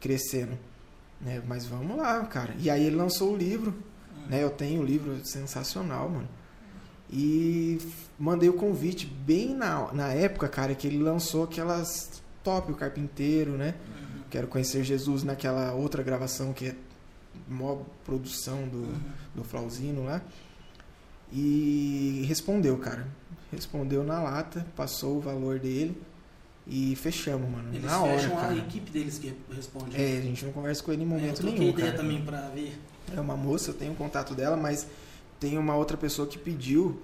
crescendo. Né? Mas vamos lá, cara. E aí ele lançou o livro, né? Eu tenho o livro sensacional, mano. E mandei o convite bem na, na época, cara, que ele lançou aquelas top, o carpinteiro, né? Uhum. Quero conhecer Jesus naquela outra gravação que é maior produção do, Uhum. do Flauzino lá. E respondeu, cara. Respondeu na lata, passou o valor dele e fechamos, mano. Eles na hora, fecham a cara. equipe deles que responde. É, a gente não conversa com ele em É, eu momento nenhum, ideia cara. também pra ver. É uma moça, eu tenho o contato dela, mas tem uma outra pessoa que pediu,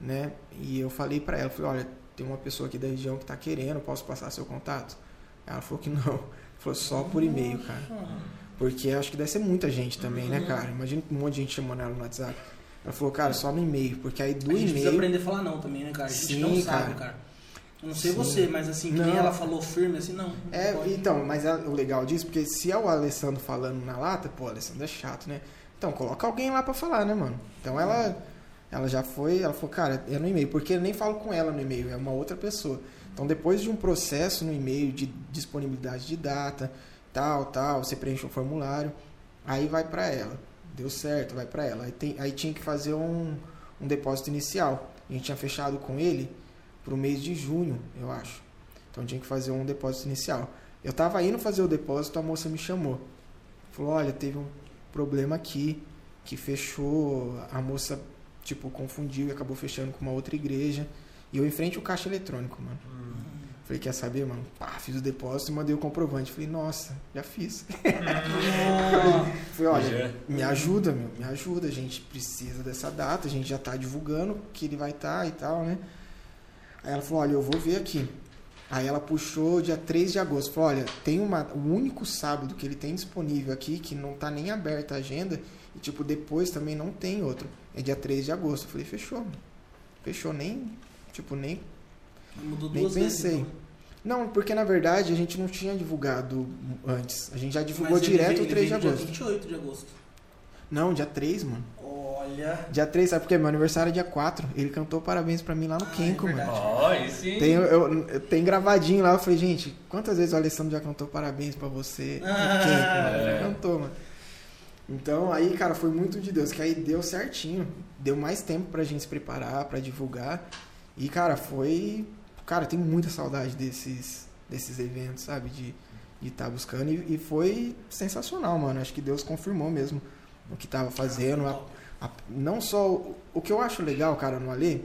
né? E eu falei pra ela, falei, olha, tem uma pessoa aqui da região que tá querendo, posso passar seu contato? Ela falou que não. Falou só por e-mail, cara. Porque acho que deve ser muita gente também, né, cara? Imagina um monte de gente chamando ela no WhatsApp. Ela falou, cara, só no e-mail, porque aí do a gente precisa e-mail. aprender a falar não também, né, cara? A gente Sim, não sabe, cara. cara. Não sei Sim. você, mas assim, que nem Não. ela falou firme, assim, não. não É, pode. então, mas é o legal disso, porque se é o Alessandro falando na lata, pô, o Alessandro é chato, né? Então, coloca alguém lá pra falar, né, mano? Então ela ela já foi, ela falou, cara, é no e-mail, porque eu nem falo com ela no e-mail, é uma outra pessoa. Então, depois de um processo no e-mail de disponibilidade de data, tal, tal, você preenche um formulário, aí vai pra ela. Deu certo, vai pra ela. Aí, tem, aí tinha que fazer um, um depósito inicial. A gente tinha fechado com ele pro mês de junho, eu acho. Então tinha que fazer um depósito inicial. Eu tava indo fazer o depósito, a moça me chamou. Falou, olha, teve um problema aqui que fechou, a moça tipo confundiu e acabou fechando com uma outra igreja. E eu em frente o caixa eletrônico, mano. Falei, quer saber, mano? Pá, fiz o depósito e mandei o comprovante. Falei, nossa, já fiz. [LAUGHS] Falei, olha, Já. me ajuda, meu, me ajuda. A gente precisa dessa data, a gente já tá divulgando que ele vai estar e tal, né? Aí ela falou, olha, eu vou ver aqui. Aí ela puxou dia 3 de agosto. Falou, olha, tem uma, o único sábado que ele tem disponível aqui, que não tá nem aberta a agenda, e tipo, depois também não tem outro. É dia 3 de agosto. Eu falei, fechou, mano. Fechou, nem, tipo, nem Mudou Nem duas vezes. pensei. então. Não, porque na verdade a gente não tinha divulgado antes. A gente já divulgou Mas ele direto veio- o 3 de agosto. Dia 28 de agosto. Não, dia 3, mano. Olha. Dia 3, sabe por quê? Meu aniversário é dia 4. Ele cantou parabéns pra mim lá no Ah, Kenko, é mano. Ó, aí sim. Tem, eu, eu- tem gravadinho lá, eu falei, gente, quantas vezes o Alessandro já cantou parabéns pra você no Ah, Kenko, mano? é. Ele cantou, mano. Então aí, cara, foi muito de Deus, que aí deu certinho. Deu mais tempo pra gente se preparar, pra divulgar. E, cara, foi. Cara, tem muita saudade desses, desses eventos, sabe? De estar buscando. E, e foi sensacional, mano. Acho que Deus confirmou mesmo o que tava fazendo. A- a- não só. o- O que eu acho legal, cara, no Alê,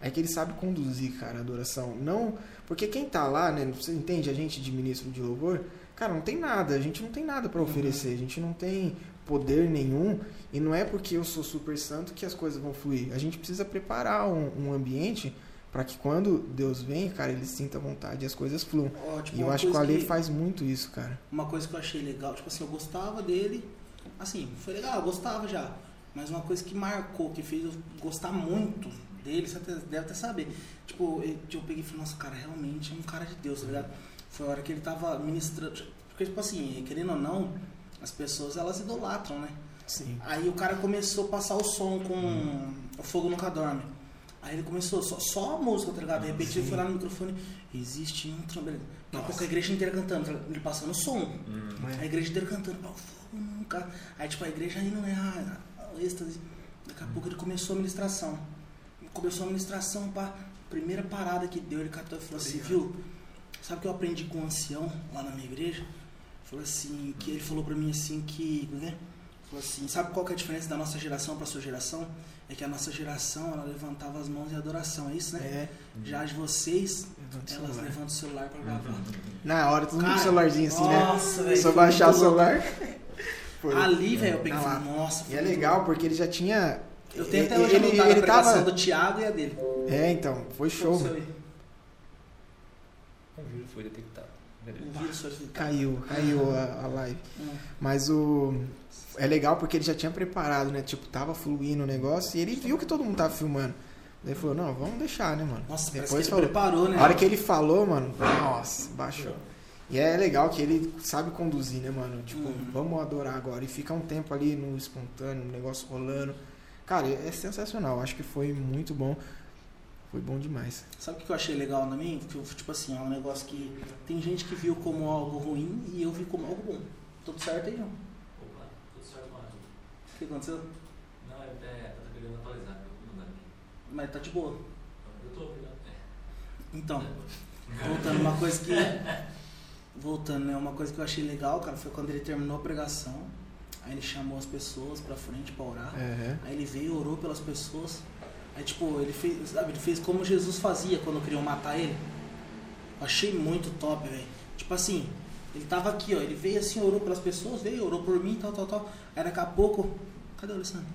é que ele sabe conduzir, cara, a adoração. Não. Porque quem tá lá, né? Você entende a gente de ministro de louvor? Cara, não tem nada. A gente não tem nada pra oferecer. A gente não tem poder nenhum. E não é porque eu sou super santo que as coisas vão fluir. A gente precisa preparar um, um ambiente para que quando Deus vem, cara, ele sinta vontade e as coisas fluam. Ó, tipo, E eu acho que o Ale faz muito isso, cara. Uma coisa que eu achei legal, tipo assim, eu gostava dele. Assim, foi legal, eu gostava já. Mas uma coisa que marcou, que fez eu gostar muito dele, você deve até saber. Tipo, eu, eu peguei e falei, nossa, cara, realmente é um cara de Deus, tá ligado? Foi a hora que ele tava ministrando. Porque, tipo assim, querendo ou não, as pessoas elas idolatram, né? Sim. Aí o cara começou a passar o som com o Fogo Nunca Dorme. Aí ele começou, só, só a música, tá ligado? De repente ele foi lá no microfone, existe um trombone. Daqui a pouco a igreja inteira cantando, tá ele passando o som. A igreja inteira cantando, o fogo nunca. Aí tipo, a igreja aí não é a, a êxtase. Daqui a pouco ele começou a ministração. Começou a ministração, pá. Primeira parada que deu, ele catou e falou assim, viu? Sabe o que eu aprendi com um ancião lá na minha igreja? Falou assim, que ele falou pra mim assim que. Né? Falou assim, sabe qual que é a diferença da nossa geração pra sua geração? É que a nossa geração ela levantava as mãos em adoração, é isso, né? É. Já as de vocês, Levanta elas celular. levantam o celular pra gravar. Na hora, todo mundo com o celularzinho assim, nossa, né? velho, Só baixar o celular. [LAUGHS] Foi. Ali, velho, eu peguei e Tá lá. falei, nossa, E é legal, porque ele já tinha. Eu tenho até ele, hoje ele, ele pregação tava. do Thiago e a dele. É, então, foi show. Vírus foi detectado. Beleza. O vírus foi. Caiu, caiu a, a live. Hum. Mas o. É legal porque ele já tinha preparado, né? Tipo, tava fluindo o negócio e ele viu que todo mundo tava filmando. Daí ele falou, não, vamos deixar, né, mano? Nossa, Depois falou. preparou, né? A hora que ele falou, mano, nossa, baixou. E é legal que ele sabe conduzir, né, mano? Tipo, Uhum. vamos adorar agora. E fica um tempo ali no espontâneo, no negócio rolando. Cara, é sensacional. Acho que foi muito bom. Foi bom demais. Sabe o que eu achei legal na mim? Que, tipo assim, é um negócio que tem gente que viu como algo ruim e eu vi como algo bom. Tudo certo aí, João? Opa, tudo certo, mano. O que aconteceu? Não, é, é, tá querendo atualizar, eu vou aqui. Mas tá de boa. Eu tô ouvindo. É. Então, voltando, uma coisa que. [LAUGHS] Voltando, né? Uma coisa que eu achei legal, cara, foi quando ele terminou a pregação. Aí ele chamou as pessoas pra frente pra orar. É. Aí ele veio, orou pelas pessoas. Aí, tipo, ele fez, sabe, ele fez como Jesus fazia quando queriam matar ele. Eu achei muito top, velho. Tipo assim, Ele tava aqui, ó. Ele veio assim, orou pelas pessoas, veio, orou por mim, tal, tal, tal. Aí daqui a pouco. Cadê o Alessandro?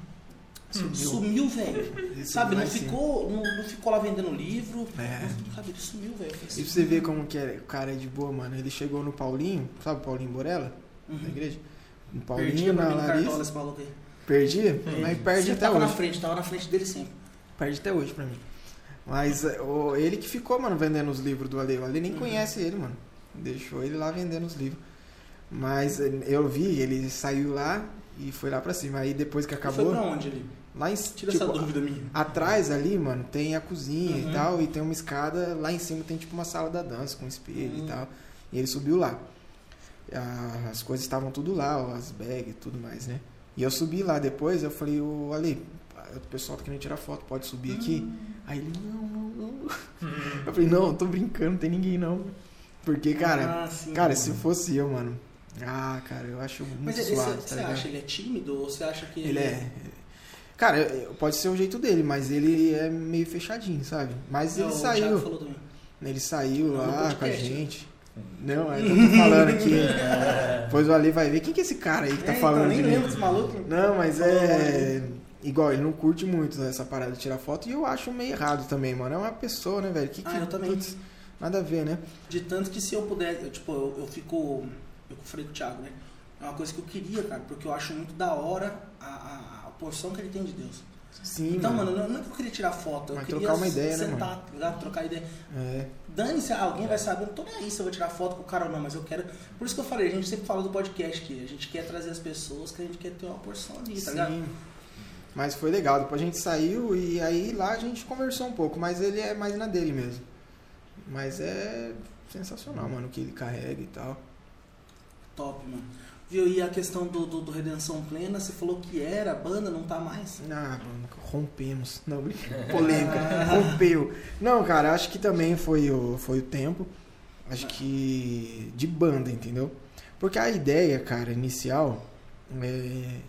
Sumiu. Sumiu, velho. Sabe, não ficou, não, não ficou lá vendendo livro. É. Não, sabe, ele sumiu, velho. E pra você ver como que é, o cara é de boa, mano. Ele chegou no Paulinho, sabe o Paulinho Borella? Da Uhum. igreja? No Paulinho, pra na Larissa. esse maluco aí. Perdia? Mas perde Sempre até tava na hoje. frente, tava na frente dele sempre. Perde até hoje pra mim. Mas é, o- ele que ficou, mano, vendendo os livros do Ale. O Ale nem Uhum. conhece ele, mano. Deixou ele lá vendendo os livros. Mas é, eu vi, ele saiu lá e foi lá pra cima. Aí depois que acabou. Foi pra onde ali? Lá em Tira tipo, essa dúvida minha. Atrás ali, mano, tem a cozinha Uhum. e tal, e tem uma escada, lá em cima tem tipo uma sala da dança com espelho Uhum. e tal. E ele subiu lá. Ah, As coisas estavam tudo lá, ó, as bags e tudo mais, né? E eu subi lá depois, eu falei, ô Ale, o pessoal tá querendo tirar foto, pode subir aqui? Hum. Aí ele, não, não, não. Eu falei, não, tô brincando, não tem ninguém não. Porque, cara, Ah, sim, cara, mano. se fosse eu, mano. Ah, cara, eu acho muito Mas ele- suave, você, tá você acha ele é tímido ou você acha que Ele é. Cara, pode ser o jeito dele, mas ele é meio fechadinho, sabe? Mas É, ele o Thiago saiu. falou também. Ele saiu Não, lá com a podcast. gente. Não, é, eu tô falando aqui. [LAUGHS] Depois o Ali vai ver. Quem que é esse cara aí que tá É, falando então, nem de mim? lembro desse maluco. Não, mas é. Igual, ele não curte muito essa parada de tirar foto e eu acho meio errado também, mano. É uma pessoa, né, velho? Que, que, Ah, eu também. putz, nada a ver, né? De tanto que se eu puder, eu, tipo, eu, eu fico. Eu falei com o Thiago, né? É uma coisa que eu queria, cara, porque eu acho muito da hora a, a, a porção que ele tem de Deus. Sim, então, mano, não, não é que eu queria tirar foto, eu queria trocar uma ideia, né, sentar, ligado? Trocar ideia. É. Dane-se, alguém vai saber, eu não tô nem aí se eu vou tirar foto com o cara ou não, mas eu quero. Por isso que eu falei, a gente sempre fala do podcast aqui, a gente quer trazer as pessoas que a gente quer ter uma porção ali, tá ligado? Sim. Mas foi legal. Depois a gente saiu e aí lá a gente conversou um pouco, mas ele é mais na dele mesmo. Mas é sensacional, mano, o que ele carrega e tal. Top, mano. Viu? E a questão do, do, do Redenção Plena, você falou que era, a banda não tá mais. Ah, rompemos. Não, [LAUGHS] polêmica. Rompeu. Não, cara, acho que também foi o, foi o tempo. Acho que de banda, entendeu? Porque a ideia, cara, inicial é,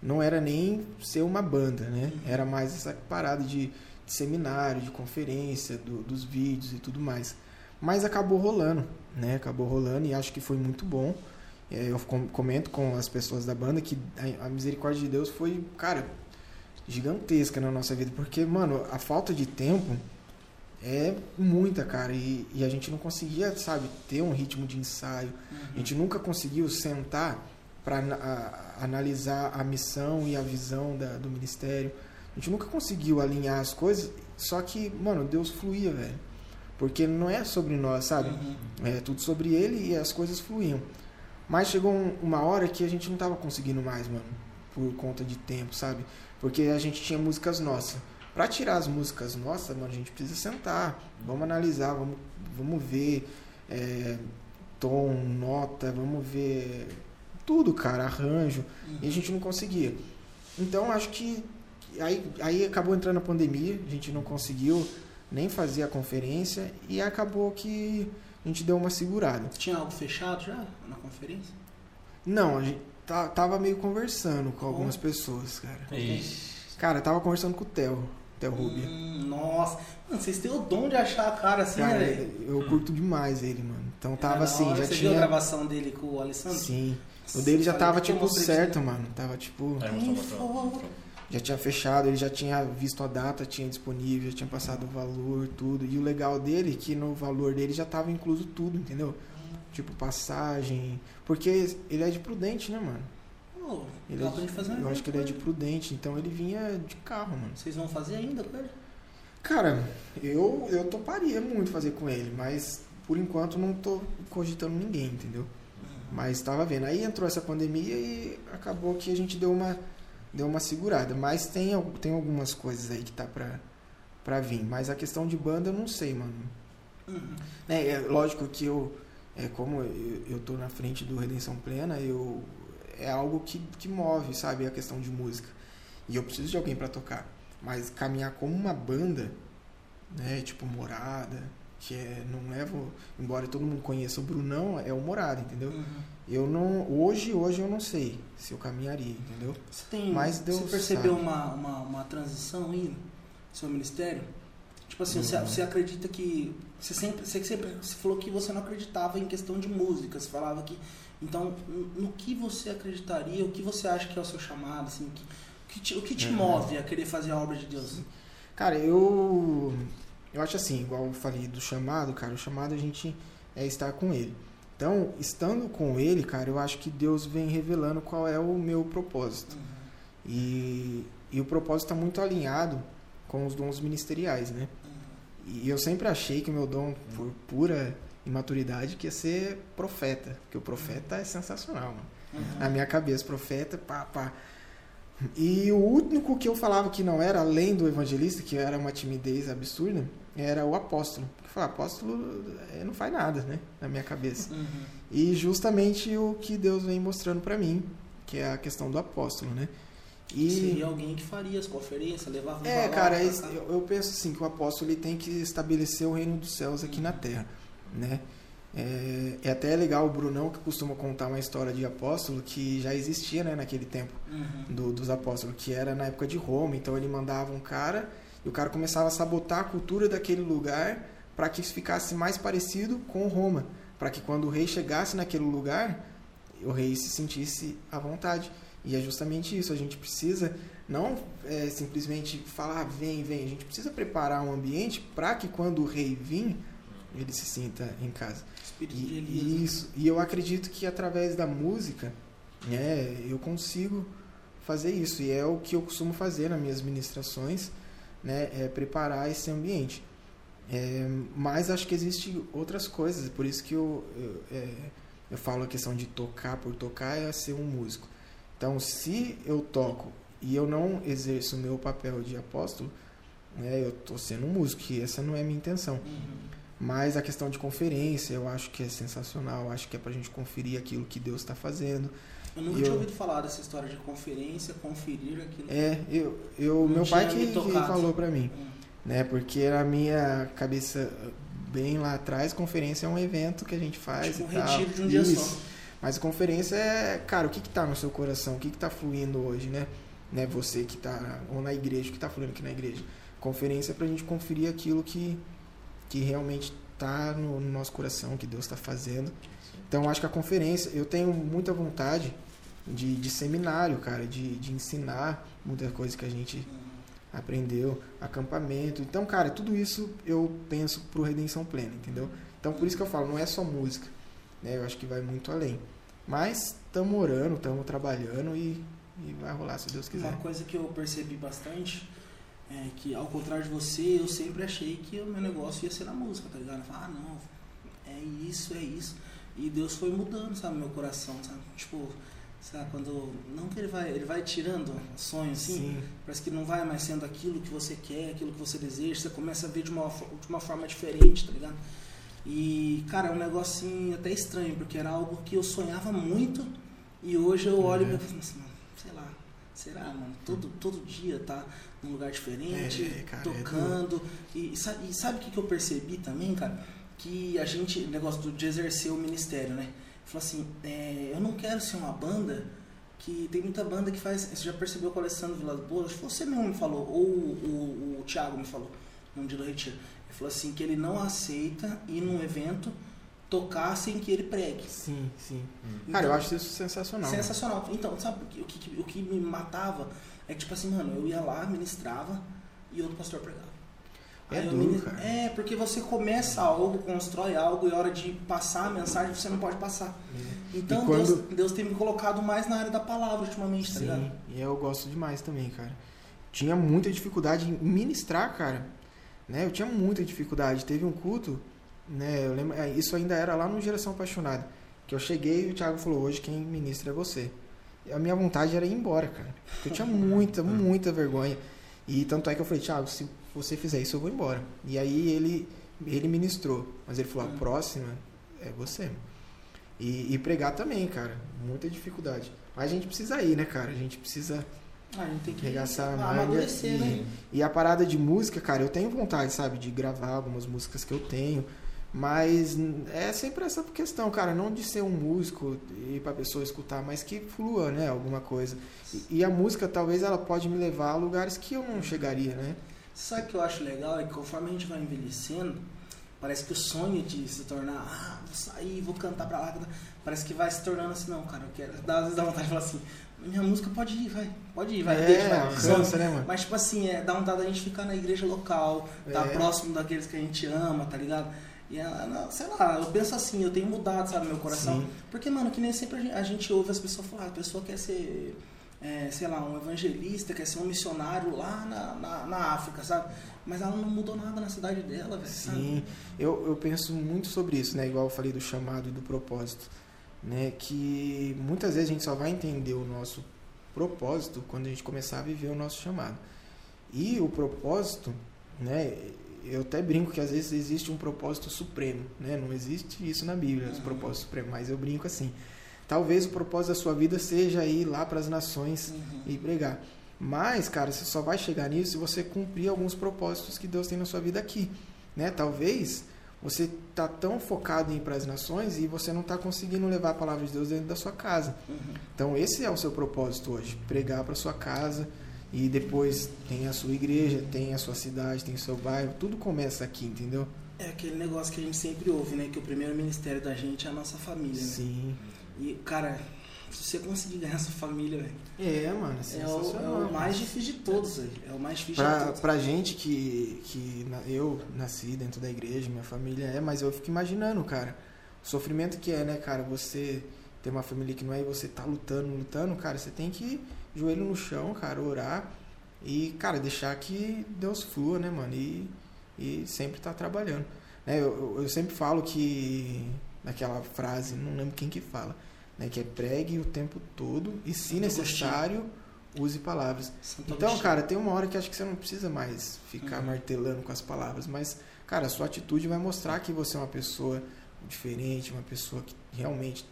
não era nem ser uma banda, né? Era mais essa parada de, de seminário, de conferência, do- dos vídeos e tudo mais. Mas acabou rolando, né? Acabou rolando e acho que foi muito bom. É, Eu com- comento com as pessoas da banda que a, misericórdia de Deus foi, cara, gigantesca na nossa vida. Porque, mano, a falta de tempo é muita, cara. E, e a gente não conseguia, sabe, ter um ritmo de ensaio. A gente nunca conseguiu sentar para analisar a missão e a visão da- do ministério. A gente nunca conseguiu alinhar as coisas. Só que, mano, Deus fluía, velho. Porque não é sobre nós, sabe? Uhum. É tudo sobre ele e as coisas fluíam. Mas chegou um- uma hora que a gente não tava conseguindo mais, mano, por conta de tempo, sabe? Porque a gente tinha músicas nossas. Pra tirar as músicas nossas, mano, a gente precisa sentar, vamos analisar, vamos, vamos ver é, tom, nota, vamos ver tudo, cara, arranjo. E a gente não conseguia. Então acho que aí, aí acabou entrando a pandemia, a gente não conseguiu nem fazer a conferência e acabou que a gente deu uma segurada. Tinha algo fechado já na conferência? Não, a gente tava meio conversando com algumas pessoas, cara. Ixi. Cara, tava conversando com o Theo, Theo Rubia. Hum, nossa, mano, vocês têm o dom de achar a cara assim, Cara, né, velho? eu curto demais ele, mano. Então É, tava da assim, já Você viu a tinha. gravação dele com o Alessandro? Sim. O dele já tava tipo certo, mano. Tava tipo. É, mostrou, mostrou, mostrou. Já tinha fechado, ele já tinha visto a data, tinha disponível, já tinha passado o valor, tudo. E o legal dele é que no valor dele já tava incluso tudo, entendeu? Tipo, passagem. Porque ele é de prudente, né, mano? Pô, Ele é gente fazer um de, eu acho que ele é de prudente, então ele vinha de carro, mano. Vocês vão fazer ainda com ele? Cara, eu, eu toparia muito fazer com ele, mas por enquanto não tô cogitando ninguém, entendeu? Mas tava vendo. Aí entrou essa pandemia e acabou que a gente deu uma, deu uma segurada. Mas tem, tem algumas coisas aí que tá pra, pra vir. Mas a questão de banda eu não sei, mano. Uhum. É, é lógico que eu, é como eu, eu tô na frente do Redenção Plena, eu é algo que, que move, sabe, a questão de música. E eu preciso de alguém pra tocar. Mas caminhar como uma banda, né, tipo Morada, que é, não levo, embora todo mundo conheça o Brunão, é o Morada, entendeu? Uhum. Eu não, hoje, hoje eu não sei se eu caminharia, entendeu? Você tem. Mas Deus você percebeu sabe. uma, uma, uma transição aí no seu ministério? Tipo assim, você, você acredita que. Você sempre, você sempre você falou que você não acreditava em questão de música. Você falava que. Então, no que você acreditaria? O que você acha que é o seu chamado? Assim, o que, que te, o que te Uhum. move a querer fazer a obra de Deus? Cara, eu. Eu acho assim, igual eu falei do chamado, cara, o chamado a gente é estar com ele. Então, estando com ele, cara, eu acho que Deus vem revelando qual é o meu propósito. E, e o propósito está muito alinhado com os dons ministeriais, né? E eu sempre achei que o meu dom, por pura imaturidade, que ia ser profeta. Porque o profeta é sensacional, mano. Uhum. Na minha cabeça, profeta, pá, pá. [LAUGHS] E o único que eu falava que não era, além do evangelista, que era uma timidez absurda, era o apóstolo. Porque eu falava, apóstolo eh, não faz nada, né? Na minha cabeça. Uhum. E justamente o que Deus vem mostrando pra mim, que é a questão do apóstolo, né? E Seria alguém que faria as conferências, levava é, valor cara, cá. eu, eu penso assim que o apóstolo ele tem que estabelecer o reino dos céus aqui na terra, né? É, é até legal o Brunão que costuma contar uma história de apóstolo que já existia, né, naquele tempo Uhum. do- dos apóstolos, que era na época de Roma. Então ele mandava um cara e o cara começava a sabotar a cultura daquele lugar para que ficasse mais parecido com Roma, para que quando o rei chegasse naquele lugar, o rei se sentisse à vontade. E é justamente isso, a gente precisa não é, simplesmente falar "Ah, vem, vem, a gente precisa preparar um ambiente para que quando o rei vir, ele se sinta em casa. Espírito E, e isso. E eu acredito que através da música, né, eu consigo fazer isso. E é o que eu costumo fazer nas minhas ministrações, né, é preparar esse ambiente. É, mas acho que existem outras coisas, por isso que eu, eu, é, eu falo a questão de tocar por tocar é ser um músico. Então, se eu toco e eu não exerço o meu papel de apóstolo, né, eu estou sendo um músico, e essa não é a minha intenção. Uhum. Mas a questão de conferência, eu acho que é sensacional. Eu acho que é pra gente conferir aquilo que Deus está fazendo. Eu nunca tinha ouvido falar dessa história de conferência, conferir aquilo. É, eu, eu meu pai que, que falou pra mim, Hum. né? Porque na minha cabeça, bem lá atrás, conferência é um evento que a gente faz Tipo um tal. retiro de um dia Isso. só. Mas a conferência é, cara, o que que tá no seu coração? O que que tá fluindo hoje, né? né? Você que tá, ou na igreja, o que tá fluindo aqui na igreja. Conferência é pra gente conferir aquilo que, que realmente tá no, no nosso coração, que Deus está fazendo. Então, acho que a conferência, eu tenho muita vontade de, de seminário, cara, de, de ensinar muita coisa que a gente aprendeu, acampamento. Então, cara, tudo isso eu penso pro Redenção Plena, entendeu? Então, por isso que eu falo, não é só música, né? Eu acho que vai muito além. Mas estamos orando, estamos trabalhando e, e vai rolar, se Deus quiser. Uma coisa que eu percebi bastante é que, ao contrário de você, eu sempre achei que o meu negócio ia ser na música, tá ligado? Eu falava, ah, não, é isso, é isso. E Deus foi mudando, sabe, meu coração, sabe? Tipo, sabe, quando. Não que ele vai, ele vai tirando sonhos assim, Sim, parece que não vai mais sendo aquilo que você quer, aquilo que você deseja, você começa a ver de uma, de uma forma diferente, tá ligado? E, cara, é um negócio assim, até estranho, porque era algo que eu sonhava muito e hoje eu olho Uhum. e penso assim, será, mano? Todo, todo dia tá num lugar diferente, É, cara, é tocando. e, sa- e sabe o que, que eu percebi também, cara? Que a gente, o negócio de exercer o ministério, né? Falou assim, é, eu não quero ser uma banda que tem muita banda que faz. Você já percebeu com o Alessandro Vilas Boas? Você mesmo me falou, ou o, o, o Thiago me falou, no dia do retiro. Ele falou assim que ele não aceita ir num evento tocar sem que ele pregue. sim, sim. Hum. Cara, eu Então, acho isso sensacional. Sensacional. Então, sabe o que, o que, o que me matava? É que, tipo assim, mano, eu ia lá, ministrava e outro pastor pregava. É duro, mini- cara. É, porque você começa algo, constrói algo e a hora de passar a mensagem você não pode passar. Então E quando- Deus, Deus tem me colocado mais na área da palavra ultimamente, tá ligado? Sim, e eu gosto demais também, cara. Tinha muita dificuldade em ministrar, cara. Né? Eu tinha muita dificuldade. Teve um culto, né? Eu lembro, é, isso ainda era lá no Geração Apaixonada. Que eu cheguei e o Thiago falou: hoje quem ministra é você. A minha vontade era ir embora, cara. Porque eu tinha [LAUGHS] muita, muita vergonha. E tanto é que eu falei: Thiago, se você fizer isso, eu vou embora. E aí ele, ele ministrou. Mas ele falou: a Hum. próxima é você. E, e pregar também, cara. Muita dificuldade. Mas a gente precisa ir, né, cara? A gente precisa. Ah, a gente tem que Arregaçar a ah, amadurecer, e- né? E a parada de música, cara, eu tenho vontade, sabe, de gravar algumas músicas que eu tenho. Mas é sempre essa questão, cara, não de ser um músico e pra pessoa escutar, mas que flua, né, alguma coisa. E, e a música, talvez, ela pode me levar a lugares que eu não chegaria, né? Sabe o que eu acho legal? É que conforme a gente vai envelhecendo, parece que o sonho de se tornar, ah, vou sair, vou cantar pra lá, cantar", parece que vai se tornando assim, não, cara, eu quero. Às vezes dá vontade de falar assim, minha música pode ir, vai, pode ir, vai, deixa, É, vai. alcança, né, mano? Mas, tipo assim, é, dá vontade da gente ficar na igreja local, tá É. próximo daqueles que a gente ama, tá ligado? E, ela, sei lá, eu penso assim, eu tenho mudado, sabe, meu coração. Sim. Porque, mano, que nem sempre a gente, ouve as pessoas falar, a pessoa quer ser, é, sei lá, um evangelista, quer ser um missionário lá na, na, na África, sabe? Mas ela não mudou nada na cidade dela, velho, sabe? Sim, eu, eu penso muito sobre isso, né? Igual eu falei do chamado e do propósito, né? Que muitas vezes a gente só vai entender o nosso propósito quando a gente começar a viver o nosso chamado. E o propósito, né? Eu até brinco que às vezes existe um propósito supremo, né? Não existe isso na Bíblia, os Uhum. propósitos supremos, mas eu brinco assim. Talvez o propósito da sua vida seja ir lá para as nações Uhum. e pregar. Mas, cara, você só vai chegar nisso se você cumprir alguns propósitos que Deus tem na sua vida aqui, né? Talvez você tá tão focado em ir para as nações e você não tá conseguindo levar a palavra de Deus dentro da sua casa. Uhum. Então, esse é o seu propósito hoje, pregar para sua casa e depois tem a sua igreja, tem a sua cidade, tem o seu bairro, tudo começa aqui, entendeu? É aquele negócio que a gente sempre ouve, né? Que o primeiro ministério da gente é a nossa família, né? Sim. E, cara, se você conseguir ganhar sua família, velho, É, mano, é, o, sensacional. é o mais difícil de todos, velho. É o mais difícil de Pra, todos. pra gente que, que eu nasci dentro da igreja, minha família é, mas eu fico imaginando, cara, o sofrimento que é, né, cara, você ter uma família que não é e você tá lutando, lutando, cara, você tem que joelho no chão, cara, orar e, cara, deixar que Deus flua, né, mano, e, e sempre tá trabalhando. Né, eu, eu- eu sempre falo que, naquela frase, não lembro quem que fala, né, que é pregue o tempo todo e, se Santo necessário, use palavras. Santo Então, Agostinho. cara, tem uma hora que acho que você não precisa mais ficar Uhum. martelando com as palavras, mas, cara, a sua atitude vai mostrar que você é uma pessoa diferente, uma pessoa que realmente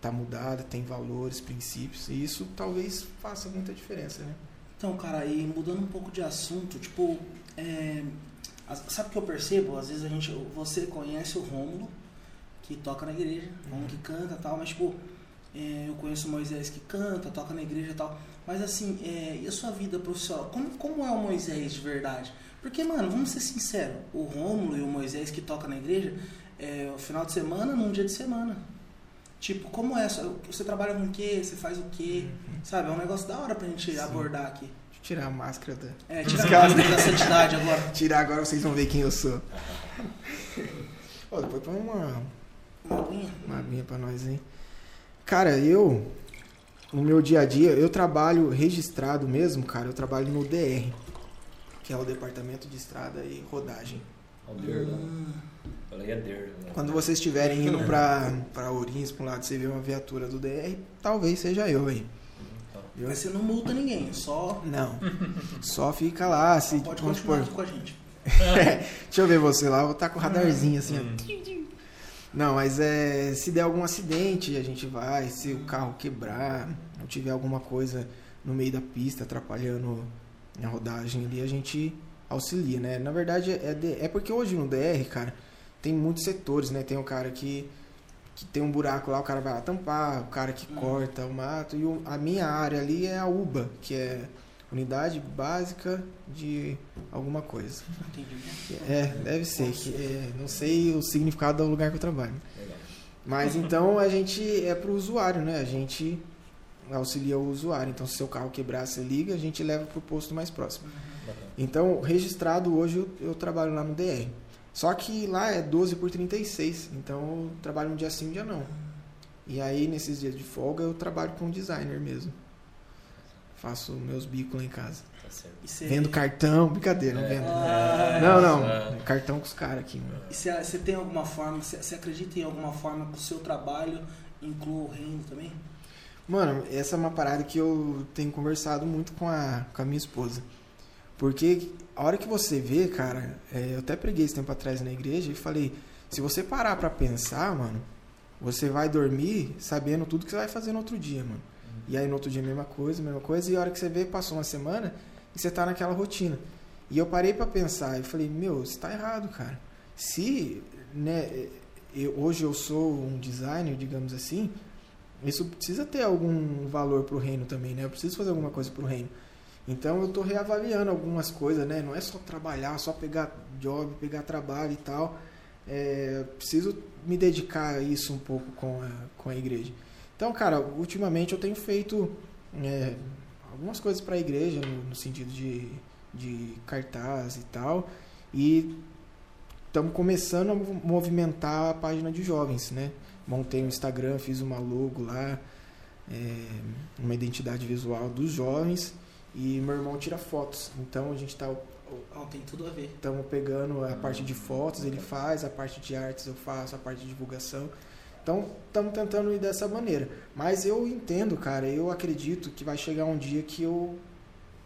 tá mudada, tem valores, princípios, e isso talvez faça muita diferença, né? Então, cara, e mudando um pouco de assunto, tipo, é, sabe o que eu percebo? Às vezes a gente, você conhece o Rômulo, que toca na igreja, Rômulo que canta e tal, mas, tipo, é, eu conheço o Moisés que canta, toca na igreja e tal, mas assim, é, e a sua vida profissional? Como, como é o Moisés de verdade? Porque, mano, vamos ser sinceros, o Rômulo e o Moisés que toca na igreja, é o final de semana num dia de semana. Tipo, como é? Você trabalha com o quê? Você faz o quê? Sabe? É um negócio da hora pra gente Sim. abordar aqui. Deixa eu tirar a máscara da... É, tira Os a máscara da santidade agora. [LAUGHS] Tirar agora vocês vão ver quem eu sou. [LAUGHS] Ó, depois põe uma, Uma aguinha. uma aguinha pra nós, hein? Cara, eu, no meu dia a dia, eu trabalho registrado mesmo, cara, eu trabalho no DR, que é o Departamento de Estrada e Rodagem. Alder, né? É né? Quando vocês estiverem indo pra, pra Ourinhos, pra um lado, você vê uma viatura do DR, talvez seja eu aí. Então, Viu? mas você não multa ninguém, só Não, [LAUGHS] só fica lá, se, pode continuar aqui com a gente. [LAUGHS] Deixa eu ver você lá, eu vou estar com o radarzinho assim, ó. hum. Não, mas é, se der algum acidente, a gente vai, se o carro quebrar, ou tiver alguma coisa no meio da pista atrapalhando a rodagem ali, a gente auxilia, né? Na verdade, é, de- é porque hoje no DR, cara, tem muitos setores, né? Tem o cara que, que tem um buraco lá, o cara vai lá tampar, o cara que Hum. corta o mato, e o- a minha área ali é a UBA, que é Unidade Básica de alguma coisa. Entendi. É, deve ser, que, é, não sei o significado do lugar que eu trabalho. Legal. Mas então a gente é pro usuário, né? A gente auxilia o usuário. Então, se seu carro quebrar, você liga, a gente leva pro posto mais próximo. Bacana. Então, registrado hoje eu, eu trabalho lá no DR. Só que lá é 12 por 36, então eu trabalho um dia sim, um dia não. E aí, nesses dias de folga, eu trabalho com designer mesmo. Faço meus bicos lá em casa. Tá certo. Vendo cartão, brincadeira, não É. vendo. Ah, Não, não, Ah. cartão com os caras aqui, mano. E você, tem alguma forma, você, você acredita em alguma forma que o seu trabalho inclua o reino também? Mano, essa é uma parada que eu tenho conversado muito com a, com a minha esposa. Porque a hora que você vê, cara, é, eu até preguei esse tempo atrás na igreja e falei, se você parar pra pensar, mano, você vai dormir sabendo tudo que você vai fazer no outro dia, mano. E aí no outro dia mesma coisa, mesma coisa, e a hora que você vê, passou uma semana e você tá naquela rotina. E eu parei pra pensar e falei, meu, isso tá errado, cara. Se, né, eu- hoje eu sou um designer, digamos assim, isso precisa ter algum valor pro reino também, né? Eu preciso fazer alguma coisa pro reino. Então eu tô reavaliando algumas coisas, né? Não é só trabalhar, só pegar job, pegar trabalho e tal. É, preciso me dedicar a isso um pouco com a, com a igreja. Então, cara, ultimamente eu tenho feito é, algumas coisas para a igreja, no, no sentido de, de cartaz e tal. E estamos começando a movimentar a página de jovens, né? Montei um Instagram, fiz uma logo lá, é, uma identidade visual dos jovens e meu irmão tira fotos. Então a gente está Oh, tem tudo a ver. Estamos pegando a parte de fotos, ele faz, a parte de artes eu faço, a parte de divulgação. Então, estamos tentando ir dessa maneira. Mas eu entendo, cara, eu acredito que vai chegar um dia que eu,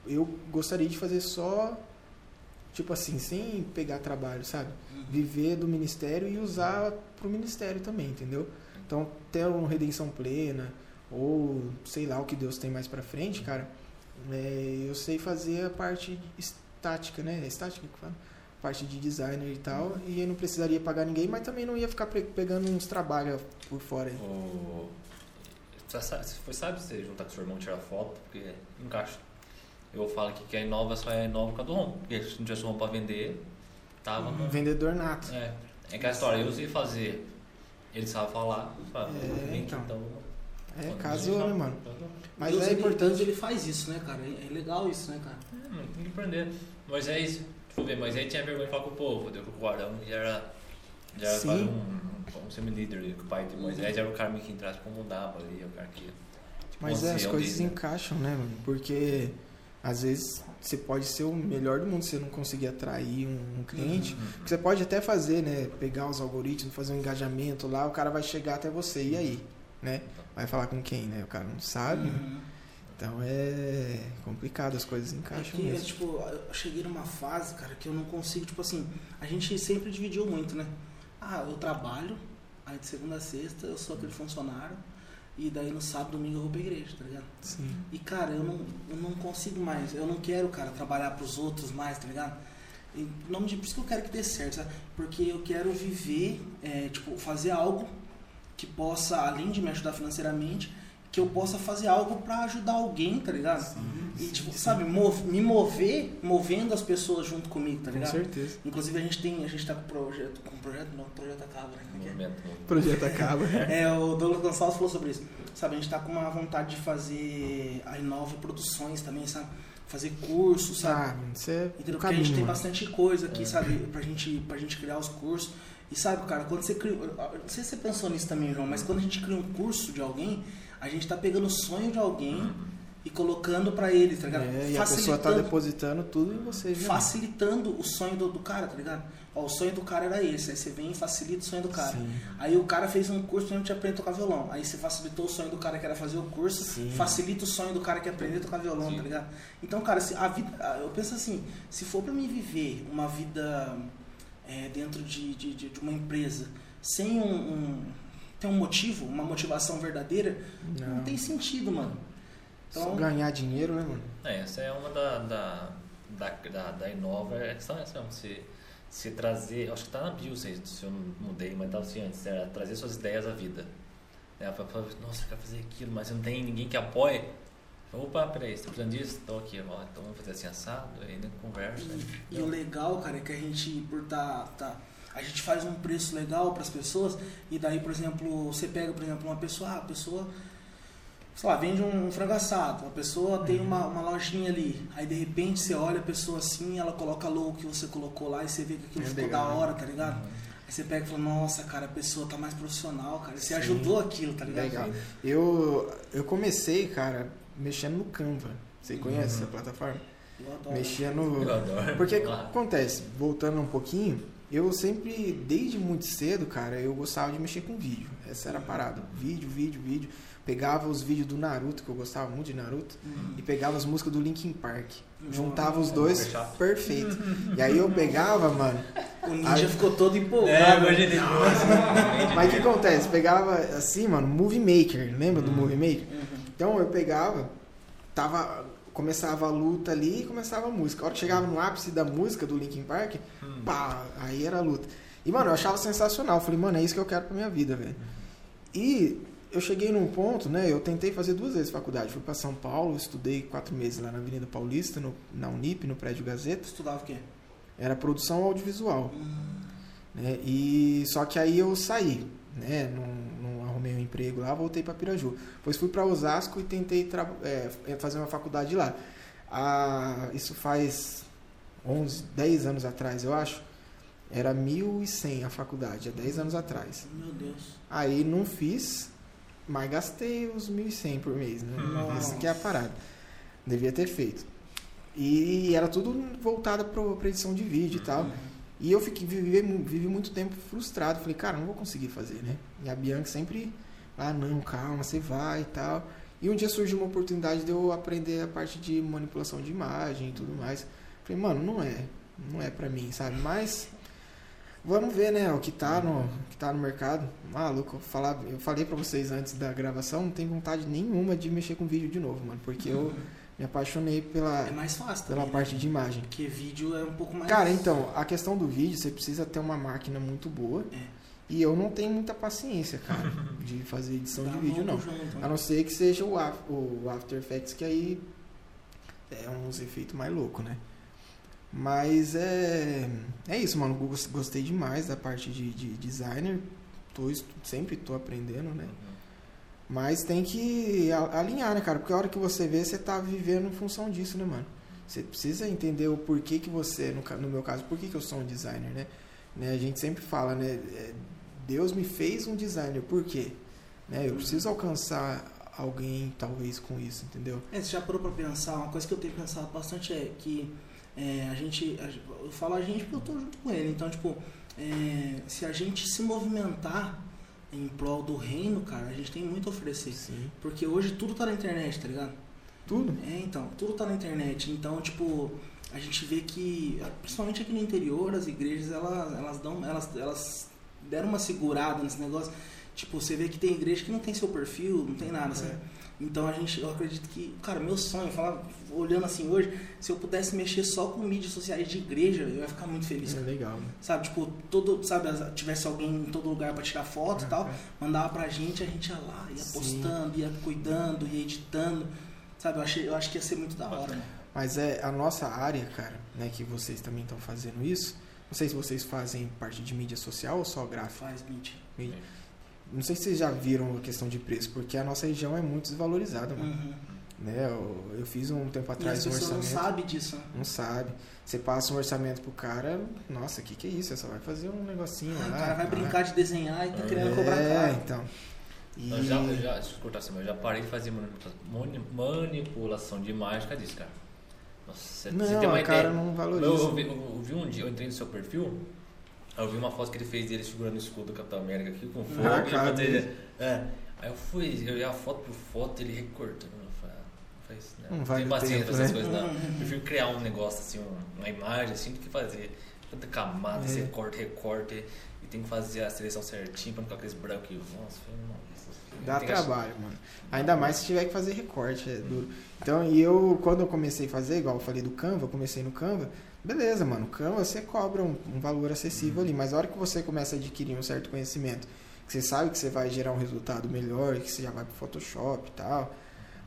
eu gostaria de fazer só, tipo assim, sem pegar trabalho, sabe? Uhum. Viver do ministério e usar para o ministério também, entendeu? Então, ter uma redenção plena, ou sei lá o que Deus tem mais para frente, cara, é, eu sei fazer a parte estática, né? É estática que fala? Parte de designer e tal, e eu não precisaria pagar ninguém, mas também não ia ficar pe- pegando uns trabalhos por fora aí. O... Você sabe, você juntar com seu irmão e tirar foto, porque encaixa. Eu falo que a Inova só é Inova por causa do ROM. Porque se não tivesse ROM pra vender, tava no... Vendedor nato. É, é aquela história, eu sei fazer, ele sabe falar, sabe? É, então. então É, casou, ele né, mano? Mas Deus, é ele- importante. Deus, ele faz isso, né, cara? É é legal isso, né, cara? É, mano, tem que aprender. Moisés, deixa eu ver, Moisés tinha vergonha de falar com o povo, deu com o Arão já era, já era Sim. quase um, um semi-líder, o pai de Moisés era o cara que entrasse como mudava ali, o cara que... Tipo, Mas um é, as coisas dele, encaixam, né, mano? Porque às vezes você pode ser o melhor do mundo se você não conseguir atrair um, um cliente. Uhum. Você pode até fazer, né? Pegar os algoritmos, fazer um engajamento lá, o cara vai chegar até você. E aí? Né? Vai falar com quem, né? O cara não sabe. Uhum. Então é complicado, as coisas É encaixam é, mesmo. tipo, eu cheguei numa fase, cara, que eu não consigo, tipo assim, a gente sempre dividiu muito, né? Ah, eu trabalho, aí de segunda a sexta eu sou aquele funcionário, e daí no sábado, domingo eu vou pra igreja, tá ligado? Sim. E, cara, eu não, eu não consigo mais, eu não quero, cara, trabalhar pros outros mais, tá ligado? Em nome de, por isso que eu quero que dê certo, sabe? Porque eu quero viver, é, tipo, fazer algo que possa, além de me ajudar financeiramente, que eu possa fazer algo pra ajudar alguém, tá ligado? E, tipo, sabe, mov- me mover, movendo as pessoas junto comigo, tá Com ligado? certeza. Inclusive a gente tem, a gente tá com projeto, com projeto não, projeto acaba, né? É que é? Projeto acaba. [LAUGHS] É, o Douglas Gonçalves falou sobre isso. Sabe, a gente tá com uma vontade de fazer a Inove Produções também, sabe? Fazer cursos, sabe? Ah, isso é Entendeu? Porque a gente caminho, tem mano. bastante coisa aqui, É. sabe? Pra gente, pra gente criar os cursos. E sabe, cara, quando você cria. Não sei se você pensou nisso também, João, mas quando a gente cria um curso de alguém, a gente tá pegando o sonho de alguém e colocando pra ele, tá ligado? É, e a pessoa tá depositando tudo em você, já. facilitando o sonho do, do cara, tá ligado? Ó, o sonho do cara era esse, aí você vem e facilita o sonho do cara. Sim. Aí o cara fez um curso pra gente aprender a tocar violão. Aí você facilitou o sonho do cara que era fazer o curso, Sim. facilita o sonho do cara que aprender a tocar violão, Sim. tá ligado? Então, cara, se a vida, eu penso assim, se for pra mim viver uma vida é, dentro de, de, de- uma empresa sem um, um ter um motivo, uma motivação verdadeira, não, Não. tem sentido, mano. Só Então, ganhar dinheiro, né, mano? É, essa é uma da, da, da, da, da Inova, é questão é essa, se, se trazer, acho que tá na bio, se, se eu não mudei, mas tava assim antes, era trazer suas ideias à vida. Nossa, eu quero fazer aquilo, mas não tem ninguém que apoie. Opa, peraí, você tá precisando disso? Estou aqui, ó, então vamos fazer assim assado, aí né, conversa. né? E, e o legal, cara, é que a gente, por tá, tá, a gente faz um preço legal para as pessoas e daí, por exemplo, você pega, por exemplo, uma pessoa, ah, a pessoa, sei lá, vende um frango assado, a pessoa tem uma, uma lojinha ali, aí de repente você olha a pessoa assim, ela coloca logo que você colocou lá e você vê que aquilo É ficou legal, da né? hora, tá ligado? Aí você pega e fala, nossa, cara, a pessoa tá mais profissional, cara, você Sim. ajudou aquilo, tá ligado? Legal. Eu, eu comecei, cara, mexendo no Canva. Você conhece Uhum. essa plataforma? Eu adoro. Mexia no. Eu adoro. Porque o que Claro. acontece, voltando um pouquinho, eu sempre, desde muito cedo, cara, eu gostava de mexer com vídeo. Essa era a parada. Vídeo, vídeo, vídeo. Pegava os vídeos do Naruto, que eu gostava muito de Naruto, Hum. e pegava as músicas do Linkin Park. Juntava os dois, Fechado. perfeito. [LAUGHS] E aí eu pegava, mano. O ninja Aí- ficou todo empolgado. É. Mas o que acontece? Pegava assim, mano, Movie Maker. Lembra do Uhum. Movie Maker? Uhum. Então eu pegava, tava, começava a luta ali e começava a música. A hora que chegava no ápice da música do Linkin Park, Hum. pá, aí era a luta. E, mano, eu achava sensacional. Eu falei, mano, é isso que eu quero pra minha vida, velho. E eu cheguei num ponto, né? Eu tentei fazer duas vezes faculdade. Fui para São Paulo, estudei quatro meses lá na Avenida Paulista, no, na Unip, no prédio Gazeta. Estudava o quê? Era produção audiovisual. Hum, né? E só que aí eu saí, né? Arrumei um emprego lá, voltei para Piraju. Depois fui para Osasco e tentei tra- é, fazer uma faculdade lá. Ah, isso faz 11, 10 anos atrás, eu acho. Era 1.100 a faculdade, há 10 anos atrás. meu Deus. Aí não fiz, mas gastei os 1.100 por mês, né? Isso que é a parada. Devia ter feito. E era tudo voltado para edição de vídeo e tal. E eu fiquei, vivi, vivi muito tempo frustrado. Falei, cara, não vou conseguir fazer, né? E a Bianca sempre, ah, não, calma, você vai e tal. E um dia surgiu uma oportunidade de eu aprender a parte de manipulação de imagem e tudo mais. Falei, mano, não é, não é pra mim, sabe? Mas vamos ver, né, o que tá no, que tá no mercado. Maluco, eu, falar, eu falei pra vocês antes da gravação, não tenho vontade nenhuma de mexer com vídeo de novo, mano. Porque eu [LAUGHS] me apaixonei pela, É mais fácil pela também, parte né? de imagem. Porque vídeo é um pouco mais... Cara, então, a questão do vídeo, você precisa ter uma máquina muito boa. É. E eu não tenho muita paciência, cara, [LAUGHS] de fazer edição Dá de vídeo, não. né? A não ser que seja o, o After Effects, que aí é uns efeitos mais loucos, né? Mas é. É isso, mano. Gos- Gostei demais da parte de, de designer. Tô, sempre tô aprendendo, né? Mas tem que alinhar, né, cara? Porque a hora que você vê, você tá vivendo em função disso, né, mano? Você precisa entender o porquê que você, no, meu caso, por que eu sou um designer, né? Né, A gente sempre fala, né? é, Deus me fez um designer, por quê? Né? Eu preciso alcançar alguém, talvez, com isso, entendeu? É, você já parou pra pensar, uma coisa que eu tenho pensado bastante é que é, a gente, a gente- eu falo a gente porque eu tô junto com ele, então, tipo, é, se a gente se movimentar em prol do reino, cara, a gente tem muito a oferecer. Sim. Porque hoje tudo tá na internet, tá ligado? Tudo. É, então, tudo tá na internet. Então, tipo, a gente vê que, principalmente aqui no interior, as igrejas, elas, elas dão, elas, elas deram uma segurada nesse negócio. Tipo, você vê que tem igreja que não tem seu perfil, não tem nada, sabe? Então a gente, eu acredito que, cara, meu sonho, falar, olhando assim hoje, se eu pudesse mexer só com mídias sociais de igreja, eu ia ficar muito feliz. É legal. né? Sabe, tipo, todo, sabe, tivesse alguém em todo lugar pra tirar foto e tal, mandava pra gente, a gente ia lá, ia Sim. postando, ia cuidando, ia editando. Sabe, eu, achei, eu acho que ia ser muito da hora, mano. Mas é a nossa área, cara, né? Que vocês também estão fazendo isso. Não sei se vocês fazem parte de mídia social ou só gráfico. Faz, mídia. Mídia. Não sei se vocês já viram a questão de preço, porque a nossa região é muito desvalorizada, mano. Uhum. Né? Eu, eu fiz um tempo E atrás um pessoas não orçamento. sabem disso, né? Não sabe. Você passa um orçamento pro cara, nossa, o que, que é isso? Você só vai fazer um negocinho Ah, lá. o cara vai pá. brincar de desenhar e tá É, querendo cobrar É, caro. então. E... Eu já, eu já, deixa eu cortar assim, mas eu já parei de fazer manipula- mani- manipulação de imagem por disso, cara. Nossa, você, Não, você tem uma o cara ideia. não Eu, valoriza. eu vi, eu vi um dia, eu entrei no seu perfil, aí eu vi uma foto que ele fez dele segurando o escudo do Capitão América aqui com fogo. Ah, ele cara, fazia- é, aí eu fui, eu ia foto por foto, ele recortando. Eu falei, ah, não faz isso, né? Não paciência tempo, pra essas né? coisas, não. Eu prefiro criar um negócio assim, um- uma imagem assim, do que fazer tanta camada, É. você corta, recorte, e tem que fazer a seleção certinho pra não ficar aqueles brancos. e- Nossa, foi uma- isso- Dá trabalho, mano. Ainda mais se tiver que fazer recorte, é duro. Então, e eu, quando eu comecei a fazer, igual eu falei do Canva, eu comecei no Canva, beleza, mano. Canva você cobra um, um valor acessível ali, mas a hora que você começa a adquirir um certo conhecimento, que você sabe que você vai gerar um resultado melhor, que você já vai pro Photoshop e tal,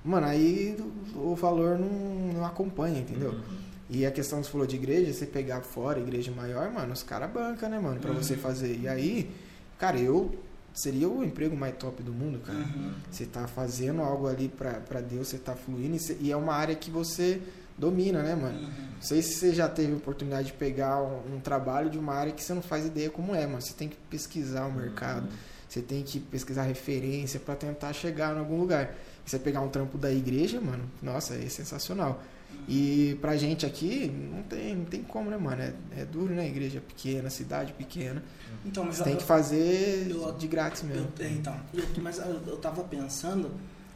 mano, aí o, valor não, não acompanha, entendeu? Uhum. E a questão que você falou de igreja, você pegar fora, igreja maior, mano, os caras bancam, né, mano, pra Uhum. você fazer. E aí, cara, eu seria o emprego mais top do mundo, cara. Uhum. Você tá fazendo algo ali pra, pra Deus, você tá fluindo e, cê- e é uma área que você domina, né, mano? Uhum. Não sei se você já teve a oportunidade de pegar um, um trabalho de uma área que você não faz ideia como é, mano. Você tem que pesquisar o mercado, você tem que pesquisar referência pra tentar chegar em algum lugar. E você pegar um trampo da igreja, mano, nossa, é sensacional. E pra gente aqui, não tem, não tem como, né, mano? É, é duro, né? Igreja pequena, cidade pequena. Então, mas Você tem eu- que fazer eu- de grátis mesmo. Eu, então, eu- mas eu, eu tava pensando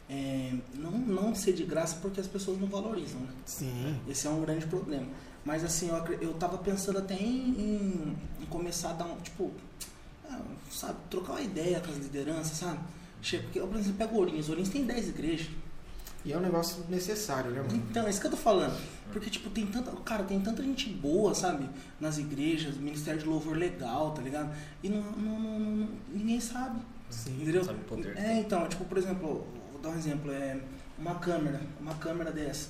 é, não, não ser de graça porque as pessoas não valorizam, né? Sim. Esse é um grande problema. Mas assim, eu, eu tava pensando até em, em- em começar a dar um, tipo, ah, sabe, trocar uma ideia com as lideranças, sabe? Chega, porque, por exemplo, pega Ourinhos, Ourinhos tem 10 igrejas. E é um negócio necessário, né, mano? Então, é isso que eu tô falando. Porque, tipo, tem tanta. Cara, tem tanta gente boa, sabe? Nas igrejas, ministério de louvor legal, tá ligado? E não, não- não- não- ninguém sabe. Sim. Entendeu? Sabe o poder É, então, tipo, por exemplo, vou dar um exemplo, é uma câmera, uma câmera dessa.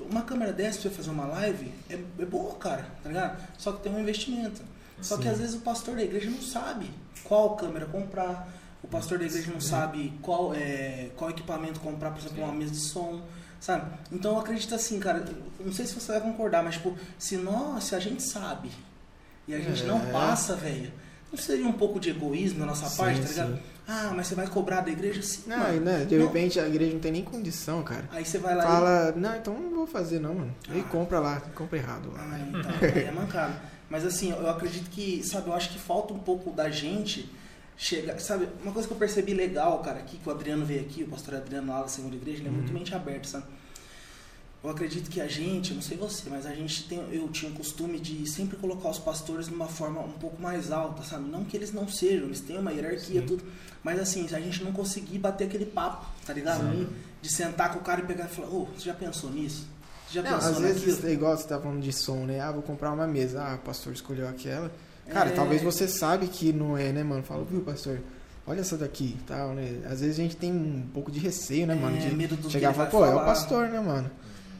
Uma câmera dessa pra você fazer uma live é, é boa, cara, tá ligado? Só que tem um investimento. Só que Sim. às vezes o pastor da igreja não sabe qual câmera comprar, o pastor da igreja não sabe qual, é, qual equipamento comprar, por exemplo, Sim. uma mesa de som, sabe? Então eu acredito assim, cara, não sei se você vai concordar, mas tipo, se nós, se a gente sabe e a gente não É. passa, velho, não seria um pouco de egoísmo da nossa parte, tá ligado? Ah, mas você vai cobrar da igreja? Sim, Não, mano. e, né, de Não. repente a igreja não tem nem condição, cara. Aí você vai lá Fala, não, então não vou fazer não, mano. Aí Ah. compra lá, compra errado e... lá. Ah, então, [LAUGHS] aí é mancado. Mas assim, eu acredito que, sabe, eu acho que falta um pouco da gente chegar... Sabe, uma coisa que eu percebi legal, cara, aqui que o Adriano veio aqui, o pastor Adriano lá da segunda igreja, ele é muito Uhum. mente aberta, sabe? Eu acredito que a gente, eu não sei você, mas a gente tem, eu tinha o costume de sempre colocar os pastores numa forma um pouco mais alta, sabe? Não que eles não sejam, eles têm uma hierarquia, Sim. tudo. Mas assim, se a gente não conseguir bater aquele papo, tá ligado? Sim. De sentar com o cara e pegar e falar, ô, você já pensou nisso? Você já Não, pensou às vezes naquilo? é igual você tá falando de som, né? Ah, vou comprar uma mesa. Ah, o pastor escolheu aquela. Cara, É. talvez você sabe que não é, né, mano? Fala, viu, pastor? Olha essa daqui, tal, né? Às vezes a gente tem um pouco de receio, né, mano? É, De medo do chegar e falar, pô, é o falar. pastor, né, mano?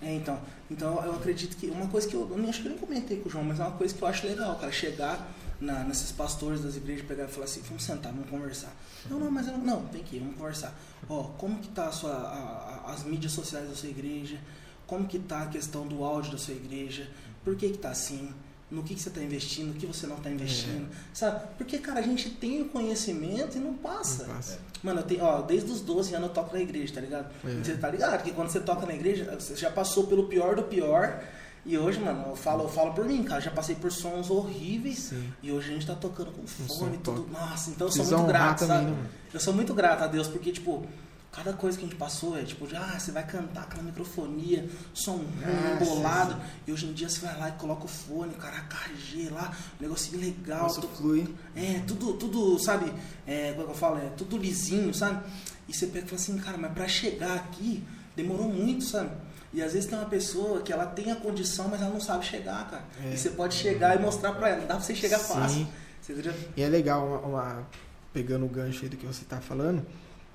É, então. Então eu acredito que uma coisa que eu, eu acho que eu nem comentei com o João, mas é uma coisa que eu acho legal, cara, chegar na, nesses pastores das igrejas, pegar e falar assim, vamos sentar, vamos conversar. Não, não, mas eu não, não, tem que ir, vamos conversar. Ó, como que tá a sua, a- a- as mídias sociais da sua igreja? Como que tá a questão do áudio da sua igreja? Por que que tá assim? No que, que você está investindo, no que você não está investindo, sabe? Porque, cara, a gente tem o conhecimento e não passa. Não passa. Mano, eu tenho, ó, desde os 12 anos eu toco na igreja, tá ligado? É. Você tá ligado? Que quando você toca na igreja, você já passou pelo pior do pior. E hoje, mano, eu falo, eu falo por mim, cara. Já passei por sons horríveis. Sim. E hoje a gente tá tocando com fone e tudo. Nossa, então eu sou muito grato, também, sabe? né, mano? Eu sou muito grato a Deus, porque, tipo, cada coisa que a gente passou é tipo, ah, você vai cantar aquela microfonia, som ruim, Ah, embolado. E hoje em dia você vai lá e coloca o fone, o cara KG lá, um negocinho legal. Nossa, to- flui. é, tudo, tudo, sabe? É, como é que eu falo? É tudo lisinho, sabe? E você pega e fala assim, cara, mas pra chegar aqui demorou muito, sabe? E às vezes tem uma pessoa que ela tem a condição, mas ela não sabe chegar, cara. É. E você pode chegar e mostrar pra ela. Não dá pra você chegar Sim. fácil. Você? E é legal, uma, uma- pegando o gancho aí do que você tá falando,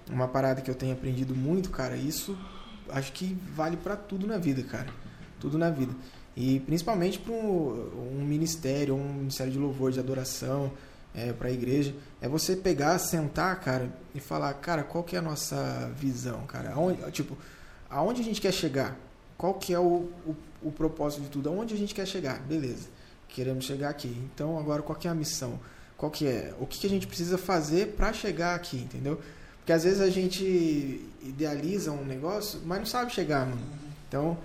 uma parada que eu tenho aprendido muito, cara, isso acho que vale pra tudo na vida, cara. Tudo na vida. E principalmente para um, um ministério, um ministério de louvor, de adoração, é, para a igreja, é você pegar, sentar, cara, e falar, cara, qual que é a nossa visão, cara? Aonde, tipo, aonde a gente quer chegar? Qual que é o, o, o propósito de tudo? Aonde a gente quer chegar? Beleza, queremos chegar aqui. Então, agora, qual que é a missão? Qual que é? O que, que a gente precisa fazer para chegar aqui, entendeu? Porque às vezes a gente idealiza um negócio, mas não sabe chegar, mano. Então,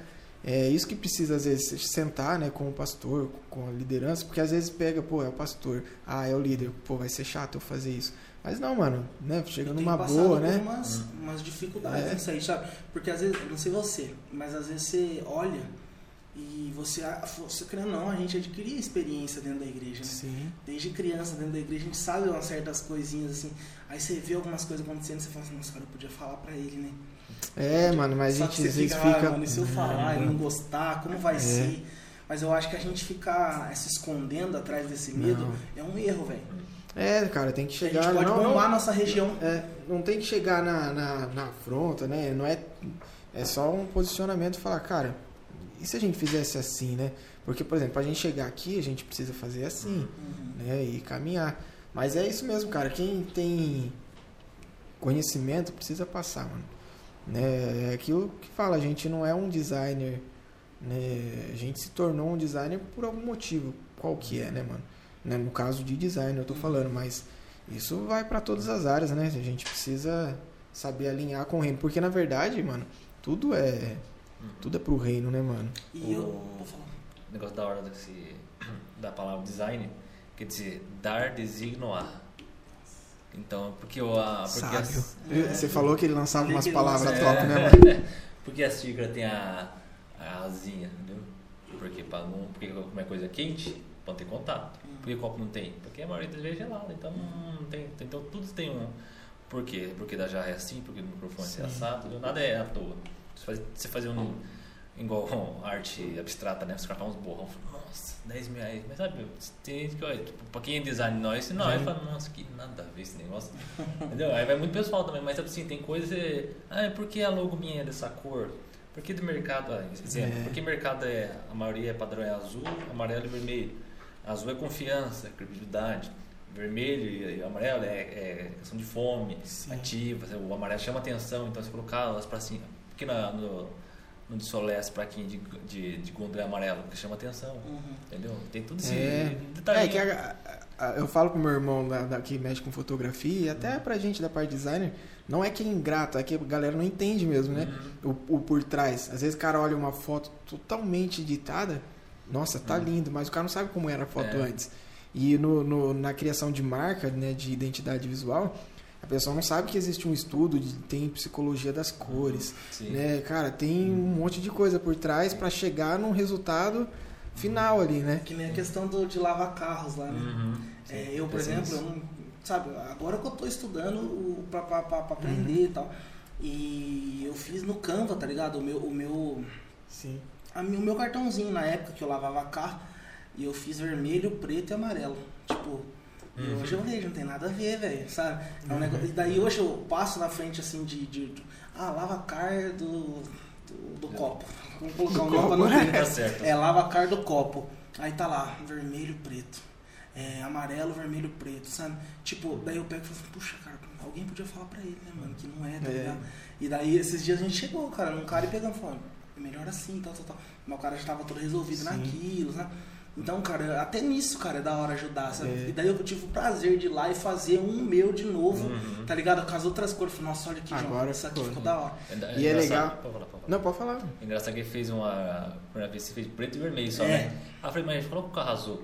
é isso que precisa, às vezes, sentar né, com o pastor, com a liderança, porque às vezes pega, pô, é o pastor, ah, é o líder, pô, vai ser chato eu fazer isso. Mas não, mano, né? Chega numa boa, né? Umas, umas dificuldades É. nisso aí, sabe? Porque às vezes, não sei você, mas às vezes você olha e você, você querendo não, a gente adquiria experiência dentro da igreja, né? Sim. Desde criança dentro da igreja, a gente sabe umas certas coisinhas assim. Aí você vê algumas coisas acontecendo e você fala assim, nossa, cara, eu podia falar pra ele, né? É, mano, mas a Só gente às você vezes fica, fica. ah, mano, e se eu falar e Não, gostar, como vai É. ser? Mas eu acho que a gente ficar se escondendo atrás desse medo Não. é um erro, velho. É, cara, tem que A chegar. gente pode não, bombar não, nossa região. é, não tem que chegar na, na, na afronta, né? Não é. É só um posicionamento e falar, cara, e se a gente fizesse assim, né? Porque, por exemplo, pra gente chegar aqui, a gente precisa fazer assim. Uhum. né, e caminhar. Mas é isso mesmo, cara. Quem tem conhecimento precisa passar, mano. Né, é aquilo que fala, a gente não é um designer, né? A gente se tornou um designer por algum motivo, qual que é, né, mano? Né, no caso de design eu tô falando, mas isso vai pra todas as áreas, né? A gente precisa saber alinhar com o reino, porque na verdade, mano, tudo é tudo é pro reino, né, mano? E eu. O-. O negócio da hora desse, da palavra design quer dizer dar, designoar. Então, porque o. A, porque Sábio. as- É. Você falou que ele lançava umas palavras lançava- top, né, mano? [LAUGHS] Porque a xícara tem a, a asinha, entendeu? Porque, pra não, porque como é coisa quente, pode ter contato. Por que o copo não tem? Porque a maioria das vezes é gelada, então não tem. Então tudo tem um. Por quê? Porque da jarra é assim, porque o microfone é Sim. assado, entendeu? nada é à toa. Você faz- Você fazer um. igual [LAUGHS] arte abstrata, né? Os caras falam uns borrão, nossa, 10 mil reais. Mas sabe, tem que, olha, tipo, pra quem é design nós, não, aí fala, nossa, que nada a ver esse negócio. [LAUGHS] Entendeu? Aí vai muito pessoal também, mas assim, tem coisas. que- Ah, é porque a logo minha é dessa cor? Por que do mercado, ah, exemplo, É. por que mercado é, a maioria é padrão é azul, amarelo e vermelho? Azul é confiança, credibilidade. Vermelho e e amarelo é, é questão de fome, Sim. ativa. O amarelo chama atenção, então se colocar elas pra cima. Porque na, no, no de Solés, plaquinha de, de, de é amarelo, que chama atenção. Uhum. Entendeu? Tem tudo esse É, detalhe. é que a- a- a- eu falo pro meu irmão da, da- que mexe com fotografia e até pra gente da parte designer, não é que é ingrato, é que a galera não entende mesmo, né? Uhum. O, o por trás. Às vezes o cara olha uma foto totalmente editada, nossa, tá Uhum. lindo, mas o cara não sabe como era a foto É. antes. E no, no- na criação de marca, né, de identidade visual, pessoa não sabe que existe um estudo, de, tem psicologia das cores, Sim. né? Cara, tem um monte de coisa por trás pra chegar num resultado final ali, né? Que nem a questão do, de lavar carros lá, né? Uhum. É, eu, por Pensa exemplo, eu não, sabe, agora que eu tô estudando o- pra, pra, pra, pra aprender e tal. E eu fiz no Canva, tá ligado? O meu, o meu, Sim. a o meu cartãozinho na época que eu lavava carro. E eu fiz vermelho, preto e amarelo. Tipo, e Uhum. hoje eu vejo, não tem nada a ver, velho, sabe? É um negócio, e daí hoje eu passo na frente assim de. de, de- ah, lava car do, do, do copo. Vamos [LAUGHS] colocar um nome pra não ter. Tá certo. É, lava car do copo. Aí tá lá, vermelho, preto. É, amarelo, vermelho, preto, sabe? Tipo, daí eu pego e falo assim, puxa, cara, alguém podia falar pra ele, né, mano, que não é, tá É. ligado? E daí esses dias a gente chegou, cara, num cara e pegamos e falou, é melhor assim, tal, tal, tal. Mas o cara já tava todo resolvido Sim. naquilo, sabe? Então, cara, até nisso, cara, é da hora ajudar, sabe? É. E daí eu tive o prazer de ir lá e fazer um meu de novo, Uhum. tá ligado? Com as outras cores. Falei, nossa, olha aqui, João, Agora isso aqui ficou, né? da hora. É, E é legal. Pode falar, pode falar. Não, pode falar. Engraçado que ele fez uma. A primeira vez você fez preto e vermelho só, É. né? Aí eu falei, mas coloca o carro azul.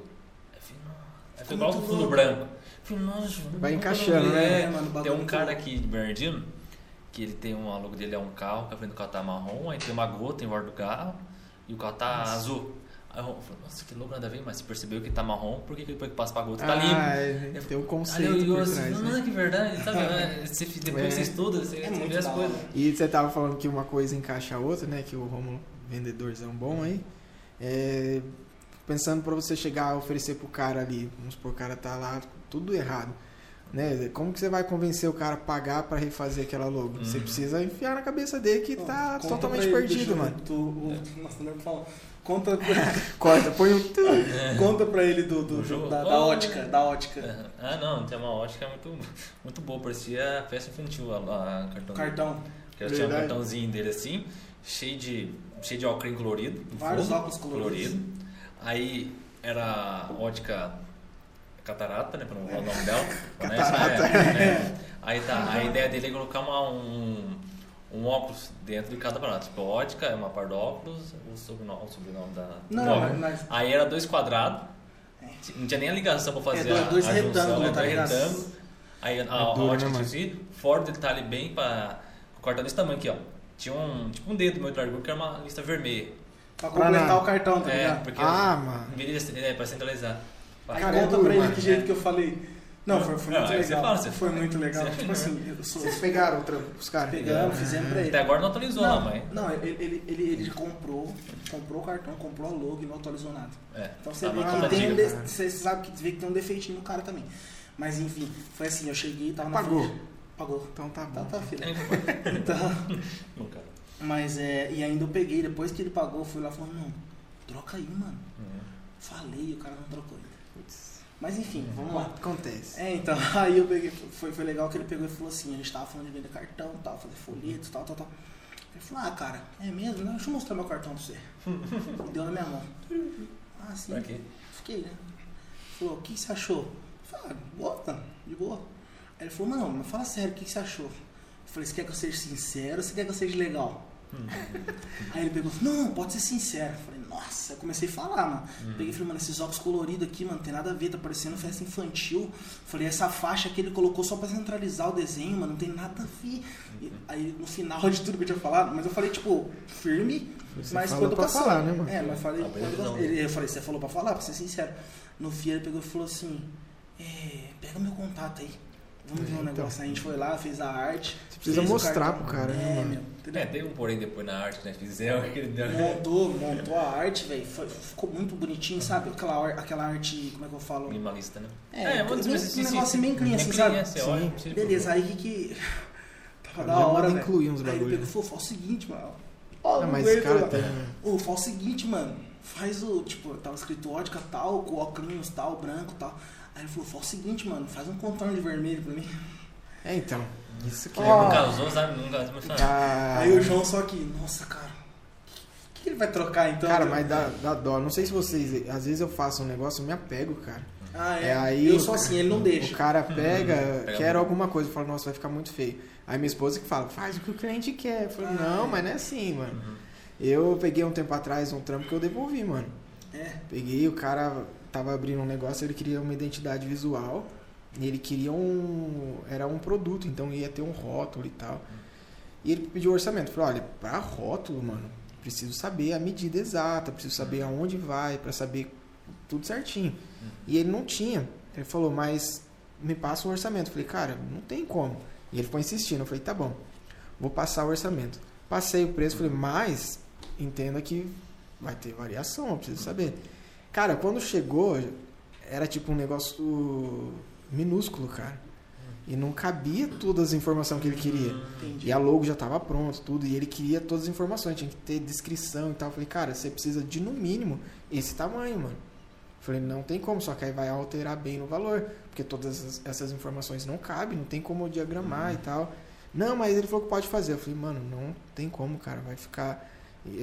Aí eu falei, não. Ficou foi igual o fundo branco. Eu falei, nossa, Vai encaixando, né? É, Mano, o bagulho Tem um cara aqui de Bernardino que ele tem um. A logo dele é um carro, que a frente do carro tá marrom, aí tem uma gota em volta do carro e o carro tá azul. Aí eu falei, nossa, que louco nada a ver, mas você percebeu que tá marrom, por que que depois que passa pra gota tá limpo? Ah, é, tem um Aí conceito eu, eu por assim, trás, não né? é que verdade, sabe? [LAUGHS] É, você- depois É. você estuda, você, É você vê as coisas. E você tava falando que uma coisa encaixa a outra, né? Que o Romulo, vendedorzão bom aí. É, pensando pra você chegar a oferecer pro cara ali, vamos supor, o cara tá lá tudo errado. Né? Como que você vai convencer o cara a pagar pra refazer aquela logo? Você Uhum. precisa enfiar na cabeça dele que tá Conta totalmente ele, perdido, eu mano. Tu, o, nossa, não lembro falar. Conta pra, [LAUGHS] Corta, põe um. conta pra ele do, do- da, da ótica, da ótica. Ah, não, tem uma ótica muito, muito boa, parecia festa infantil a, a cartão. Cartão. Que ela tinha um cartãozinho dele assim, cheio de, cheio de óculos colorido. Vários fundo, óculos coloridos. Aí era ótica catarata, né? Pra não falar o nome dela. [LAUGHS] Catarata. Né? É. [LAUGHS] Aí tá, a ideia dele é colocar uma, um, um óculos dentro de cada aparato. Tipo, ótica é uma par do óculos, o sobrenome, o sobrenome da. Não, óculos. mas Aí era dois quadrados, não tinha nem a ligação pra fazer É, dois- a, dois a junção, retângulos, é, tá dois ligado? retângulos. Aí a, a É duro, ótica né, si, fora o detalhe bem pra. Cortar desse tamanho aqui, ó. Tinha um, tipo um dedo do meu largura que era uma lista vermelha. pra Pra completar nada. o cartão, tá É, ligado? porque Ah, mano. em vez de, é, pra centralizar. Aí Cara, é conta duro, pra ele que jeito É. que eu falei. Não, foi, foi Não, muito você legal. fala, você foi fala. muito legal. Você- Tipo assim, [LAUGHS] eu sou. Vocês pegaram o trampo pros caras? Pegamos, fizemos pra ele. Até agora não atualizou, não, Não, mas. não ele, ele, ele, ele comprou, comprou o cartão, comprou a logo e não atualizou nada. É, Então você tá vê que tem um de- você sabe que vê que tem um defeitinho no cara também. Mas enfim, foi assim, eu cheguei, tava na Pagou. frente. Pagou. Então tá Tá, bom. tá, filha. [LAUGHS] É, Então, Nunca. mas é, e ainda eu peguei, depois que ele pagou, eu fui lá e falei, não, troca aí, mano. Uhum. Falei, o cara não trocou ainda. Mas enfim, vamos lá. Acontece. É, então, [LAUGHS] aí eu peguei, foi, foi legal que ele pegou e falou assim, a gente tava falando de vender cartão, tal, fazer folhetos, tal, tal, tal. Ele falou, ah, cara, é mesmo? né? Deixa eu mostrar meu cartão pra você. [LAUGHS] Deu na minha mão. Ah, sim. Pra quê? Fiquei, né? Falou, o que você achou? Eu falei, ah, boa, mano, de boa. Aí ele falou, não, mas fala sério, o que você achou? Eu falei, você quer que eu seja sincero ou você quer que eu seja legal? Aí ele pegou, não, pode ser sincero. Eu falei, nossa, eu comecei a falar, mano. Peguei e falei, mano, esses óculos coloridos aqui, mano, tem nada a ver, tá parecendo festa infantil. Falei, essa faixa que ele colocou só pra centralizar o desenho, mano, não tem nada a ver. E aí no final [LAUGHS] de tudo que eu tinha falado, mas eu falei, tipo, firme, Você mas com falou pra falar, né, mano? É, mas falei, Ah, não. Ele, eu falei, você falou pra falar, pra ser sincero. No fim ele pegou e falou assim, é, pega meu contato aí. Vamos ver um É, então. negócio. A gente foi lá, fez a arte. Você precisa mostrar pro cara, né, É, mano? meu. Entendeu? É, teve um porém depois na arte que nós fizemos. Que ele deu... Montou, montou a arte, velho. Ficou muito bonitinho, sabe? Aquela, aquela arte, como é que eu falo? Minimalista, né? É, vamos dizer um negócio bem clean, assim, sabe? clean, você Sim. olha, Beleza, aí que que. [LAUGHS] Tava da hora, incluir uns Aí ele bagulho, pegou e né? falou, faz o seguinte, mano. Ó, Ah, o mas verde, esse cara tem, né? Ô, faz o seguinte, mano. Faz o. Tipo, tava escrito ótica tal, com óculos tal, branco tal. Aí ele falou, faz o seguinte, mano, faz um contorno de vermelho pra mim. [LAUGHS] É, então. Isso que Ó. Não casou, sabe? Nunca casou, mas Ah, Aí o João só que, nossa, cara. O que, que ele vai trocar então? Cara, mas dá, dá dó. Não sei se vocês. Às vezes eu faço um negócio e me apego, cara. Ah, é. É, aí eu o- sou assim, ele não O deixa. cara pega, Pega quer alguma coisa, fala, nossa, vai ficar muito feio. Aí minha esposa que fala, faz o que o cliente quer. Eu falei, Ah, não, é. mas não é assim, mano. Uhum. Eu peguei um tempo atrás um trampo que eu devolvi, mano. É. Peguei, o cara tava abrindo um negócio, ele queria uma identidade visual. Ele queria um. Era um produto, então ia ter um rótulo e tal. E ele pediu orçamento. Falei, olha, pra rótulo, mano, preciso saber a medida exata, preciso saber aonde vai, pra saber tudo certinho. E ele não tinha. Ele falou, mas me passa um orçamento. Eu falei, cara, não tem como. E ele ficou insistindo. Eu falei, tá bom, vou passar o orçamento. Passei o preço, falei, mas entenda que vai ter variação, eu preciso saber. Cara, quando chegou, era tipo um negócio minúsculo, cara. E não cabia todas as informações que ele queria. Entendi. E a logo já estava pronto, tudo. E ele queria todas as informações, tinha que ter descrição e tal. Eu falei, cara, você precisa de no mínimo esse tamanho, mano. Eu falei, não tem como, só que aí vai alterar bem no valor. Porque todas essas, informações não cabem, não tem como diagramar e tal. Não, mas ele falou que pode fazer. Eu falei, mano, não tem como, cara. Vai ficar.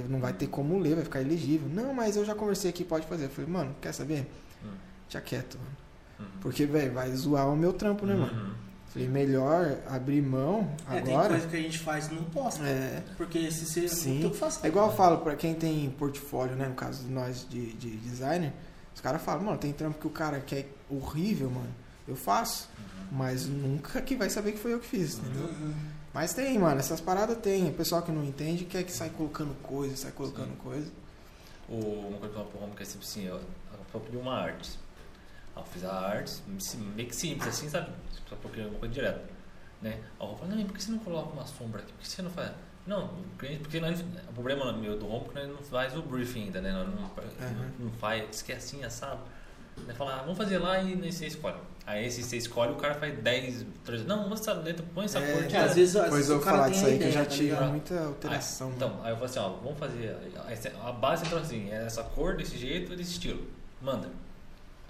Não vai ter como ler, vai ficar elegível. Não, mas eu já conversei aqui, pode fazer. Eu falei, mano, quer saber? Hum. Já quieto, mano. Uhum. Porque, velho, vai zoar o meu trampo, né, mano? Uhum. Falei, melhor abrir mão É, tem agora. coisa que a gente faz e não posta. É, Porque se você Sim. não tem fazer. é igual eu falo pra quem tem portfólio, né? No caso de nós de, de designer, os caras falam, mano, tem trampo que o cara quer horrível, mano. Eu faço, mas nunca que vai saber que foi eu que fiz, entendeu? Uhum. Mas tem, mano, essas paradas tem. O pessoal que não entende quer que sai colocando coisa, sai colocando coisa. O, uma coisa que eu falo pro Romo que é tipo assim, eu, eu pedi uma arte. Aí eu fiz a arte, meio que simples assim, sabe? Só porque é uma coisa direta. Né? Aí Romo falou, não, por que você não coloca uma sombra aqui? Por que você não faz? Não, porque nós, o problema meu do Romo é que nós não faz o briefing ainda, né? Nós não, não, não faz, que é assim, assado. Ele fala, ah, vamos fazer lá e aí você escolhe. Aí esse você escolhe, o cara faz 10, 13. Não, vamos essa letra, põe essa É, cor. É, tira. às vezes, às Pois vezes eu o vou cara falar tem disso a aí que eu já tá tive muita alteração. Ah, então, aí eu falei assim, ó, vamos fazer. A base então assim, é essa cor, desse jeito, desse estilo. Manda.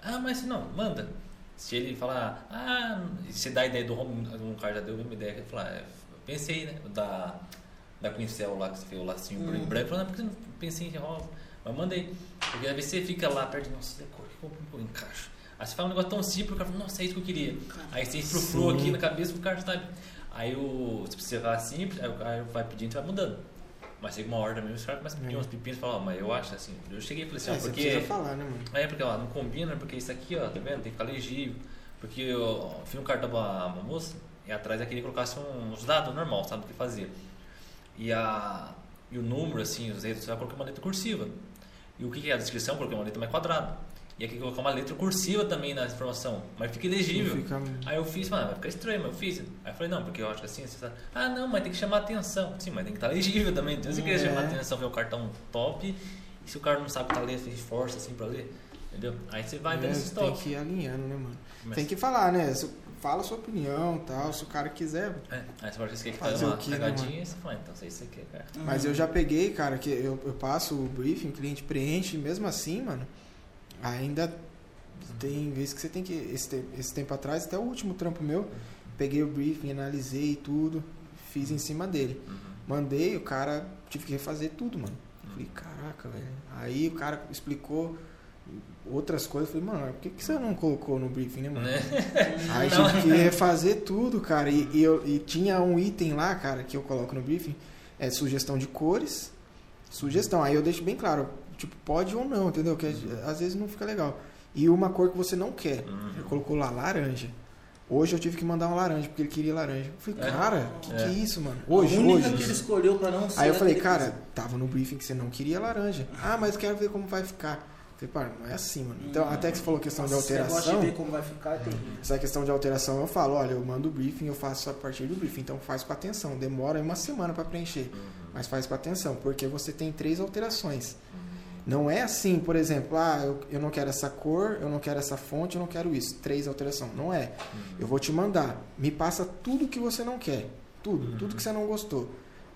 Ah, mas se não, manda. Se ele falar, ah, se dá a ideia do home, um cara já deu a mesma ideia, que ele falar, é, pensei, né? Da, da Quincel lá que você fez o lacinho Hum. branco, branco, falou, não, por que você não pensei em rosa? Mas manda aí. Porque às vezes você fica lá perto de, nossa, que cor, que cor que eu encaixo? Aí você fala um negócio tão simples, o cara fala, nossa, é isso que eu queria. Aí você Sim. aqui na cabeça, o cara tá. Aí o, se você falar simples, aí o cara vai pedindo e vai mudando. Mas chega uma hora também, os caras começam a pedir É. uns pepinos e falam, mas eu acho assim. Eu cheguei e falei assim, É, ó, você porque. precisa falar, né, mano? É, porque ó, não combina, porque isso aqui, ó, tá vendo? Tem que ficar legível. Porque eu fiz um cartão pra uma moça e atrás ela queria que colocasse uns dados normal, sabe o que fazia. E, a, e o número, assim, os dedos, você vai colocar uma letra cursiva. E o que que é a descrição? Eu Coloquei uma letra mais quadrada. E aqui colocar uma letra cursiva também na informação, mas fica ilegível. Não fica- Aí eu fiz, mano, vai ficar estranho, mas eu fiz. Aí eu falei, não, porque eu acho que assim, você tá... Ah, não, mas tem que chamar atenção. Sim, mas tem que estar legível também. Então, se você quer É. chamar atenção, ver o cartão top, e se o cara não sabe que tá lendo, fez força assim pra ler, entendeu? Aí você vai dando É, esses tem que ir alinhando, né, mano? Mas- Tem que falar, né? Fala a sua opinião tal. Se o cara quiser. É, aí você fala que quer fazer uma o quê, né, e você fala, então, isso aí você quer, cara. Mas eu já peguei, cara, que eu, eu passo o briefing, o cliente preenche, mesmo assim, mano, ainda tem vezes que você tem que. Esse, esse tempo atrás, até o último trampo meu, peguei o briefing, analisei tudo, fiz em cima dele. Uhum. Mandei, o cara tive que refazer tudo, mano. Falei, caraca, velho. Aí o cara explicou outras coisas. Falei, mano, por que, que você não colocou no briefing, né, mano? Né? [LAUGHS] Aí Não. tive que refazer tudo, cara. E, e eu, e tinha um item lá, cara, que eu coloco no briefing, é sugestão de cores. Sugestão. Aí eu deixo bem claro, tipo, pode ou não, entendeu? Que às vezes não fica legal. E uma cor que você não quer. Uhum. Ele colocou lá laranja. Hoje eu tive que mandar um laranja, porque ele queria laranja. Eu falei, É? cara, que É. que é isso, mano? Hoje, a única hoje. que ele escolheu pra não ser. Aí eu falei, cara, tava no briefing que você não queria laranja. Ah, mas quero ver como vai ficar. Eu Falei, pá, não é assim, mano. Então, até que você falou questão Nossa, de alteração. de ver como vai ficar é terrível. Essa questão de alteração eu falo, olha, eu mando o briefing, eu faço a partir do briefing, então faz com atenção. Demora uma semana para preencher, mas faz com atenção, porque você tem três alterações. Não é assim, por exemplo, ah, eu, eu não quero essa cor, eu não quero essa fonte, eu não quero isso. Três alterações. Não é. Eu vou te mandar. Me passa tudo que você não quer. Tudo. Tudo que você não gostou.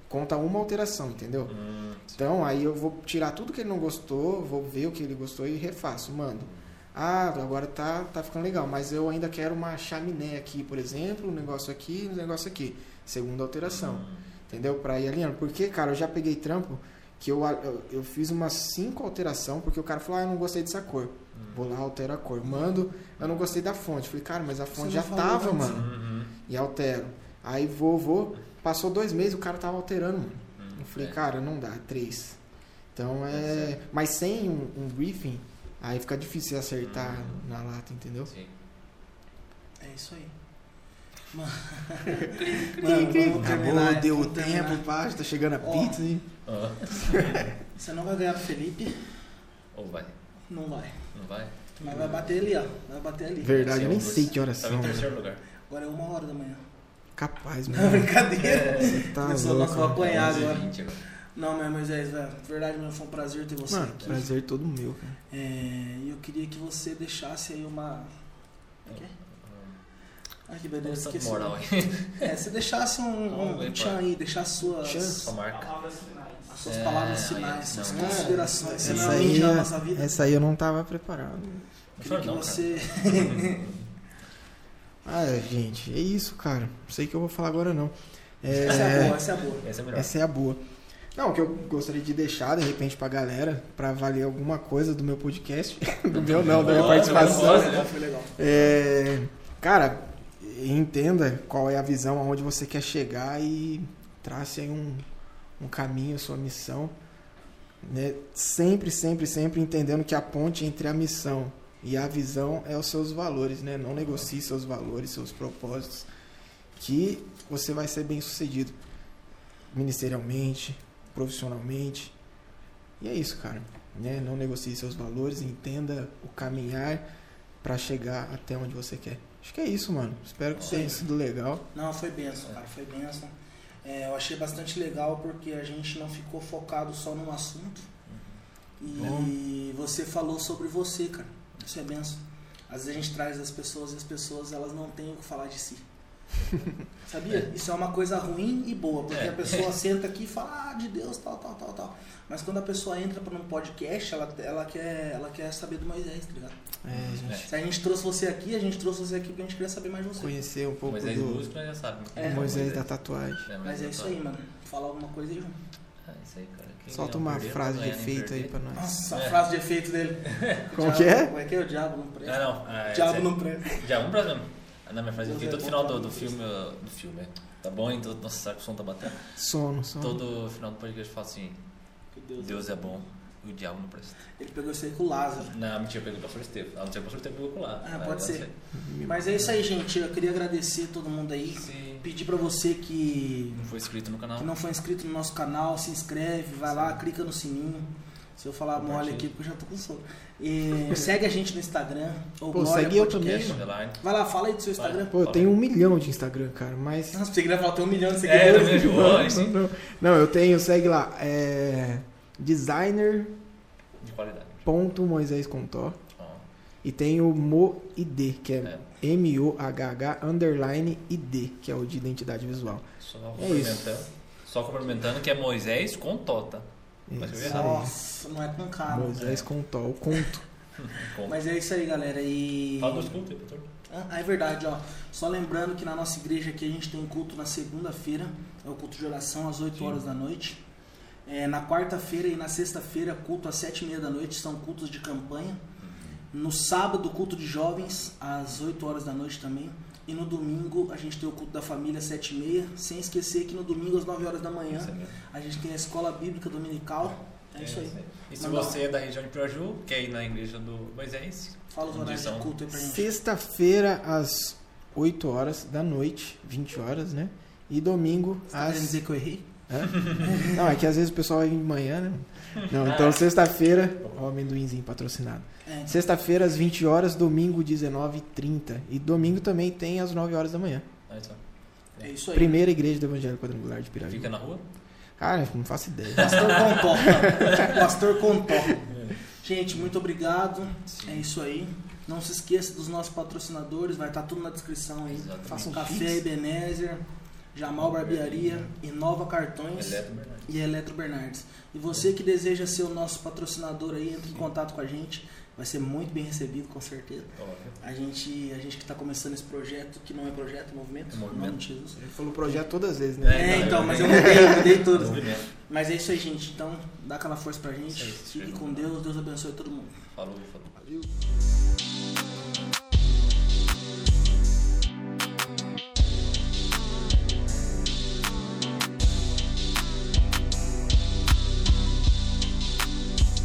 Conta uma alteração, entendeu? Hum, Então aí eu vou tirar tudo que ele não gostou, vou ver o que ele gostou e refaço, mando. Ah, agora tá, tá ficando legal, mas eu ainda quero uma chaminé aqui, por exemplo, um negócio aqui, um negócio aqui. Segunda alteração. Entendeu? Pra ir alinhando. Porque, cara, eu já peguei trampo que eu, eu, eu fiz umas cinco alterações, porque o cara falou, ah, eu não gostei dessa cor. Vou lá, altero a cor. Mando, eu não gostei da fonte. Falei, cara, mas a fonte já tava, antes. mano. Uhum. E altero. Aí vou, vou. Passou dois meses, o cara tava alterando, mano. Eu falei, É. cara, não dá, três. Então é. Mas sem um, um briefing, aí fica difícil você acertar Hum. na lata, entendeu? Sim. É isso aí. [LAUGHS] Mano, Mano, vamos terminar, Acabou, deu o tempo, pá, tá chegando a pizza, hein? Ah, Você não vai ganhar do Felipe, Ou vai? não vai. Não vai? Mas vai bater ali, ó. Vai bater ali. Verdade, eu nem sei que horas Tava são. em mano. terceiro lugar. Agora é uma hora da manhã. Capaz, Não, mano. brincadeira. Tá Começou louco. nosso apanhar É, 11 e agora. 20 agora. Não, mas Moisés, velho, verdade mesmo, foi um prazer ter você Mano, aqui. prazer todo meu, cara. É, E eu queria que você deixasse aí uma. O quê? Ai, que beleza, Essa esqueci. moral aí. É, se deixasse um, um, um tchan aí, deixasse suas, Tchan? Sua marca. Palavras finais. as suas É, palavras finais, suas não. considerações, Essa aí, na nossa vida. essa aí eu não tava preparado. Queria que não, você. [LAUGHS] Ah, gente, é isso, cara. Não sei o que eu vou falar agora, não. É, Essa é a boa, essa é a boa. Essa é. Essa é a boa. Não, o que eu gostaria de deixar, de repente, pra galera, pra valer alguma coisa do meu podcast. [LAUGHS] do meu não, da minha participação. Foi legal, foi legal. É, cara, entenda qual é a visão, aonde você quer chegar e trace aí um, um caminho, sua missão. Né? Sempre, sempre, sempre entendendo que a ponte entre a missão e a visão é os seus valores, né? Não negocie seus valores, seus propósitos, que você vai ser bem sucedido ministerialmente, profissionalmente. E é isso, cara. Né? Não negocie seus valores, entenda o caminhar para chegar até onde você quer. Acho que é isso, mano. Espero que tenha sido legal. Não, foi benção, cara, foi benção. É, eu achei bastante legal porque a gente não ficou focado só num assunto. E você falou sobre você, cara. Isso é benção. Às vezes a gente traz as pessoas e as pessoas elas não têm o que falar de si. [LAUGHS] Sabia? Isso é uma coisa ruim e boa, porque É. a pessoa senta aqui e fala ah, de Deus, tal, tal, tal, tal. Mas quando a pessoa entra para um podcast, ela, ela, quer, ela quer saber do Moisés, tá ligado? É, gente. Se a gente trouxe você aqui, a gente trouxe você aqui porque a gente queria saber mais de você. Conhecer um pouco Mas aí do músico nós já sabe. É. Moisés da tatuagem. Mas é isso aí, mano. Fala alguma coisa aí, João. É isso aí, cara. Quem Solta não uma perder, frase não de efeito aí pra nós. Nossa, a É. frase de efeito dele. Como O que é? diabo- Como é que é? O diabo não presta. Ah, não. Ah, O diabo não presta. Já um pra mesmo. Ah, não, minha frase é todo final do, do filme, do filme, é. tá bom? Então, nossa, será que o som tá batendo? Sono, sono. Todo final do podcast fala assim, Deus, Deus é bom e o diabo não presta. Ele pegou isso aí com o Lázaro. Não, mentira, pegou o pastor Estevam. Ah, não sei, o pastor Estevam pegou com lá. Ah, Mas pode eu ser. sei. Mas é isso aí, gente. Eu queria agradecer todo mundo aí. Se Pedir pra você que, não for inscrito no canal, que não foi inscrito no nosso canal, se inscreve, vai lá, clica no sininho. Se eu falar mole aqui, porque eu já tô com sono. E segue a gente no Instagram. Ou Pô, segue eu também, underline. Vai lá, fala aí do seu Instagram. Pô, eu tenho um milhão de Instagram, cara, mas. Nossa, você queria falar, tem um milhão de É, eu seguidores. vejo. Não, não, não. Não, eu tenho, segue lá. É. Designer. De qualidade. Ponto Moisés Contó. Ó, E tem o MoID, que é, É. M-O-H-H underline ID, que é o de identidade visual. Só É complementando. Só complementando que é Moisés com Tota. Isso aí. Nossa, não é com K. não. Moisés Contó, o conto. [LAUGHS] Mas é isso aí, galera. E. Fala dos cultos pastor. Ah, é verdade, ó. Só lembrando que na nossa igreja aqui a gente tem culto na segunda-feira, é o culto de oração às 8 Sim. horas da noite. É, na quarta-feira e na sexta-feira, culto às 7 e meia da noite, são cultos de campanha. No sábado, culto de jovens, às 8 horas da noite também. E no domingo, a gente tem o culto da família às 7 e meia. Sem esquecer que no domingo, às 9 horas da manhã, a gente tem a escola bíblica dominical. É isso aí. E se Mas não. você é da região de Piraju, quer ir na igreja do Moisés, Fala os horários de culto aí pra gente. Sexta-feira, às 8 horas da noite, 20 horas, né? E domingo, Tá querendo às. dizer que eu errei? Hã? Não, é que às vezes o pessoal vai vir de manhã, né? Não, então sexta-feira, ó, o amendoinzinho patrocinado. É, Sexta-feira às 20 horas, domingo 19h30. E domingo também tem às 9 horas da manhã. É isso aí. Primeira igreja do Evangelho Quadrangular de Piraí. Fica na rua? Cara, não faço ideia. Pastor Contó. [LAUGHS] Pastor Contó. Gente, muito obrigado. Sim. É isso aí. Não se esqueça dos nossos patrocinadores, vai estar tudo na descrição aí. Exatamente. Faça um café Ebenezer, Jamal Barbearia, Inova Cartões Eletro e Eletro Bernardes. E você que deseja ser o nosso patrocinador aí, entre em contato com a gente. Vai ser muito bem recebido, com certeza. A gente, a gente que está começando esse projeto, que não é projeto, é movimento, É movimento. em nome de Jesus. Ele falou projeto todas as vezes, né? É, É, então, não, mas é. eu mudei, mudei tudo. [LAUGHS] Movimento. Mas é isso aí, gente. Então, dá aquela força pra gente. Aí. Fique com Deus. Deus abençoe todo mundo. Falou, falou. Valeu.